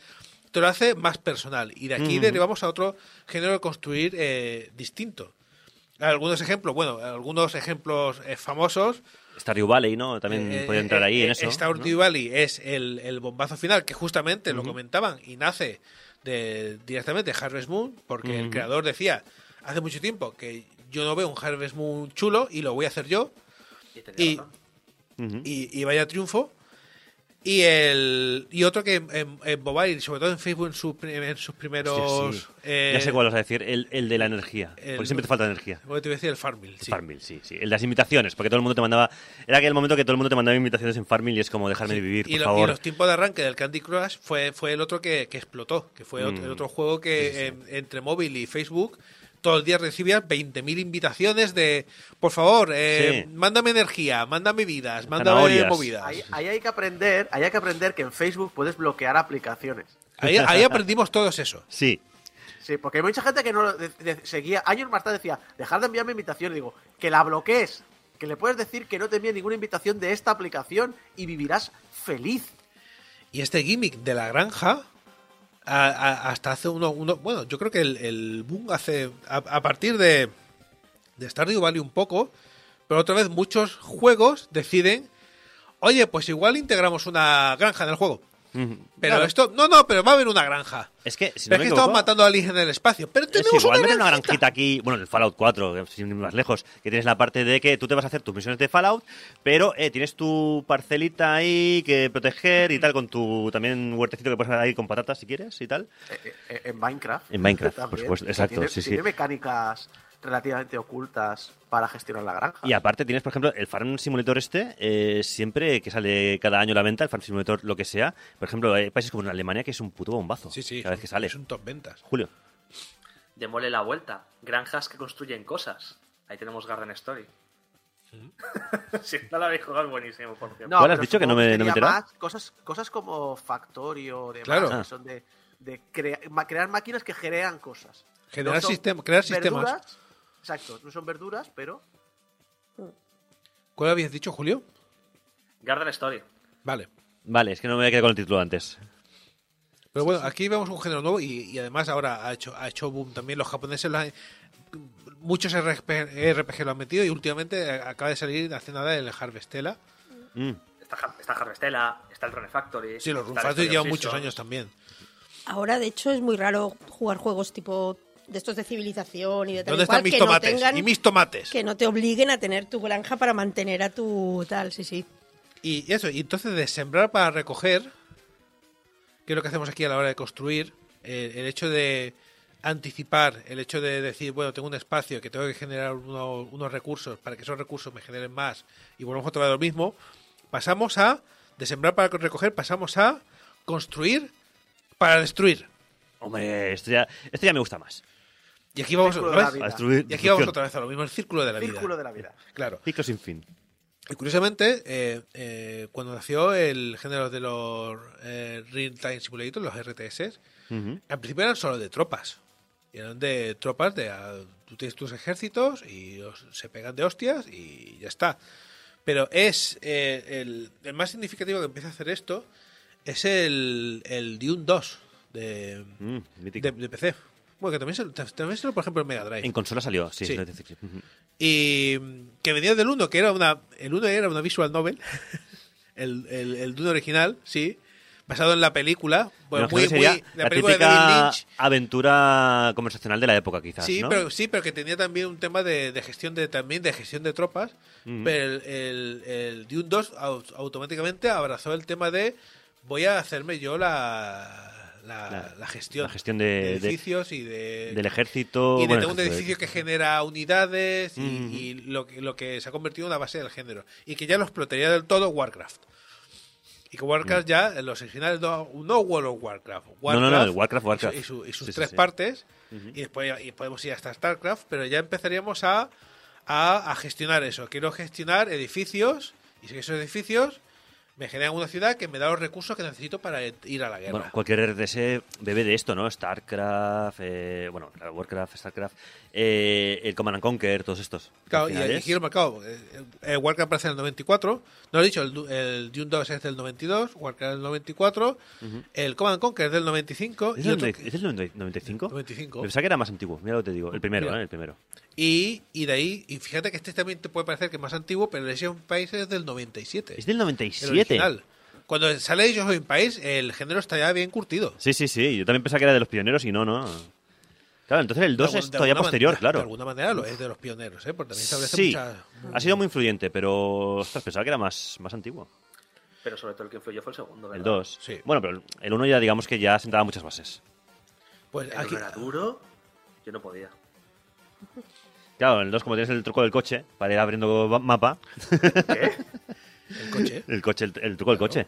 Speaker 5: Te lo hace más personal. Y de aquí derivamos a otro género de construir eh, distinto. Algunos ejemplos, bueno, algunos ejemplos eh, famosos.
Speaker 4: Stardew Valley, ¿no? También
Speaker 5: Eh,
Speaker 4: puede entrar
Speaker 5: eh,
Speaker 4: ahí en eso.
Speaker 5: Stardew Valley es el, el bombazo final, que justamente lo comentaban y nace de, directamente de Harvest Moon, porque el creador decía hace mucho tiempo que yo no veo un Harvest Moon chulo y lo voy a hacer yo.
Speaker 3: Y
Speaker 5: vaya triunfo. Y el y otro que en, en mobile, sobre todo en Facebook, en, su en sus primeros.
Speaker 4: Hostia, sí.
Speaker 5: eh,
Speaker 4: ya sé cuál vas a decir, el, el de la energía.
Speaker 5: el-
Speaker 4: porque siempre te falta energía.
Speaker 5: ¿cómo te iba a decir? El Farmville. Sí.
Speaker 4: Farmville, sí, sí. El de las invitaciones, porque todo el mundo te mandaba. Era aquel momento que todo el mundo te mandaba invitaciones en Farmville y es como dejarme de vivir,
Speaker 5: y,
Speaker 4: por
Speaker 5: lo- y
Speaker 4: favor.
Speaker 5: los tiempos de arranque del Candy Crush fue, fue el otro que, que explotó, que fue
Speaker 4: Mm.
Speaker 5: el otro juego que en- entre móvil y Facebook todo el día recibías 20.000 invitaciones de, por favor, eh,
Speaker 4: Sí.
Speaker 5: mándame energía, mándame vidas, mándame movidas.
Speaker 6: Ahí, ahí hay que aprender, ahí hay que aprender que en Facebook puedes bloquear aplicaciones.
Speaker 5: Ahí, ahí aprendimos todos eso.
Speaker 4: Sí.
Speaker 6: Sí, porque hay mucha gente que no lo de- de- seguía, años más tarde decía, dejar de enviarme invitaciones. Digo, que la bloquees, que le puedes decir que no te envíe ninguna invitación de esta aplicación y vivirás feliz.
Speaker 5: Y este gimmick de la granja, a- hasta hace uno, bueno, yo creo que el, el boom hace, a, a partir de, de Stardew Valley un poco, pero otra vez muchos juegos deciden, oye, pues igual integramos una granja en el juego. Pero
Speaker 4: Claro.
Speaker 5: esto, no, no, pero va a haber una granja.
Speaker 4: Es que, si
Speaker 5: Pero
Speaker 4: no
Speaker 5: es que estamos matando a alienígenas en el espacio. Pero
Speaker 4: es
Speaker 5: tenemos
Speaker 4: igual
Speaker 5: una
Speaker 4: una
Speaker 5: granjita.
Speaker 4: aquí, bueno, en el Fallout 4, que sin ir más lejos, que tienes la parte de que tú te vas a hacer tus misiones de Fallout, pero eh, tienes tu parcelita ahí que proteger y tal, con tu también huertecito que puedes hacer ahí con patatas si quieres y tal.
Speaker 6: Eh, eh, En Minecraft.
Speaker 4: En Minecraft, por
Speaker 6: también,
Speaker 4: supuesto, exacto,
Speaker 6: tiene,
Speaker 4: sí, sí.
Speaker 6: tiene mecánicas relativamente ocultas para gestionar la granja.
Speaker 4: Y aparte tienes, por ejemplo, el Farm Simulator este, eh, siempre que sale cada año a la venta, el Farm Simulator lo que sea. Por ejemplo, hay países como en Alemania que es un puto bombazo.
Speaker 5: Sí, sí,
Speaker 4: Cada vez que sale.
Speaker 5: es un top ventas.
Speaker 4: Julio.
Speaker 3: Démosle la vuelta. Granjas que construyen cosas. Ahí tenemos Garden Story. si no la habéis jugado, es buenísimo, por cierto.
Speaker 4: ¿Cuál has dicho que no me- no me
Speaker 6: más Cosas, cosas como Factorio, demás,
Speaker 5: Claro.
Speaker 6: que
Speaker 4: Ah.
Speaker 6: son de, de crea- crear máquinas que generan cosas.
Speaker 5: Generar
Speaker 6: son
Speaker 5: sistem- crear sistemas.
Speaker 6: verduras, Exacto, no son verduras, pero
Speaker 5: ¿Cuál habías dicho, Julio?
Speaker 3: Garden Story.
Speaker 5: Vale.
Speaker 4: Vale, es que no me había quedado con el título antes.
Speaker 5: Pero bueno, aquí vemos un género nuevo y, y además ahora ha hecho, ha hecho boom también. Los japoneses lo han- muchos RPG, RPG lo han metido y últimamente acaba de salir hace nada el Harvestella.
Speaker 4: Mm.
Speaker 3: Está, está Harvestella, está el Rune Factory.
Speaker 5: Sí, los
Speaker 3: Story of
Speaker 5: llevan muchos años también.
Speaker 1: Ahora, de hecho, es muy raro jugar juegos tipo de estos de civilización y de tal
Speaker 5: ¿Dónde
Speaker 1: y cual,
Speaker 5: están mis
Speaker 1: que no
Speaker 5: tomates?
Speaker 1: tengan-
Speaker 5: Y mis tomates.
Speaker 1: que no te obliguen a tener tu granja para mantener a tu tal, sí, sí.
Speaker 5: Y eso, y entonces de sembrar para recoger, que es lo que hacemos aquí a la hora de construir, eh, el hecho de anticipar, el hecho de decir, bueno, tengo un espacio que tengo que generar uno- unos recursos para que esos recursos me generen más y volvemos otra vez lo mismo, pasamos a, de sembrar para recoger, pasamos a construir para destruir.
Speaker 4: Hombre, esto ya, esto ya me gusta más.
Speaker 5: Y aquí vamos
Speaker 6: Círculo
Speaker 5: otra vez.
Speaker 4: A destruir,
Speaker 5: Y aquí vamos
Speaker 4: destrucción.
Speaker 5: otra vez a lo mismo, el círculo de la vida.
Speaker 6: círculo de la vida.
Speaker 5: Claro.
Speaker 4: Ciclo sin fin.
Speaker 5: Y curiosamente, eh, eh, cuando nació el género de los eh, Real Time Simulator, los RTS, al principio eran solo de tropas. Y eran de tropas de... ah, tú tienes tus ejércitos y os- se pegan de hostias y ya está. Pero es eh, el, el más significativo que empieza a hacer esto es el, el Dune 2 de,
Speaker 4: Mm,
Speaker 5: de, de PC. Bueno, que también se, también se lo, por ejemplo, en Mega Drive.
Speaker 4: En consola salió, sí.
Speaker 5: Y mm, que venía del 1, que era una. El 1 era una visual novel. el, el, el Dune original, sí. Basado en la película. Bueno, muy, muy. La
Speaker 4: la
Speaker 5: película de David Lynch.
Speaker 4: aventura conversacional de la época, quizás,
Speaker 5: Sí,
Speaker 4: ¿no?
Speaker 5: pero, sí, pero que tenía también un tema de, de gestión de también de gestión de tropas. Pero el, el, el Dune 2 au- automáticamente abrazó el tema de voy a hacerme yo la, la,
Speaker 4: La-
Speaker 5: la gestión,
Speaker 4: la gestión de- de-
Speaker 5: edificios y de
Speaker 4: Del ejército...
Speaker 5: y de
Speaker 4: bueno,
Speaker 5: un edificio que genera unidades y,
Speaker 4: Mm.
Speaker 5: y lo, que- lo que se ha convertido en una base del género. Y que ya lo explotaría del todo Warcraft. Y que
Speaker 4: Mm.
Speaker 5: Warcraft ya, en los originales, no, no World of Warcraft.
Speaker 4: No, no, no, Warcraft, Warcraft.
Speaker 5: Y, su- y sus
Speaker 4: Sí,
Speaker 5: tres
Speaker 4: sí.
Speaker 5: partes. Y después y podemos ir hasta StarCraft, pero ya empezaríamos a, a, a gestionar eso. Quiero gestionar edificios y esos edificios Me generan una ciudad que me da los recursos que necesito para ir a la guerra.
Speaker 4: Bueno, cualquier RTS bebe de esto, ¿no? StarCraft, eh, bueno, Warcraft, StarCraft, eh, el Command and Conquer, todos estos.
Speaker 5: Claro, y el
Speaker 4: es-
Speaker 5: giro marcado. eh, eh, Warcraft aparece en el 94. No lo he dicho, el, el Dune 2 es del 92, Warcraft del 94, el Command and Conquer es del 95
Speaker 4: ¿Es
Speaker 5: y,
Speaker 4: del
Speaker 5: otro
Speaker 4: 90 ¿Es 90 95?
Speaker 5: 95.
Speaker 4: Pensaba que era más antiguo, mira lo que te digo. El primero,
Speaker 5: Mira.
Speaker 4: ¿eh? El primero.
Speaker 5: Y, y de ahí, y fíjate que este también te puede parecer que es más antiguo, pero el Age of Empires es del 97.
Speaker 4: Es del
Speaker 5: el
Speaker 4: 97.
Speaker 5: original. Cuando sale Age of Empires, el género está ya bien curtido.
Speaker 4: Sí, sí, sí. Yo también pensaba que era de los pioneros y no, no. Claro, entonces el 2
Speaker 5: De
Speaker 4: es
Speaker 5: de
Speaker 4: todavía
Speaker 5: alguna
Speaker 4: posterior,
Speaker 5: manera-
Speaker 4: claro.
Speaker 5: De alguna manera lo es de los pioneros, ¿eh? Porque también establece
Speaker 4: Sí,
Speaker 5: mucha...
Speaker 4: ha sido muy influyente, pero ostras, pensaba que era más, más antiguo.
Speaker 3: Pero sobre todo el que influyó fue el segundo, ¿verdad?
Speaker 4: El 2.
Speaker 5: Sí.
Speaker 4: Bueno, pero el 1 ya digamos que ya sentaba muchas bases.
Speaker 5: Pues
Speaker 3: El
Speaker 5: aquí,
Speaker 3: era duro, yo no podía.
Speaker 4: Claro, en el 2 como tienes el truco del coche para ir abriendo mapa,
Speaker 3: ¿Qué?
Speaker 5: el coche.
Speaker 4: el coche, el, el truco del coche.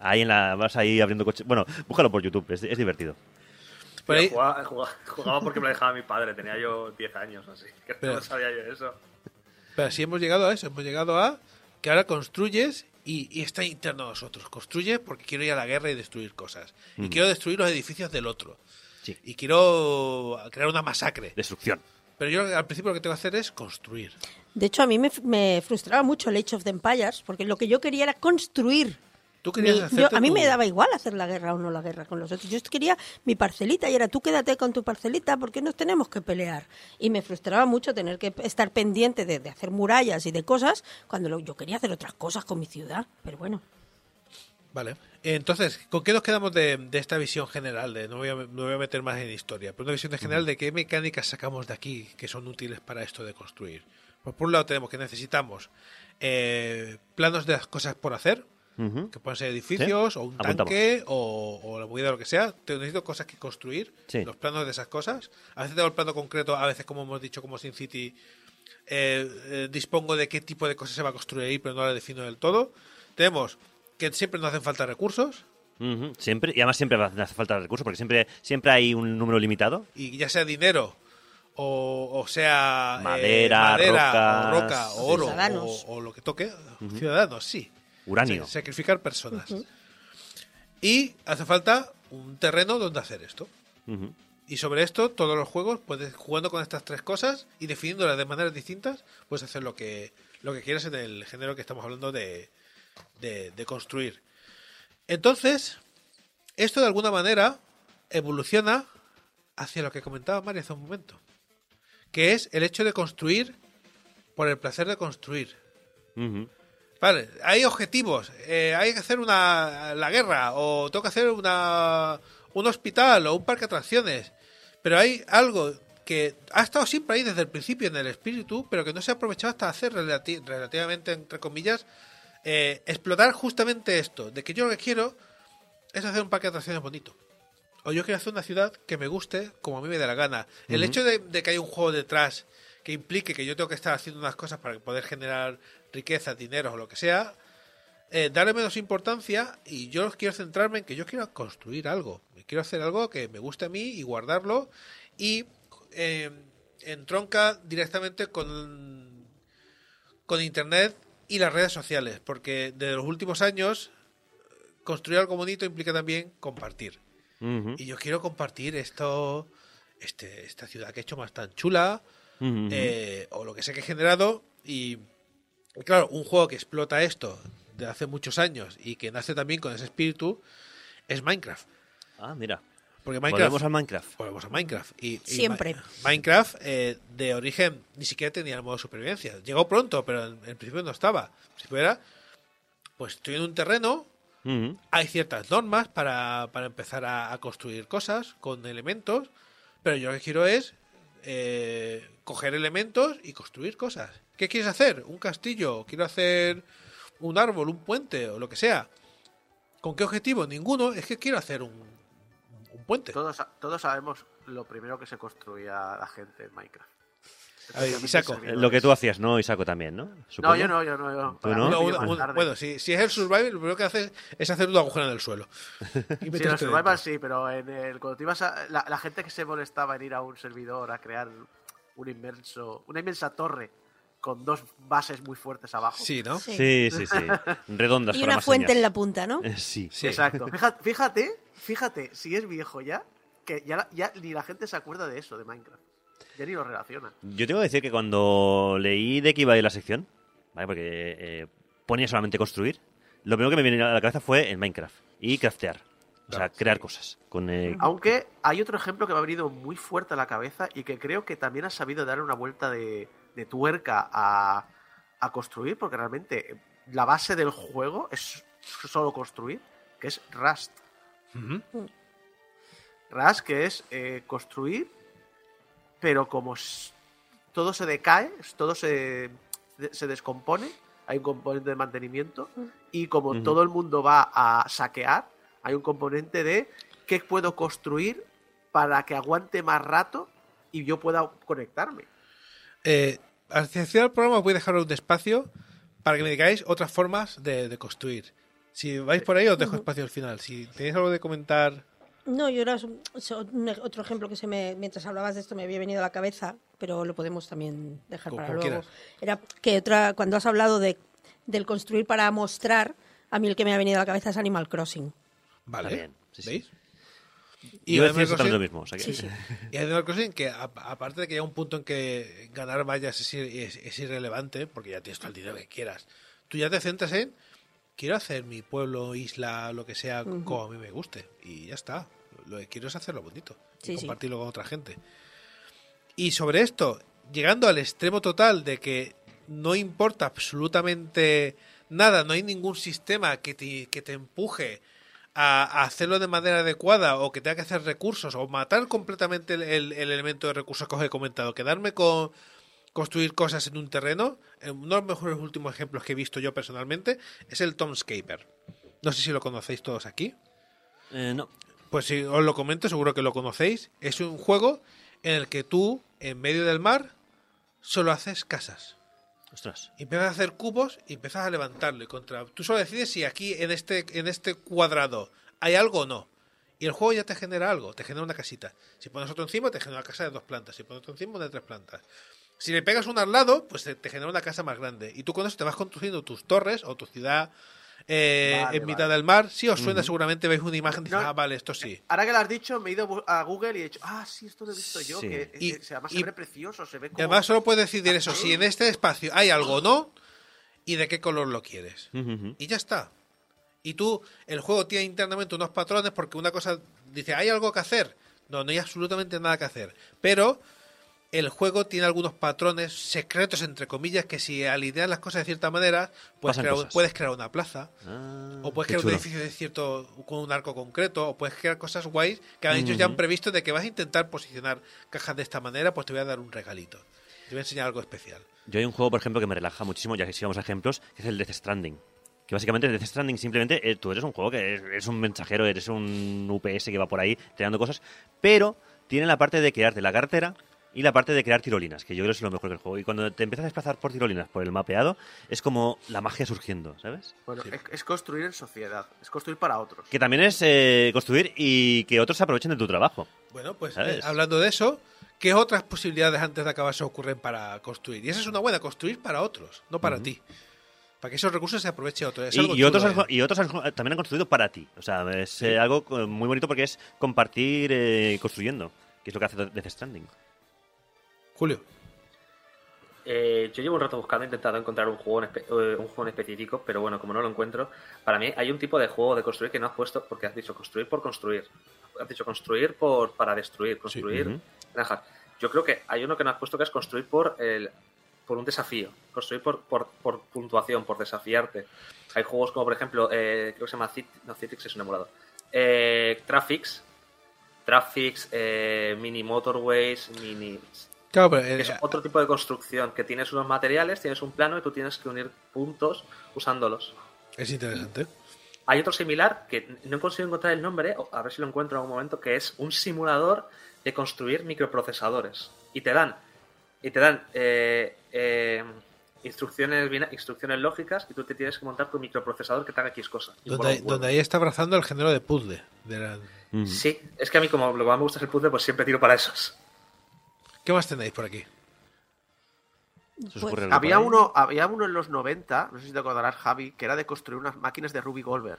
Speaker 4: Ahí en la vas ahí abriendo coche. Bueno, búscalo por YouTube, es, es divertido.
Speaker 5: Por ahí-
Speaker 3: Jugaba, jugaba- jugaba porque me lo dejaba mi padre, tenía yo 10 años, así que
Speaker 5: Pero-
Speaker 3: no sabía yo eso.
Speaker 5: Pero sí hemos llegado a eso, hemos llegado a que ahora construyes y, y está interno a nosotros. Construyes porque quiero ir a la guerra y destruir cosas. Y quiero destruir los edificios del otro.
Speaker 4: Sí.
Speaker 5: Y quiero crear una masacre.
Speaker 4: Destrucción.
Speaker 5: Pero yo al principio lo que tengo que hacer es construir.
Speaker 1: De hecho, a mí me, me frustraba mucho el Age of the Empires, porque lo que yo quería era construir.
Speaker 5: Tú querías
Speaker 1: Mi- yo- a mí
Speaker 5: tu-
Speaker 1: me daba igual hacer la guerra o no la guerra con los otros. Yo quería mi parcelita y era tú quédate con tu parcelita porque nos tenemos que pelear. Y me frustraba mucho tener que estar pendiente de, de hacer murallas y de cosas cuando lo- yo quería hacer otras cosas con mi ciudad. Pero bueno,
Speaker 5: Vale. Entonces, ¿con qué nos quedamos de, de esta visión general? De, no, voy a, no voy a meter más en historia, pero una visión de general de qué mecánicas sacamos de aquí que son útiles para esto de construir. Pues por un lado tenemos que necesitamos eh, planos de las cosas por hacer, Que pueden ser edificios
Speaker 4: Sí,
Speaker 5: o un
Speaker 4: apuntamos.
Speaker 5: tanque o, o la movida o lo que sea. Te necesito cosas que construir,
Speaker 4: Sí.
Speaker 5: los planos de esas cosas. A veces tengo el plano concreto, a veces como hemos dicho, como Sin City, eh, eh, dispongo de qué tipo de cosas se va a construir ahí, pero no la defino del todo. Tenemos que siempre nos hacen falta recursos,
Speaker 4: Siempre, y además siempre hace falta recursos porque siempre, siempre hay un número limitado.
Speaker 5: y ya sea dinero o, o sea eh,
Speaker 4: Madera,
Speaker 5: madera,
Speaker 4: rocas,
Speaker 5: o roca, o oro, o lo que toque, ciudadanos, sí.
Speaker 4: Uranio.
Speaker 5: Sa- Sacrificar personas. Y hace falta un terreno donde hacer esto. Y sobre esto, todos los juegos, puedes jugando con estas tres cosas y definiéndolas de maneras distintas, puedes hacer lo que, lo que quieras en el género que estamos hablando de, de, de construir. Entonces, esto de alguna manera evoluciona hacia lo que comentaba Mario hace un momento, que es el hecho de construir por el placer de construir. Vale, hay objetivos. eh, hay que hacer una la guerra o tengo que hacer una un hospital o un parque de atracciones. Pero hay algo que ha estado siempre ahí desde el principio en el espíritu, pero que no se ha aprovechado hasta hacer relati- relativamente, entre comillas, eh, explotar justamente esto, de que yo lo que quiero es hacer un parque de atracciones bonito. O yo quiero hacer una ciudad que me guste como a mí me dé la gana. El hecho de, de que hay un juego detrás que implique que yo tengo que estar haciendo unas cosas para poder generar riqueza, dinero o lo que sea, eh, darle menos importancia y yo quiero centrarme en que yo quiero construir algo. Quiero hacer algo que me guste a mí y guardarlo y eh, entronca directamente con, con Internet y las redes sociales, porque de los últimos años construir algo bonito implica también compartir. Y yo quiero compartir esto, este, esta ciudad que he hecho más tan chula, Eh, o lo que sé que he generado. Y, claro, un juego que explota esto de hace muchos años y que nace también con ese espíritu es Minecraft.
Speaker 4: Ah, mira.
Speaker 5: Porque Minecraft.
Speaker 4: Volvemos al Minecraft.
Speaker 5: Volvemos a Minecraft. Y, y
Speaker 1: Siempre.
Speaker 5: Ma- Minecraft, eh, de origen, ni siquiera tenía el modo supervivencia. Llegó pronto, pero en, en principio no estaba. En principio era, pues estoy en un terreno, hay ciertas normas para, para empezar a, a construir cosas con elementos, pero yo lo que quiero es eh, coger elementos y construir cosas. ¿Qué quieres hacer? ¿Un castillo? ¿Quiero hacer un árbol, un puente o lo que sea? ¿Con qué objetivo? Ninguno. Es que quiero hacer un, un puente.
Speaker 6: Todos, todos sabemos lo primero que se construía la gente en Minecraft.
Speaker 5: A ver, Isaco,
Speaker 6: Servidores.
Speaker 4: Lo que tú hacías, ¿no, Isaco, también, no?
Speaker 6: No, yo no, yo no.
Speaker 5: Bueno, si, si es el survival, lo primero que hace es hacer un agujero en el suelo. Y
Speaker 6: Sí, en el survival
Speaker 5: dentro.
Speaker 6: sí, pero en el, cuando te ibas a, la, la gente que se molestaba en ir a un servidor a crear un inmenso, una inmensa torre con dos bases muy fuertes abajo.
Speaker 5: Sí, ¿no?
Speaker 4: Sí, sí, sí. Redondas
Speaker 1: Y
Speaker 4: para
Speaker 1: una
Speaker 4: más
Speaker 1: fuente
Speaker 4: señas.
Speaker 1: en la punta, ¿no?
Speaker 4: Eh, Sí.
Speaker 6: Exacto. Fíjate, fíjate, fíjate, si es viejo ya, que ya, la- ya ni la gente se acuerda de eso, de Minecraft. Ya ni lo relaciona.
Speaker 4: Yo tengo que decir que cuando leí de qué iba a ir la sección, ¿vale? porque eh, ponía solamente construir, lo primero que me vino a la cabeza fue el Minecraft y craftear. O sea, crear cosas. Con, eh,
Speaker 6: Aunque hay otro ejemplo que me ha venido muy fuerte a la cabeza y que creo que también ha sabido darle una vuelta de, de tuerca a, a construir, porque realmente la base del juego es solo construir, que es Rust. Rust, que es eh, construir, pero como todo se decae, todo se, se descompone, hay un componente de mantenimiento, y como todo el mundo va a saquear, hay un componente de qué puedo construir para que aguante más rato y yo pueda conectarme.
Speaker 5: Eh, el final del programa voy a dejar un espacio para que me digáis otras formas de, de construir. Si vais por ahí, os dejo espacio al final. Si tenéis algo de comentar.
Speaker 1: No, yo era un- otro ejemplo que se me, mientras hablabas de esto me había venido a la cabeza, pero lo podemos también dejar
Speaker 5: Como-
Speaker 1: para
Speaker 5: como
Speaker 1: luego.
Speaker 5: quieras.
Speaker 1: Era que otra, cuando has hablado de, del construir para mostrar, a mí el que me ha venido a la cabeza es Animal Crossing.
Speaker 5: Vale.
Speaker 4: Bien, sí, sí.
Speaker 5: ¿Veis?
Speaker 4: Y iba a decir
Speaker 5: Animal
Speaker 4: exactamente lo
Speaker 5: Crossing-
Speaker 4: mismo. o sea que-
Speaker 1: Sí, sí.
Speaker 5: Y Animal Crossing, que a- aparte de que llega un punto en que ganar vallas es, ir- es- es irrelevante, porque ya tienes todo el dinero que quieras, tú ya te centras en, quiero hacer mi pueblo, isla, lo que sea, como a mí me guste. Y ya está. Lo que quiero es hacerlo bonito. Y
Speaker 1: Sí, sí.
Speaker 5: compartirlo con otra gente. Y sobre esto, llegando al extremo total de que no importa absolutamente nada, no hay ningún sistema que te, que te empuje a, a hacerlo de manera adecuada o que tenga que hacer recursos o matar completamente el, el- el elemento de recursos que os he comentado, quedarme con construir cosas en un terreno, eh, uno de los mejores últimos ejemplos que he visto yo personalmente es el Tomscaper. No sé si lo conocéis todos aquí.
Speaker 4: Eh, no.
Speaker 5: Pues si os lo comento, seguro que lo conocéis. Es un juego en el que tú, en medio del mar, solo haces casas.
Speaker 4: Ostras.
Speaker 5: Y empiezas a hacer cubos y empiezas a levantarlo. Y contra... Tú solo decides si aquí, en este, en este cuadrado, hay algo o no. Y el juego ya te genera algo, te genera una casita. Si pones otro encima, te genera una casa de dos plantas. Si pones otro encima, una de tres plantas. Si le pegas uno al lado, pues te, te genera una casa más grande. Y tú con eso te vas construyendo tus torres o tu ciudad eh,
Speaker 6: Vale,
Speaker 5: en mitad
Speaker 6: vale.
Speaker 5: del mar. Si os suena, seguramente veis una imagen y dices, ah, vale, esto sí.
Speaker 6: Ahora que lo has dicho, me he ido a Google y he dicho, ah, sí, esto lo he visto yo,
Speaker 4: Sí.
Speaker 6: que
Speaker 5: Y-
Speaker 6: eh, se- además
Speaker 5: y-
Speaker 6: se ve precioso, se ve como...
Speaker 5: además solo puedes decidir eso, si en este espacio hay algo o no, y de qué color lo quieres. Y ya está. Y tú, el juego tiene internamente unos patrones porque una cosa dice, ¿hay algo que hacer? No, no hay absolutamente nada que hacer. Pero el juego tiene algunos patrones secretos, entre comillas, que si alineas las cosas de cierta manera, puedes
Speaker 4: Pasan
Speaker 5: crear, puedes crear una plaza,
Speaker 4: Ah,
Speaker 5: o puedes crear un edificio de cierto, con un arco concreto, o puedes crear cosas guays que han ellos ya han previsto de que vas a intentar posicionar cajas de esta manera, pues te voy a dar un regalito. Te voy a enseñar algo especial.
Speaker 4: Yo hay un juego, por ejemplo, que me relaja muchísimo, ya que si vamos a ejemplos, que es el Death Stranding. Que básicamente Death Stranding simplemente eh, tú eres un juego que es- eres un mensajero, eres un UPS que va por ahí creando cosas, pero tiene la parte de crearte la cartera y la parte de crear tirolinas, que yo creo que es lo mejor del juego. Y cuando te empiezas a desplazar por tirolinas, por el mapeado, es como la magia surgiendo, ¿sabes?
Speaker 6: Bueno, es, es construir en sociedad, es construir para otros.
Speaker 4: Que también es eh, construir y que otros se aprovechen de tu trabajo.
Speaker 5: Bueno, pues eh, hablando de eso, ¿qué otras posibilidades antes de acabar se ocurren para construir? Y esa es una buena, construir para otros, no para ti. Para que esos recursos se aproveche otro. Es
Speaker 4: Y,
Speaker 5: algo
Speaker 4: y otros,
Speaker 5: chulo,
Speaker 4: han-
Speaker 5: ¿eh?
Speaker 4: y otros han- también han construido para ti. O sea, es eh, algo muy bonito porque es compartir eh, construyendo, que es lo que hace Death Stranding.
Speaker 5: Julio.
Speaker 3: Eh, yo llevo un rato buscando, intentando encontrar un juego, en eh, un juego en específico, pero bueno, como no lo encuentro, para mí hay un tipo de juego de construir que no has puesto, porque has dicho construir por construir. Has dicho construir por para destruir, construir granjas. Yo creo que hay uno que no has puesto que es construir por el por un desafío, construir por, por, por puntuación, por desafiarte. Hay juegos como, por ejemplo, eh, creo que se llama Cit no, Citix es un emulador. Eh, Traffics, Traffics, eh, Mini Motorways, Mini
Speaker 5: Claro, pero, eh,
Speaker 3: es otro tipo de construcción, que tienes unos materiales, tienes un plano y tú tienes que unir puntos usándolos.
Speaker 5: es interesante.
Speaker 3: Hay otro similar que no he conseguido encontrar el nombre, a ver si lo encuentro en algún momento, que es un simulador de construir microprocesadores. Y te dan, y te dan eh, eh, instrucciones, lógicas y tú te tienes que montar tu microprocesador que te haga X cosa. Y
Speaker 5: Donde, donde ahí está abrazando el género de puzzle. de la-
Speaker 4: Ujú.
Speaker 3: Sí, es que a mí como lo que más me gusta es el puzzle, pues siempre tiro para esos.
Speaker 5: ¿Qué más tenéis por aquí?
Speaker 1: Pues-
Speaker 6: Había uno, había uno en los 90, no sé si te acordarás, Javi, que era de construir unas máquinas de Ruby Goldberg.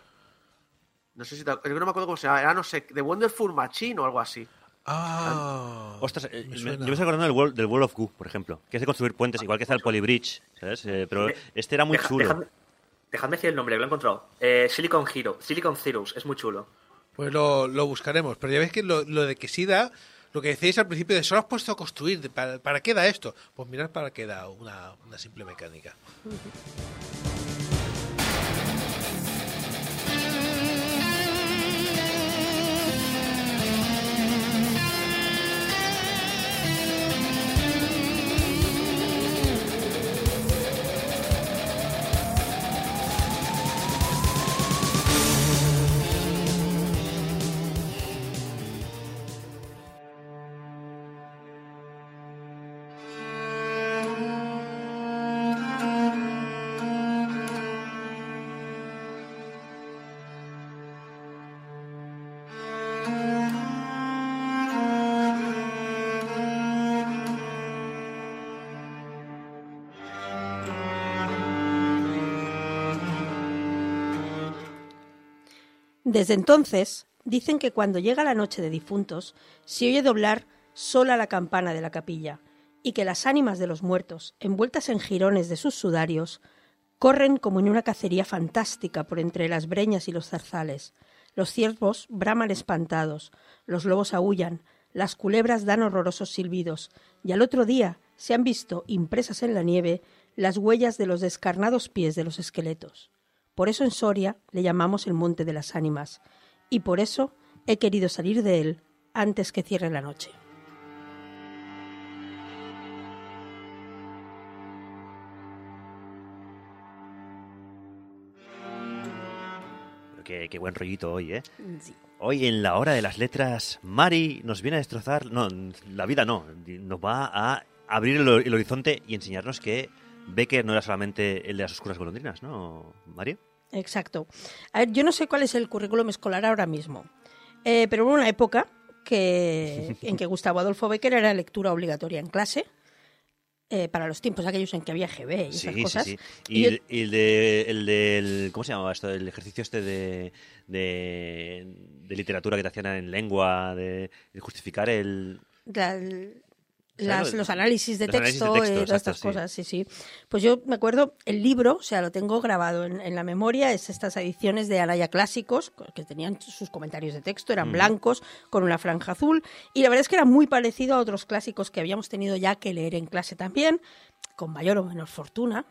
Speaker 6: No sé si te que no me acuerdo cómo se llama, era no sé, de Wonderful Machine o algo así.
Speaker 5: Ah.
Speaker 4: Ostras, eh,
Speaker 5: me
Speaker 4: me-
Speaker 5: suena.
Speaker 4: yo me estoy acordando del World, del World of Goo, por ejemplo, que es de construir puentes, igual que está el Polybridge, ¿sabes? Eh, pero
Speaker 3: De-
Speaker 4: este era muy
Speaker 3: Deja-
Speaker 4: chulo.
Speaker 3: Dejadme, dejadme decir el nombre, que lo he encontrado. Eh, Silicon Hero, Silicon Zeros, es muy chulo.
Speaker 5: Pues lo, lo buscaremos. Pero ya veis que lo, lo de que sí da, lo que decíais al principio de solo has puesto a construir, ¿para, para qué da esto? Pues mirad para qué da una simple mecánica.
Speaker 1: Desde entonces, dicen que cuando llega la noche de difuntos, se oye doblar sola la campana de la capilla, y que las ánimas de los muertos, envueltas en jirones de sus sudarios, corren como en una cacería fantástica por entre las breñas y los zarzales. Los ciervos braman espantados, los lobos aullan, las culebras dan horrorosos silbidos, y al otro día se han visto impresas en la nieve las huellas de los descarnados pies de los esqueletos. Por eso en Soria le llamamos el Monte de las Ánimas, y por eso he querido salir de él antes que cierre la noche.
Speaker 4: Qué, qué buen rollito hoy, ¿eh? Hoy en la hora de las letras, Mari nos viene a destrozar, no, la vida no, nos va a abrir el, el horizonte y enseñarnos que Becker no era solamente el de las oscuras golondrinas, ¿no, Mario?
Speaker 1: Exacto. A ver, yo no sé cuál es el currículum escolar ahora mismo, eh, pero hubo una época que, en que Gustavo Adolfo Becker era lectura obligatoria en clase. eh, para los tiempos aquellos en que había GB y
Speaker 4: Sí,
Speaker 1: esas
Speaker 4: sí,
Speaker 1: cosas.
Speaker 4: sí.
Speaker 1: Y
Speaker 4: Y, el, y el de, el del, ¿cómo se llamaba esto? El ejercicio este de, de, de literatura que te hacían en lengua, de, de justificar el...
Speaker 1: la- las-
Speaker 4: lo-
Speaker 1: los análisis de
Speaker 4: los análisis de
Speaker 1: texto,
Speaker 4: texto,
Speaker 1: y todas estas cosas, sí, sí. Pues yo me acuerdo, el libro, o sea, lo tengo grabado en, en la memoria, es estas ediciones de Anaya Clásicos, que tenían sus comentarios de texto, eran
Speaker 4: Mm.
Speaker 1: blancos, con una franja azul, y la verdad es que era muy parecido a otros clásicos que habíamos tenido ya que leer en clase también, con mayor o menor fortuna,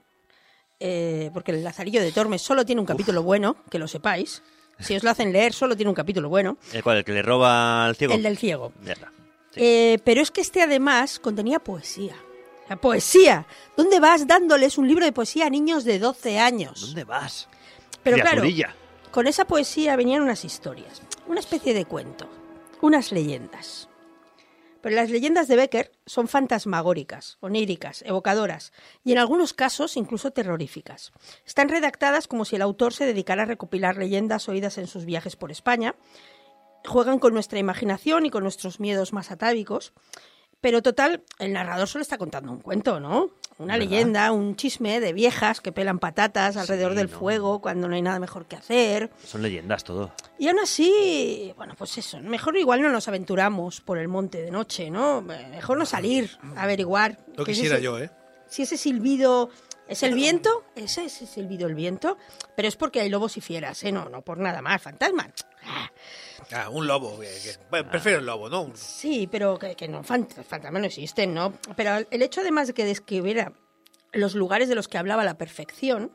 Speaker 1: eh, porque el Lazarillo de Tormes solo tiene un capítulo bueno, que lo sepáis. Si os lo hacen leer, solo tiene un capítulo bueno.
Speaker 4: ¿El cual? ¿El que le roba al ciego?
Speaker 1: El del ciego.
Speaker 4: Ya está.
Speaker 1: Eh, pero es que este además contenía poesía. La poesía. ¿Dónde vas dándoles un libro de poesía a niños de 12 años?
Speaker 4: ¿Dónde vas?
Speaker 1: Pero claro,
Speaker 4: Criaturilla.
Speaker 1: con esa poesía venían unas historias, una especie de cuento, unas leyendas. Pero las leyendas de Becker son fantasmagóricas, oníricas, evocadoras y en algunos casos incluso terroríficas. Están redactadas como si el autor se dedicara a recopilar leyendas oídas en sus viajes por España. Juegan con nuestra imaginación y con nuestros miedos más atávicos. Pero total, el narrador solo está contando un cuento, ¿no? Una
Speaker 4: ¿Verdad?
Speaker 1: leyenda, un chisme de viejas que pelan patatas alrededor
Speaker 4: Sí,
Speaker 1: del
Speaker 4: ¿no?
Speaker 1: fuego cuando no hay nada mejor que hacer.
Speaker 4: Son leyendas todo.
Speaker 1: Y aún así, bueno, pues eso, mejor igual no nos aventuramos por el monte de noche, ¿no? Mejor no salir a averiguar.
Speaker 5: Lo
Speaker 1: es
Speaker 5: quisiera
Speaker 1: ese-
Speaker 5: yo, ¿eh?
Speaker 1: Si ese silbido es el viento, ese es el silbido el viento, pero es porque hay lobos y fieras, ¿eh? No, no por nada más, fantasma. Ah,
Speaker 5: Ah, un lobo. que- que- bueno, prefiero el lobo, ¿no?
Speaker 1: Sí, pero que, que no, fant- fantasmas no existen, ¿no? Pero el hecho además de que describiera los lugares de los que hablaba a la perfección,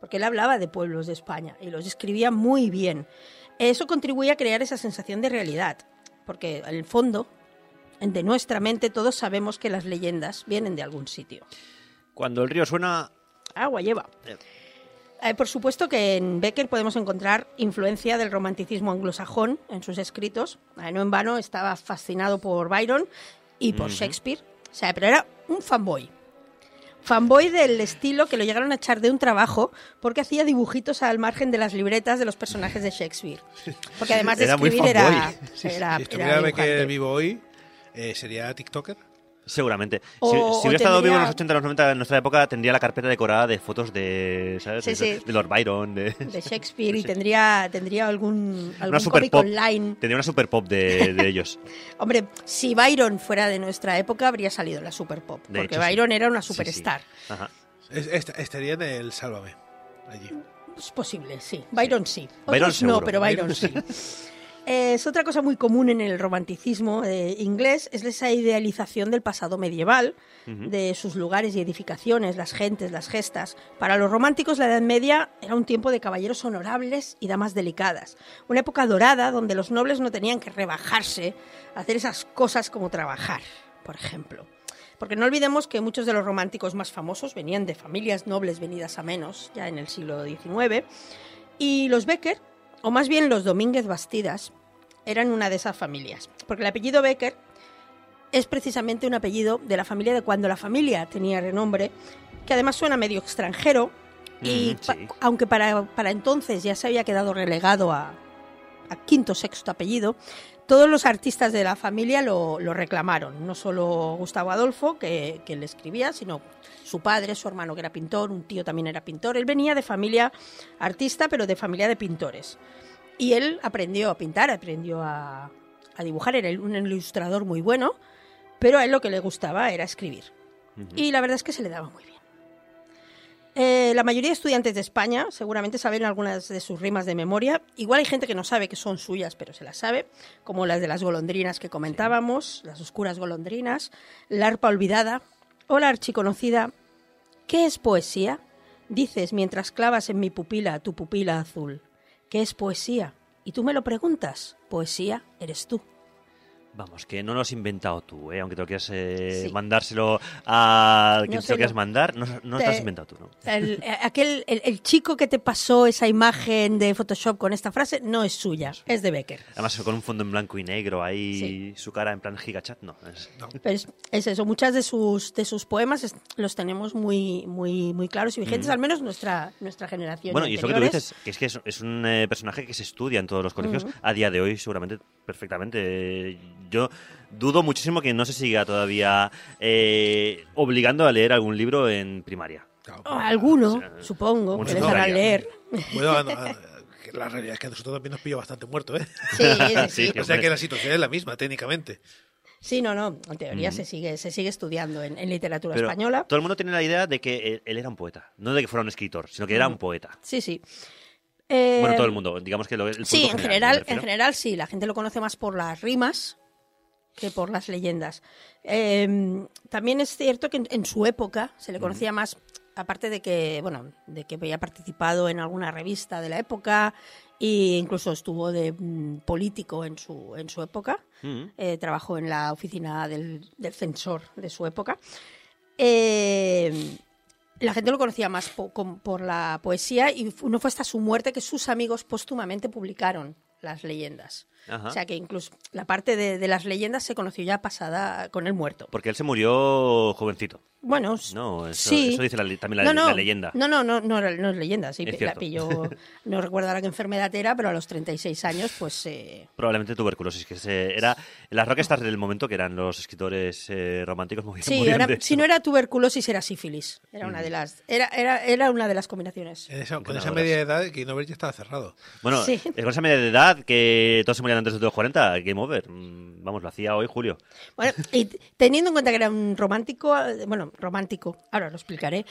Speaker 1: porque él hablaba de pueblos de España y los describía muy bien, eso contribuye a crear esa sensación de realidad, porque en el fondo, de nuestra mente, todos sabemos que las leyendas vienen de algún sitio.
Speaker 4: Cuando el río suena...
Speaker 1: Agua lleva. Eh, por supuesto que en Becker podemos encontrar influencia del romanticismo anglosajón en sus escritos. Eh, no en vano estaba fascinado por Byron y por. Shakespeare. O sea, pero era un fanboy. Fanboy del estilo que lo llegaron a echar de un trabajo porque hacía dibujitos al margen de las libretas de los personajes de Shakespeare. Porque además de
Speaker 4: Era muy
Speaker 1: escribir era, era,
Speaker 5: si
Speaker 1: era
Speaker 5: estuviera Becker vivo hoy, eh, ¿sería TikToker?
Speaker 4: Seguramente.
Speaker 1: O-
Speaker 4: si, si
Speaker 1: o
Speaker 4: hubiera estado vivo en
Speaker 1: tendría-
Speaker 4: los 80, los 90, en nuestra época, tendría la carpeta decorada de fotos de, ¿sabes?
Speaker 1: Sí,
Speaker 4: de,
Speaker 1: sí.
Speaker 4: de Lord Byron, de...
Speaker 1: de Shakespeare y tendría, tendría algún,
Speaker 4: una
Speaker 1: algún
Speaker 4: super
Speaker 1: cómic
Speaker 4: pop.
Speaker 1: online.
Speaker 4: Tendría una super pop de, de ellos.
Speaker 1: Hombre, si Byron fuera de nuestra época, habría salido la super pop.
Speaker 4: De
Speaker 1: porque
Speaker 4: hecho, sí.
Speaker 1: Byron era una
Speaker 4: Sí, sí.
Speaker 1: superstar.
Speaker 4: Ajá.
Speaker 5: Es- est- estaría en el Sálvame. Allí.
Speaker 1: Es posible, sí. Byron sí.
Speaker 4: Byron
Speaker 1: Otros no, pero Byron sí. Es otra cosa muy común en el romanticismo eh, inglés, es esa idealización del pasado medieval, de sus lugares y edificaciones, las gentes, las gestas. Para los románticos la Edad Media era un tiempo de caballeros honorables y damas delicadas, una época dorada donde los nobles no tenían que rebajarse a hacer esas cosas como trabajar, por ejemplo. Porque no olvidemos que muchos de los románticos más famosos venían de familias nobles venidas a menos, ya en el siglo XIX, y los Becker, o más bien los Domínguez Bastidas, eran una de esas familias. Porque el apellido Becker es precisamente un apellido de la familia de cuando la familia tenía renombre, que además suena medio extranjero, y
Speaker 4: Mm,
Speaker 1: pa- aunque para, para entonces ya se había quedado relegado a, a quinto, sexto apellido, todos los artistas de la familia lo, lo reclamaron. No solo Gustavo Adolfo, que, que le escribía, sino su padre, su hermano que era pintor, un tío también era pintor. Él venía de familia artista, pero de familia de pintores. Y él aprendió a pintar, aprendió a, a dibujar, era un ilustrador muy bueno, pero a él lo que le gustaba era escribir. Y la verdad es que se le daba muy bien. Eh, la mayoría de estudiantes de España seguramente saben algunas de sus rimas de memoria. Igual hay gente que no sabe que son suyas, pero se las sabe, como las de las golondrinas que comentábamos, las oscuras golondrinas, la arpa olvidada o la archiconocida ¿Qué es poesía? Dices mientras clavas en mi pupila tu pupila azul. ¿Qué es poesía? Y tú me lo preguntas. Poesía eres tú.
Speaker 4: Vamos, que no lo has inventado tú, ¿eh? aunque te lo quieras eh,
Speaker 1: Sí.
Speaker 4: mandárselo a quien
Speaker 1: No
Speaker 4: te lo quieras mandar, no, no
Speaker 1: Te-
Speaker 4: lo has inventado tú, ¿no?
Speaker 1: El, aquel, el, el chico que te pasó esa imagen de Photoshop con esta frase no es suya, es de Becker.
Speaker 4: Además, con un fondo en blanco y negro, ahí su cara en plan gigachat, no. es-
Speaker 1: Pues es eso, muchas de sus, de sus poemas es- los tenemos muy, muy, muy claros y vigentes, al menos nuestra, nuestra generación.
Speaker 4: Bueno, y es lo que tú dices, que es que es, es un eh, personaje que se estudia en todos los colegios a día de hoy, seguramente, perfectamente. Eh, Yo dudo muchísimo que no se siga todavía eh, obligando a leer algún libro en primaria.
Speaker 1: O alguno,
Speaker 4: O sea,
Speaker 1: supongo, que
Speaker 4: secundaria.
Speaker 1: leer.
Speaker 5: Bueno, no, no, que la realidad es que a nosotros también nos pilló bastante muerto, ¿eh?
Speaker 1: Sí, sí, sí.
Speaker 4: Sí,
Speaker 5: o sea que la situación es la misma, técnicamente.
Speaker 1: Sí, no, no, en teoría se, sigue, se sigue estudiando en, en literatura
Speaker 4: Pero
Speaker 1: española.
Speaker 4: todo el mundo tiene la idea de que él, él era un poeta. No de que fuera un escritor, sino que era un poeta.
Speaker 1: Sí, sí. Eh,
Speaker 4: Bueno, todo el mundo, digamos que lo, el
Speaker 1: Sí, en general, en general sí, la gente lo conoce más por las rimas que por las leyendas. Eh, también es cierto que en, en su época se le conocía más, aparte de que, bueno, de que había participado en alguna revista de la época e incluso estuvo de mm, político en su, en su época. Eh, trabajó en la oficina del, del censor de su época. Eh, la gente lo conocía más po- por la poesía y no fue hasta su muerte que sus amigos póstumamente publicaron las leyendas.
Speaker 4: Ajá.
Speaker 1: O sea que incluso la parte de, de las leyendas se conoció ya pasada con el muerto.
Speaker 4: Porque él se murió jovencito.
Speaker 1: Bueno,
Speaker 4: No, eso,
Speaker 1: sí.
Speaker 4: eso dice la también la,
Speaker 1: no, no,
Speaker 4: la leyenda.
Speaker 1: No, no, no, no, no es leyenda, sí,
Speaker 4: Es
Speaker 1: la pilló, no recuerdo ahora qué enfermedad era, pero a los 36 años, pues eh,
Speaker 4: Probablemente tuberculosis, que se, era las rockstars del momento que eran los escritores eh, románticos movían,
Speaker 1: sí, era-
Speaker 4: de
Speaker 1: si no era tuberculosis era sífilis, era una de las, era, era, era una de las combinaciones.
Speaker 5: Esa- con esa media edad, Game Over ya estaba cerrado.
Speaker 4: Bueno,
Speaker 1: Sí.
Speaker 4: eh, con esa media de edad que todos se morían antes de los 40, Game Over. Mm, Vamos, lo hacía hoy Julio.
Speaker 1: Bueno, y teniendo en cuenta que era un romántico, eh, bueno, romántico, ahora lo explicaré,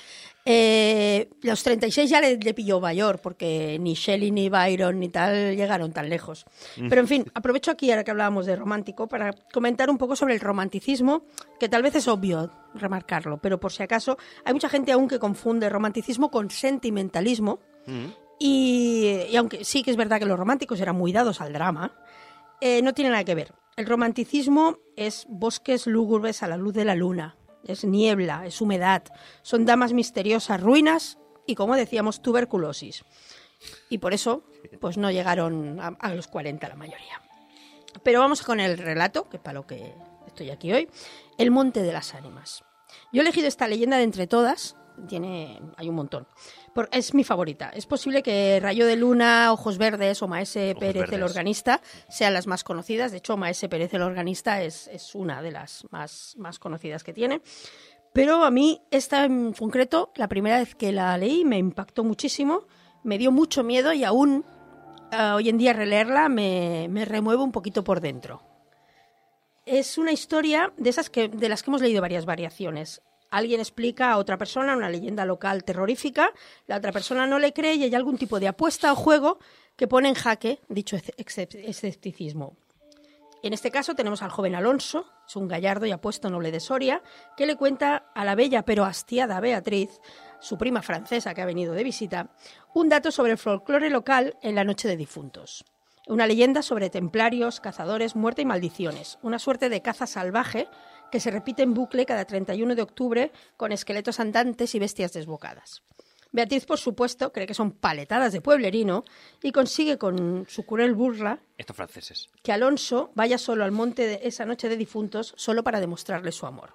Speaker 1: eh, los 36 ya le, le pilló mayor, porque ni Shelley ni Byron ni tal llegaron tan lejos. Pero en fin, aprovecho aquí, ahora que hablábamos de romántico, para comentar un poco sobre el romanticismo, que tal vez es obvio remarcarlo, pero por si acaso, hay mucha gente aún que confunde romanticismo con sentimentalismo. Y, y aunque sí que es verdad que los románticos eran muy dados al drama, eh, no tiene nada que ver. El romanticismo es bosques lúgubres a la luz de la luna, es niebla, es humedad, son damas misteriosas, ruinas y, como decíamos, tuberculosis. Y por eso, pues no llegaron a, los 40 la mayoría. Pero vamos con el relato, que para lo que estoy aquí hoy, El Monte de las Ánimas. Yo he elegido esta leyenda de entre todas tiene, hay un montón. Es mi favorita. Es posible que Rayo de Luna, Ojos Verdes o Maese Pérez el organista sean las más conocidas. De hecho, Maese Pérez el organista es, es una de las más, más conocidas que tiene. Pero a mí, esta en concreto, la primera vez que la leí me impactó muchísimo, me dio mucho miedo y aún ah, hoy en día releerla me, me remueve un poquito por dentro. Es una historia de esas que, de las que hemos leído varias variaciones. Alguien explica a otra persona una leyenda local terrorífica, la otra persona no le cree y hay algún tipo de apuesta o juego que pone en jaque dicho escepticismo. En este caso tenemos al joven Alonso, es un gallardo y apuesto noble de Soria, que le cuenta a la bella pero hastiada Beatriz, su prima francesa que ha venido de visita, un dato sobre el folclore local en la Noche de Difuntos. Una leyenda sobre templarios, cazadores, muerte y maldiciones. Una suerte de caza salvaje que se repite en bucle cada 31 de octubre con esqueletos andantes y bestias desbocadas. Beatriz, por supuesto, cree que son paletadas de pueblerino y consigue con su cruel burla
Speaker 4: Estos franceses.
Speaker 1: que Alonso vaya solo al monte de esa noche de difuntos solo para demostrarle su amor.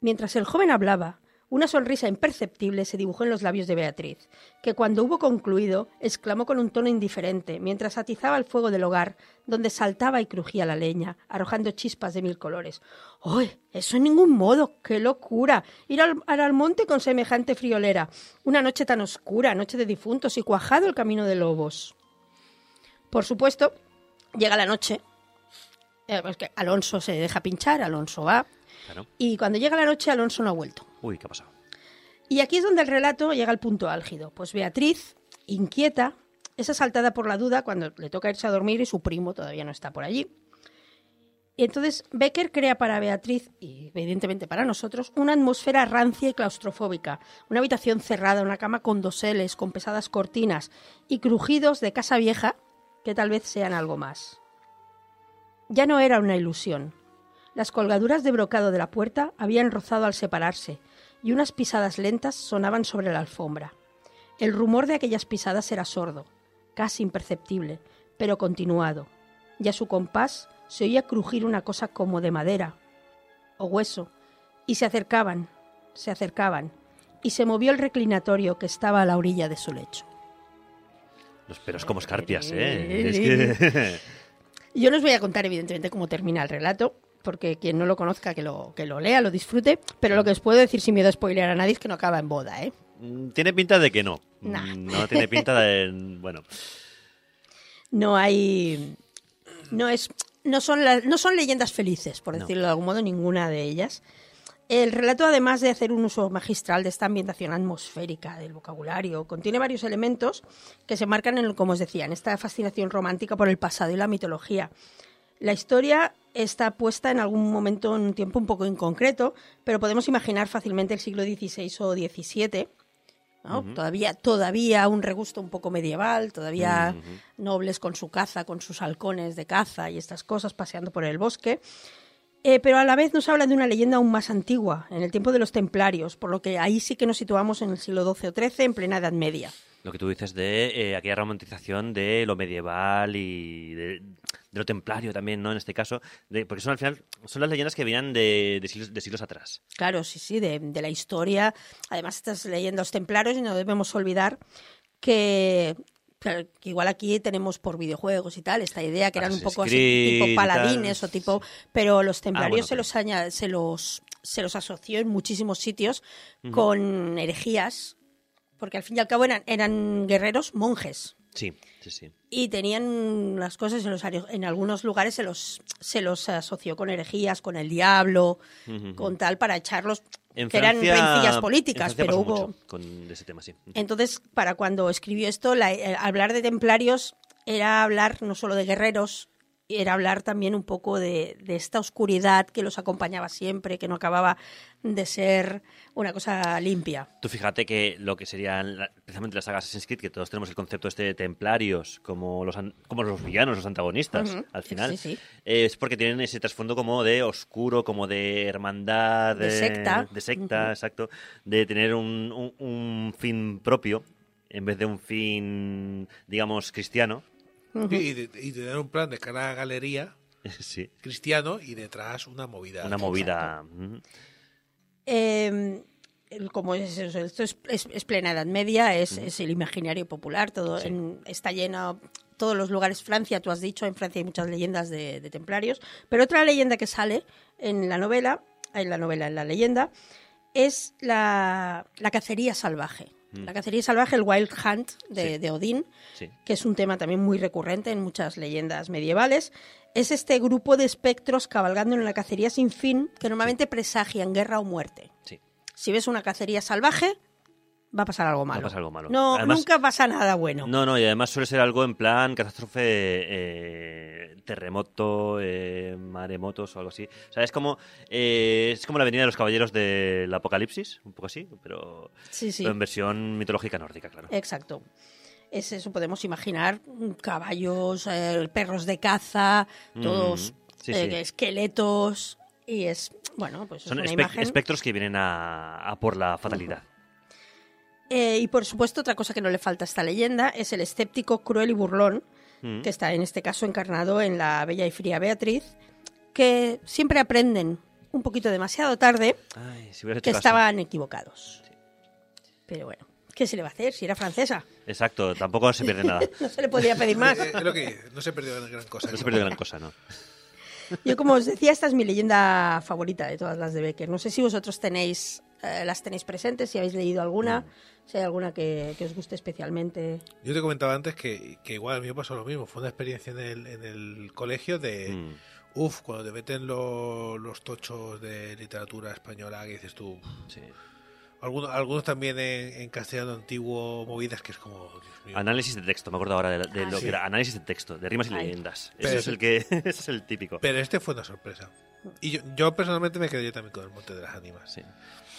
Speaker 1: Mientras el joven hablaba, una sonrisa imperceptible se dibujó en los labios de Beatriz, que cuando hubo concluido exclamó con un tono indiferente, mientras atizaba el fuego del hogar, donde saltaba y crujía la leña, arrojando chispas de mil colores. ¡Ay! Eso en ningún modo. ¡Qué locura! Ir al, al- monte con semejante friolera. Una noche tan oscura, noche de difuntos y cuajado el camino de lobos. Por supuesto, llega la noche. Eh, Alonso se deja pinchar, Alonso va.
Speaker 4: Claro.
Speaker 1: Y cuando llega la noche, Alonso no ha vuelto.
Speaker 4: Uy, ¿qué ha pasado?
Speaker 1: Y aquí es donde el relato llega al punto álgido. Pues Beatriz, inquieta, es asaltada por la duda cuando le toca irse a dormir y su primo todavía no está por allí. Y entonces Becker crea para Beatriz, y evidentemente para nosotros, una atmósfera rancia y claustrofóbica. Una habitación cerrada, una cama con doseles, con pesadas cortinas y crujidos de casa vieja que tal vez sean algo más. Ya no era una ilusión. Las colgaduras de brocado de la puerta habían rozado al separarse y unas pisadas lentas sonaban sobre la alfombra. El rumor de aquellas pisadas era sordo, casi imperceptible, pero continuado, y a su compás se oía crujir una cosa como de madera o hueso, y se acercaban, se acercaban, y se movió el reclinatorio que estaba a la orilla de su lecho.
Speaker 4: Los pelos como escarpias, ¿eh? Es que...
Speaker 1: Yo no os voy a contar, evidentemente, cómo termina el relato, porque quien no lo conozca, que lo, que lo lea, lo disfrute, pero lo que os puedo decir sin miedo a spoilear a nadie es que no acaba en boda, ¿eh?
Speaker 4: Mm, Tiene pinta de que no.
Speaker 1: Nah.
Speaker 4: Mm, No tiene pinta de... Bueno,
Speaker 1: no hay no es no son la- no son leyendas felices por
Speaker 4: No.
Speaker 1: decirlo de algún modo ninguna de ellas el relato además de hacer un uso magistral de esta ambientación atmosférica del vocabulario contiene varios elementos que se marcan en como os decía en esta fascinación romántica por el pasado y la mitología la historia está puesta en algún momento en un tiempo un poco inconcreto pero podemos imaginar fácilmente el siglo XVI o XVII ¿no? Todavía, todavía un regusto un poco medieval, todavía nobles con su caza, con sus halcones de caza y estas cosas paseando por el bosque. Eh, pero a la vez nos habla de una leyenda aún más antigua, en el tiempo de los templarios, por lo que ahí sí que nos situamos en el siglo XII o XIII, en plena Edad Media.
Speaker 4: lo que tú dices de eh, aquella romantización de lo medieval y de, de lo templario también, ¿no? En este caso, de- porque son al final son las leyendas que vienen de, de siglos, de siglos atrás.
Speaker 1: Claro, sí, sí, de, de la historia. Además, estas leyendas templarios, y no debemos olvidar que, claro, que igual aquí tenemos por videojuegos y tal, esta idea que eran un poco así,
Speaker 4: Creed
Speaker 1: tipo paladines o tipo. Pero los templarios
Speaker 4: bueno,
Speaker 1: se, los se, los, se los asoció en muchísimos sitios con herejías, porque al fin y al cabo eran, eran guerreros monjes
Speaker 4: Sí, sí, sí.
Speaker 1: y tenían las cosas en, los, en algunos lugares se los, se los asoció con herejías, con el diablo, con tal para echarlos,
Speaker 4: En
Speaker 1: que eran rencillas
Speaker 4: en
Speaker 1: políticas, pero hubo...
Speaker 4: mucho con ese tema, sí.
Speaker 1: Entonces, para cuando escribió esto, la- eh, hablar de templarios era hablar no solo de guerreros, era hablar también un poco de, de esta oscuridad que los acompañaba siempre, que no acababa de ser una cosa limpia.
Speaker 4: Tú fíjate que lo que serían la- precisamente las sagas Assassin's Creed, que todos tenemos el concepto este de templarios como los, como los villanos, los antagonistas, al final,
Speaker 1: Sí, sí.
Speaker 4: eh, es porque tienen ese trasfondo como de oscuro, como de hermandad,
Speaker 1: De secta.
Speaker 4: de secta, exacto, de tener un, un- un fin propio en vez de un fin, digamos, cristiano.
Speaker 5: Y, de, y de tener un plan de cara a la galería
Speaker 4: sí,
Speaker 5: cristiano y detrás una movida.
Speaker 4: una movida.
Speaker 1: Eh, el- como es eso, esto es, es- es plena Edad Media, es, es el imaginario popular, todo
Speaker 4: Sí.
Speaker 1: en- está lleno, todos los lugares, Francia, tú has dicho, en Francia hay muchas leyendas de, de templarios, pero otra leyenda que sale en la novela, en la novela, en la leyenda, es la, la cacería salvaje.
Speaker 4: Mm.
Speaker 1: La cacería salvaje, el Wild Hunt de,
Speaker 4: Sí.
Speaker 1: de Odín,
Speaker 4: Sí.
Speaker 1: que es un tema también muy recurrente en muchas leyendas medievales, es este grupo de espectros cabalgando en la cacería sin fin que normalmente presagian guerra o muerte.
Speaker 4: Sí.
Speaker 1: Si ves una cacería salvaje, va a pasar algo malo.
Speaker 4: pasar algo malo.
Speaker 1: No,
Speaker 4: Además-
Speaker 1: nunca pasa nada bueno.
Speaker 4: No, no, y además suele ser algo en plan catástrofe, eh, terremoto, eh, maremotos o algo así. O sea, es como, eh, es como la venida de los caballeros del apocalipsis, un poco así, pero,
Speaker 1: Sí, sí.
Speaker 4: pero en versión mitológica nórdica, claro.
Speaker 1: Exacto. Es eso, podemos imaginar caballos, eh, perros de caza, todos
Speaker 4: Mm, sí,
Speaker 1: eh,
Speaker 4: sí.
Speaker 1: esqueletos. Y es, bueno, pues es
Speaker 4: Son
Speaker 1: una imagen.
Speaker 4: espectros que vienen a, a por la fatalidad.
Speaker 1: Eh, y por supuesto, otra cosa que no le falta a esta leyenda es el escéptico cruel y burlón,
Speaker 4: Mm.
Speaker 1: que está en este caso encarnado en la bella y fría Beatriz, que siempre aprenden un poquito demasiado tarde
Speaker 4: Ay, si hubieras hecho
Speaker 1: que
Speaker 4: caso.
Speaker 1: estaban equivocados. Pero bueno, ¿qué se le va a hacer si era francesa?
Speaker 4: Exacto, tampoco se pierde nada.
Speaker 1: No se le podía pedir más.
Speaker 5: Eh, es lo que no se perdió gran cosa.
Speaker 4: No se pierde gran cosa, ¿no?
Speaker 1: Yo, como os decía, esta es mi leyenda favorita de todas las de Becker. No sé si vosotros tenéis, eh, las tenéis presentes, si habéis leído alguna,
Speaker 4: Mm.
Speaker 1: Si hay alguna que, que os guste especialmente.
Speaker 5: Yo te comentaba antes que, que igual a mí me pasó lo mismo. Fue una experiencia en el, en el colegio de,
Speaker 4: Mm.
Speaker 5: uff, cuando te meten lo- los tochos de literatura española, que dices tú.
Speaker 4: Sí.
Speaker 5: Algunos, algunos también en, en castellano antiguo, movidas que es como, Dios mío.
Speaker 4: Análisis de texto, me acuerdo ahora de, de
Speaker 1: Ah,
Speaker 4: lo
Speaker 5: sí.
Speaker 4: que era análisis de texto, de rimas y
Speaker 1: Ay.
Speaker 4: leyendas.
Speaker 5: Pero
Speaker 4: Ese es el que ese es el típico.
Speaker 5: Pero este fue una sorpresa. Y yo, yo personalmente me quedé yo también con el monte de las ánimas.
Speaker 4: Sí.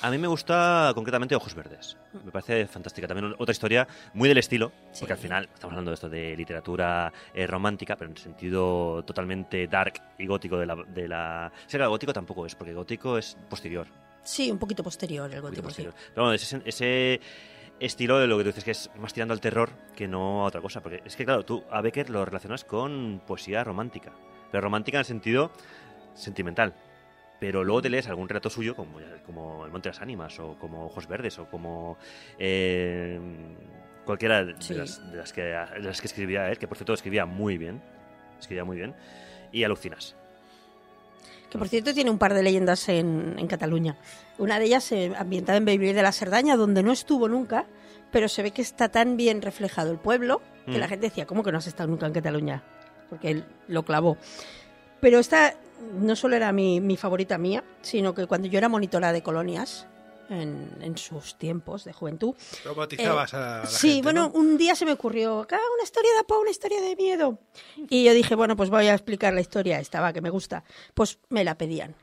Speaker 4: A mí me gusta concretamente Ojos Verdes. Me parece fantástica. También otra historia muy del estilo,
Speaker 1: Sí.
Speaker 4: porque al final estamos hablando de esto de literatura eh, romántica, pero en sentido totalmente dark y gótico de la... De la... Sí, claro, gótico tampoco es, porque gótico es posterior.
Speaker 1: Sí, un poquito posterior el gótico, sí.
Speaker 4: posterior. Pero bueno, ese, ese estilo de lo que tú dices que es más tirando al terror que no a otra cosa. Porque es que, claro, tú a Becker lo relacionas con poesía romántica. Pero romántica en el sentido sentimental. Pero luego te lees algún relato suyo, como, como El Monte de las Ánimas, o como Ojos Verdes, o como eh, cualquiera de,
Speaker 1: Sí.
Speaker 4: las, de las que, de las que escribía él, que por cierto escribía muy bien. Escribía muy bien. Y alucinas.
Speaker 1: Que por cierto tiene un par de leyendas en, en Cataluña. Una de ellas eh, ambientada en Bellver de la Cerdaña, donde no estuvo nunca, pero se ve que está tan bien reflejado el pueblo que
Speaker 4: Mm.
Speaker 1: la gente decía, ¿cómo que no has estado nunca en Cataluña? Porque él lo clavó. Pero esta no solo era mi, mi favorita mía, sino que cuando yo era monitora de colonias, en, en sus tiempos de juventud, Eh,
Speaker 5: a la
Speaker 1: sí,
Speaker 5: gente,
Speaker 1: bueno,
Speaker 5: ¿no?
Speaker 1: un día se me ocurrió, acá una historia de Apo, una historia de miedo. Y yo dije, bueno, pues voy a explicar la historia esta, va, que me gusta. Pues me la pedían.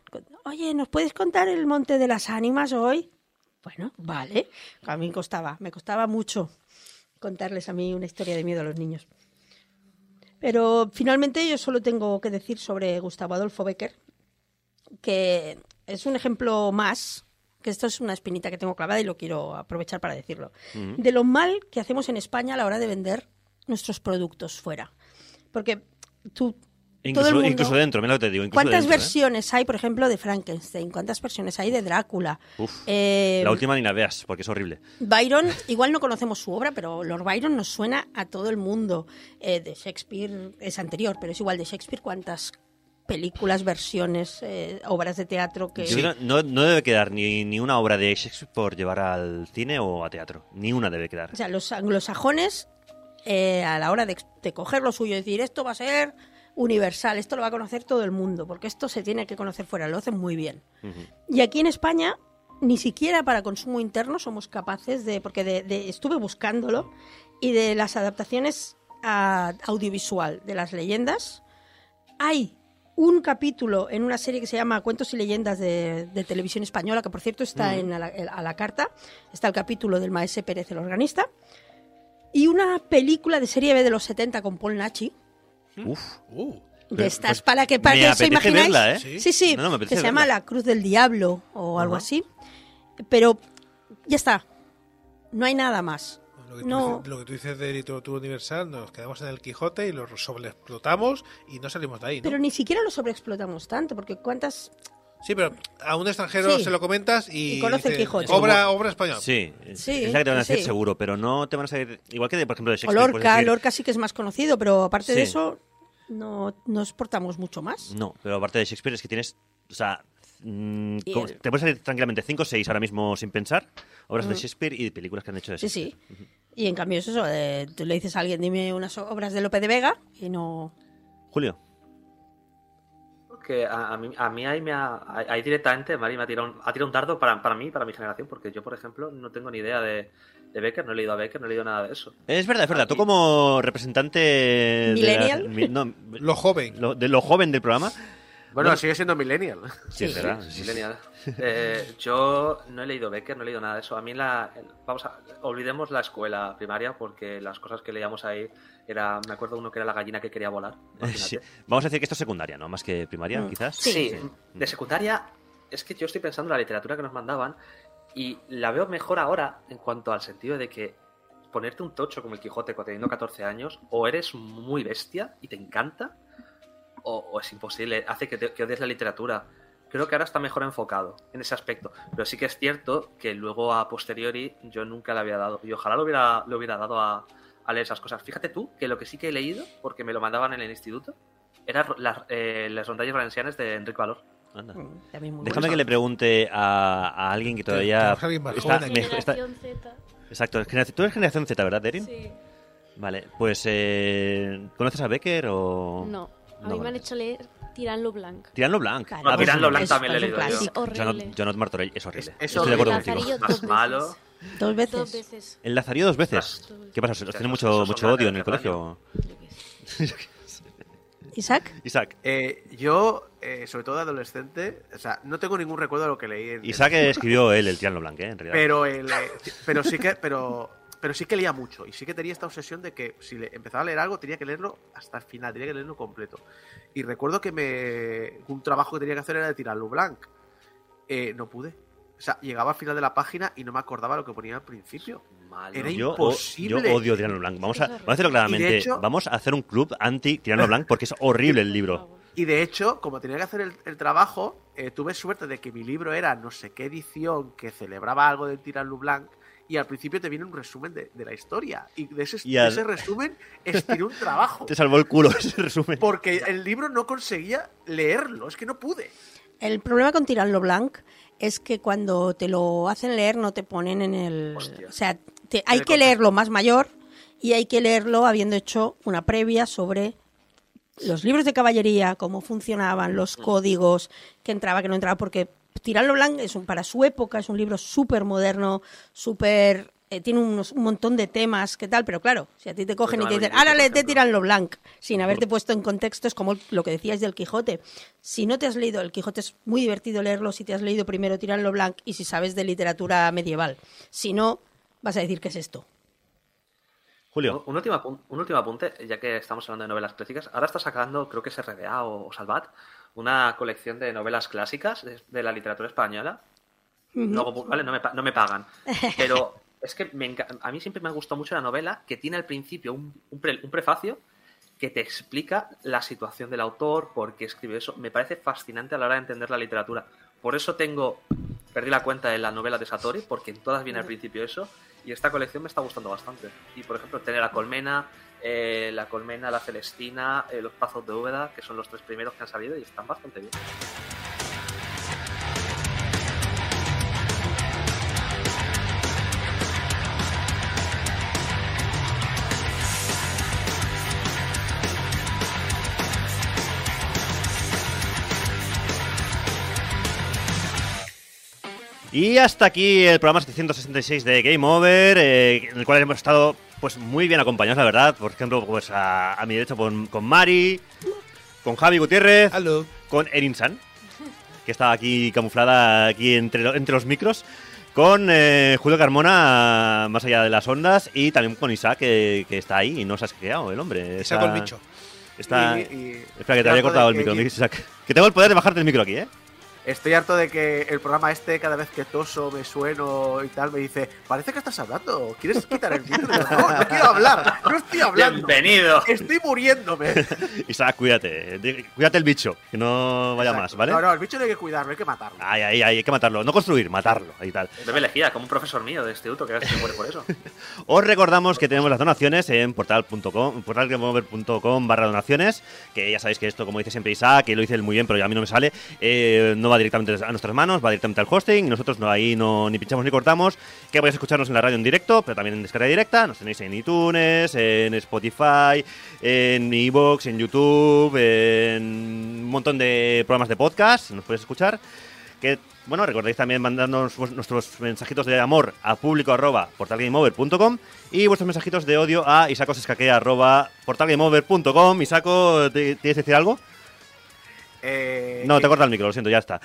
Speaker 1: Oye, ¿nos puedes contar el Monte de las Ánimas hoy? Bueno, vale. A mí me costaba, me costaba mucho contarles a mí una historia de miedo a los niños. Pero finalmente yo solo tengo que decir sobre Gustavo Adolfo Becker, que es un ejemplo más, que esto es una espinita que tengo clavada y lo quiero aprovechar para decirlo, de lo mal que hacemos en España a la hora de vender nuestros productos fuera. Porque tú...
Speaker 4: Incluso,
Speaker 1: todo el mundo-
Speaker 4: incluso dentro, mira lo que te digo.
Speaker 1: ¿Cuántas
Speaker 4: dentro, ¿eh?
Speaker 1: versiones hay, por ejemplo, de Frankenstein? ¿Cuántas versiones hay de Drácula?
Speaker 4: Uf,
Speaker 1: Eh,
Speaker 4: la última ni la veas, porque es horrible.
Speaker 1: Byron, igual no conocemos su obra, pero Lord Byron nos suena a todo el mundo. Eh, de Shakespeare es anterior, pero es igual de Shakespeare cuántas películas, versiones, eh, obras de teatro que...
Speaker 4: No debe quedar ni, ni una obra de Shakespeare por llevar al cine o a teatro. Ni una debe quedar.
Speaker 1: O sea, los anglosajones, eh, a la hora de, de coger lo suyo y decir esto va a ser universal, esto lo va a conocer todo el mundo, porque esto se tiene que conocer fuera, lo hacen muy bien. Y aquí en España, ni siquiera para consumo interno somos capaces de, porque de, de- estuve buscándolo, y de las adaptaciones a audiovisual de las leyendas, hay un capítulo en una serie que se llama Cuentos y Leyendas de, de televisión española, que por cierto está
Speaker 4: Mm.
Speaker 1: en a la, a la carta, está el capítulo del Maese Pérez, el organista, y una película de serie B de los 70 con Paul Nachi,
Speaker 4: Uf.
Speaker 5: Uh,
Speaker 1: de estas
Speaker 4: pues,
Speaker 1: para que para
Speaker 4: me
Speaker 1: que imagináis
Speaker 4: verla, ¿eh?
Speaker 5: Sí.
Speaker 1: sí sí
Speaker 4: No, no, me
Speaker 1: que se llama la cruz del diablo o algo así pero ya está no hay nada más
Speaker 5: lo, que tú
Speaker 1: No.
Speaker 5: dices, lo que tú dices de literatura universal, nos quedamos en el Quijote y lo sobreexplotamos y no salimos de ahí, ¿no?
Speaker 1: pero ni siquiera lo sobreexplotamos tanto porque cuántas
Speaker 5: Sí, pero a un extranjero
Speaker 1: Sí.
Speaker 5: se lo comentas y,
Speaker 1: Y conoce el
Speaker 5: dice,
Speaker 1: Quijote.
Speaker 5: Obra, obra española.
Speaker 4: Sí,
Speaker 1: Sí,
Speaker 4: es la que te van a decir
Speaker 1: sí.
Speaker 4: seguro, pero no te van a salir. Igual que, de, por ejemplo, de
Speaker 1: O
Speaker 4: Shakespeare. puedes
Speaker 1: Lorca,
Speaker 4: decir-
Speaker 1: Lorca sí que es más conocido, pero aparte de
Speaker 4: Sí.
Speaker 1: eso no nos exportamos mucho más.
Speaker 4: No, pero aparte de Shakespeare es que tienes. O sea, mm,
Speaker 1: el-
Speaker 4: te puedes salir tranquilamente 5 o 6 ahora mismo sin pensar. Obras de
Speaker 1: Mm.
Speaker 4: Shakespeare y películas que han hecho de
Speaker 1: Sí,
Speaker 4: Shakespeare.
Speaker 1: sí. Y en cambio es eso, eh, tú le dices a alguien, dime unas obras de Lope de Vega y no...
Speaker 4: Julio.
Speaker 3: Que a, a mí, a mí ahí, me ha, ahí directamente Mari me ha tirado un, ha tirado un dardo para, para mí, para mi generación, porque yo, por ejemplo, no tengo ni idea de, de Becker, no he leído a Becker, no he leído nada de eso.
Speaker 4: Es verdad, es verdad. Tú como representante. de la-
Speaker 1: ¿Millennial?
Speaker 4: mi- no,
Speaker 5: Lo joven.
Speaker 4: lo- de lo joven del programa.
Speaker 6: Bueno,
Speaker 4: Bueno.
Speaker 6: sigue siendo millennial.
Speaker 4: Sí, es verdad. sí, sí.
Speaker 3: Millennial. Eh, yo no he leído Becker, no he leído nada de eso. A mí la, vamos a, olvidemos la escuela primaria porque las cosas que leíamos ahí era, me acuerdo uno que era la gallina que quería volar.
Speaker 4: Sí. Vamos a decir que esto es secundaria, ¿no? Más que primaria,
Speaker 1: Mm.
Speaker 4: quizás.
Speaker 3: Sí, de secundaria es que yo estoy pensando en la literatura que nos mandaban y la veo mejor ahora en cuanto al sentido de que ponerte un tocho como el Quijote cuando teniendo 14 años o eres muy bestia y te encanta o, o es imposible, hace que, te- que odies la literatura. Creo que ahora está mejor enfocado en ese aspecto, pero sí que es cierto que luego a posteriori yo nunca le había dado y ojalá lo hubiera, lo hubiera dado a, a leer esas cosas. Fíjate tú que lo que sí que he leído, porque me lo mandaban en el instituto, eran las, eh, las rondallas valencianas de Enrique Valor.
Speaker 4: Anda.
Speaker 1: Mm,
Speaker 4: Déjame que le pregunte a, a alguien que todavía. Está-
Speaker 9: Generación Z.
Speaker 4: exacto, generación- tú eres generación Z, ¿verdad, Derin?
Speaker 9: Sí.
Speaker 4: Vale, pues. Eh, ¿Conoces a Becker o.?
Speaker 9: No. A
Speaker 4: No
Speaker 9: mí me han hecho leer Tiranlo Blanc.
Speaker 4: Tirando Blanc.
Speaker 1: Claro,
Speaker 3: No,
Speaker 4: Ah, pues
Speaker 3: Tirando
Speaker 4: sí.
Speaker 3: Blanc
Speaker 1: es-
Speaker 3: también le he
Speaker 1: es
Speaker 3: leído yo.
Speaker 1: clásico.
Speaker 9: Horrible.
Speaker 4: Jonathan, Jonathan Martorell es horrible.
Speaker 6: Es- es
Speaker 4: Estoy de acuerdo
Speaker 9: horrible.
Speaker 4: contigo.
Speaker 3: Más
Speaker 9: dos
Speaker 3: malo.
Speaker 9: veces.
Speaker 1: Dos veces.
Speaker 9: Dos veces.
Speaker 4: ¿El Lazarillo dos veces?
Speaker 9: Dos.
Speaker 4: ¿Qué pasa? ¿Os tiene mucho, mucho odio en el colegio?
Speaker 9: Yo.
Speaker 1: Isaac,
Speaker 4: Isaac.
Speaker 6: Eh, yo, eh, sobre todo de adolescente, o sea, no tengo ningún recuerdo de lo que leí. En,
Speaker 4: Isaac escribió él el Tirando Blanc, ¿eh? En realidad.
Speaker 6: Pero, el, eh, pero sí que, pero, pero sí que leía mucho y sí que tenía esta obsesión de que si le empezaba a leer algo tenía que leerlo hasta el final, tenía que leerlo completo. Y recuerdo que me un trabajo que tenía que hacer era de tirarlo blanc. Eh, no pude. O sea, llegaba al final de la página y no me acordaba lo que ponía al principio.
Speaker 3: Malo.
Speaker 6: Era
Speaker 4: yo, o-
Speaker 6: imposible.
Speaker 4: yo odio Tirando Blanc. Vamos a, vamos hacerlo claramente.
Speaker 6: Hecho-
Speaker 4: Vamos a hacer un club anti Tirando Blanc porque es horrible el libro.
Speaker 6: Y de hecho, como tenía que hacer el, el trabajo, eh, tuve suerte de que mi libro era no sé qué edición que celebraba algo del Tirano Blanc y al principio te viene un resumen de, de la historia. Y de ese,
Speaker 4: Y
Speaker 6: de
Speaker 4: al-
Speaker 6: ese resumen estiré un trabajo.
Speaker 4: Te salvó el culo ese resumen.
Speaker 6: Porque el libro no conseguía leerlo, es que no pude.
Speaker 1: el problema con Tirarlo Blanc es que cuando te lo hacen leer no te ponen en el...
Speaker 3: Hostia.
Speaker 1: O sea, te- hay que leerlo más mayor y hay que leerlo habiendo hecho una previa sobre los libros de caballería, cómo funcionaban, los códigos, que entraba, que no entraba, porque Tirarlo Blanc es un, para su época es un libro súper moderno, súper... eh, tiene unos, un montón de temas, ¿qué tal? Pero claro, si a ti te cogen y te dicen, ahora
Speaker 3: Iriarte, por
Speaker 1: léete
Speaker 3: ejemplo.
Speaker 1: Tirarlo Blanc, sin haberte puesto en contexto, es como lo que decíais del Quijote. Si no te has leído el Quijote, es muy divertido leerlo si te has leído primero Tirarlo Blanc y si sabes de literatura medieval. Si no, vas a decir, ¿qué es esto?
Speaker 4: Julio.
Speaker 3: Un, un último, un último apunte, ya que estamos hablando de novelas clásicas. Ahora está sacando, creo que es RDA o, o Salvat, una colección de novelas clásicas de, de la literatura española. Luego, vale, no me, no me pagan. Pero es que me a mí siempre me ha gustado mucho la novela que tiene al principio un, un, pre- un prefacio que te explica la situación del autor, por qué escribe eso. Me parece fascinante a la hora de entender la literatura. Por eso tengo, perdí la cuenta de la novela de Satori, porque en todas viene al principio eso. Y esta colección me está gustando bastante. Y por ejemplo, tener la colmena, eh, la colmena, la celestina, eh, los pazos de Úbeda, que son los tres primeros que han salido y están bastante bien.
Speaker 4: Y hasta aquí el programa 766 de Game Over, eh, en el cual hemos estado pues muy bien acompañados, la verdad. Por ejemplo, pues a, a mi derecha con, con Mari, con Javi Gutiérrez, con Erin San, que estaba aquí camuflada aquí entre, entre los micros, con eh, Julio Carmona más allá de las ondas y también con Isaac que, que está ahí y no se ha quedado el hombre.
Speaker 5: Y saco el bicho.
Speaker 4: Está,
Speaker 6: Y- y-
Speaker 4: espera que te había cortado el micro,
Speaker 6: que-
Speaker 4: Isaac. Que tengo el poder de bajarte el micro aquí, ¿eh?
Speaker 6: Estoy harto de que el programa este, cada vez que toso, me sueno y tal, me dice, parece que estás hablando. ¿Quieres quitar el micro? No, no quiero hablar. No estoy hablando.
Speaker 3: Bienvenido.
Speaker 6: Estoy muriéndome.
Speaker 4: Isaac, cuídate. Cuídate el bicho, que no vaya más, ¿vale?
Speaker 6: No, no, el bicho no hay que cuidarlo, hay que matarlo.
Speaker 4: Ay, ay, ay, hay que matarlo. No construir, matarlo. Ahí tal.
Speaker 3: Bebe lejía, como un profesor mío de instituto que a veces se muere por eso.
Speaker 4: Os recordamos que tenemos las donaciones en portal.com, portalgameover.com barra donaciones, que ya sabéis que esto, como dice siempre Isaac, que lo dice él muy bien, pero a mí no me sale, eh, no va directamente a nuestras manos, va directamente al hosting, y nosotros no, ahí no ni pinchamos ni cortamos, que podéis escucharnos en la radio en directo, pero también en descarga directa, nos tenéis en iTunes, en Spotify, en iVoox, en YouTube, en un montón de programas de podcast, nos podéis escuchar que bueno, recordéis también mandarnos nuestros mensajitos de amor a público arroba portalgameover.com y vuestros mensajitos de odio a isacosescaquea arroba portalgameover.com. Isaco, ¿te- ¿tienes que decir algo?
Speaker 6: Eh,
Speaker 4: No, te corta el micro, lo siento, ya está.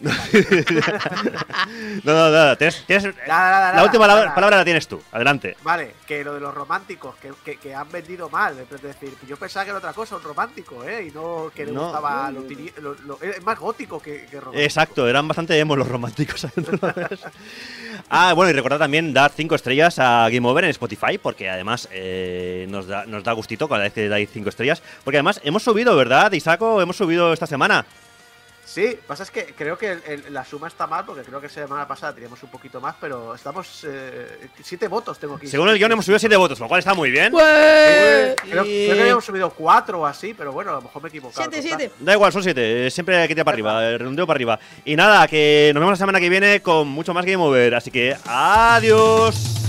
Speaker 4: no, no, no, tienes- tienes-
Speaker 6: Nada, nada,
Speaker 4: la
Speaker 6: nada,
Speaker 4: última la-
Speaker 6: nada.
Speaker 4: palabra la tienes tú, adelante.
Speaker 6: Vale, que lo de los románticos, que, que, que han vendido mal. Es decir, yo pensaba que era otra cosa, un romántico, ¿eh? Y no que le
Speaker 4: No.
Speaker 6: gustaba lo, tini- lo- lo- Es más gótico que, que romántico.
Speaker 4: Exacto, eran bastante emos los románticos. ah, bueno, y recordad también dar 5 estrellas a Game Over en Spotify, porque además eh, nos, da, nos da gustito cada vez que dais 5 estrellas. Porque además hemos subido, ¿verdad, Isaco? Hemos subido esta semana.
Speaker 6: Sí, pasa es que creo que el- el- la suma está mal, porque creo que semana pasada teníamos un poquito más, pero estamos. Eh, siete votos tengo aquí.
Speaker 4: Según el guion hemos subido 7 votos, lo cual está muy bien.
Speaker 6: Creo, creo que habíamos subido cuatro o así, pero bueno, a lo mejor me he equivocado.
Speaker 1: Siete, siete.
Speaker 4: Da igual, son 7. Siempre hay que tirar para arriba, eh, redondeo para arriba. Y nada, que nos vemos la semana que viene con mucho más Game Over. Así que adiós.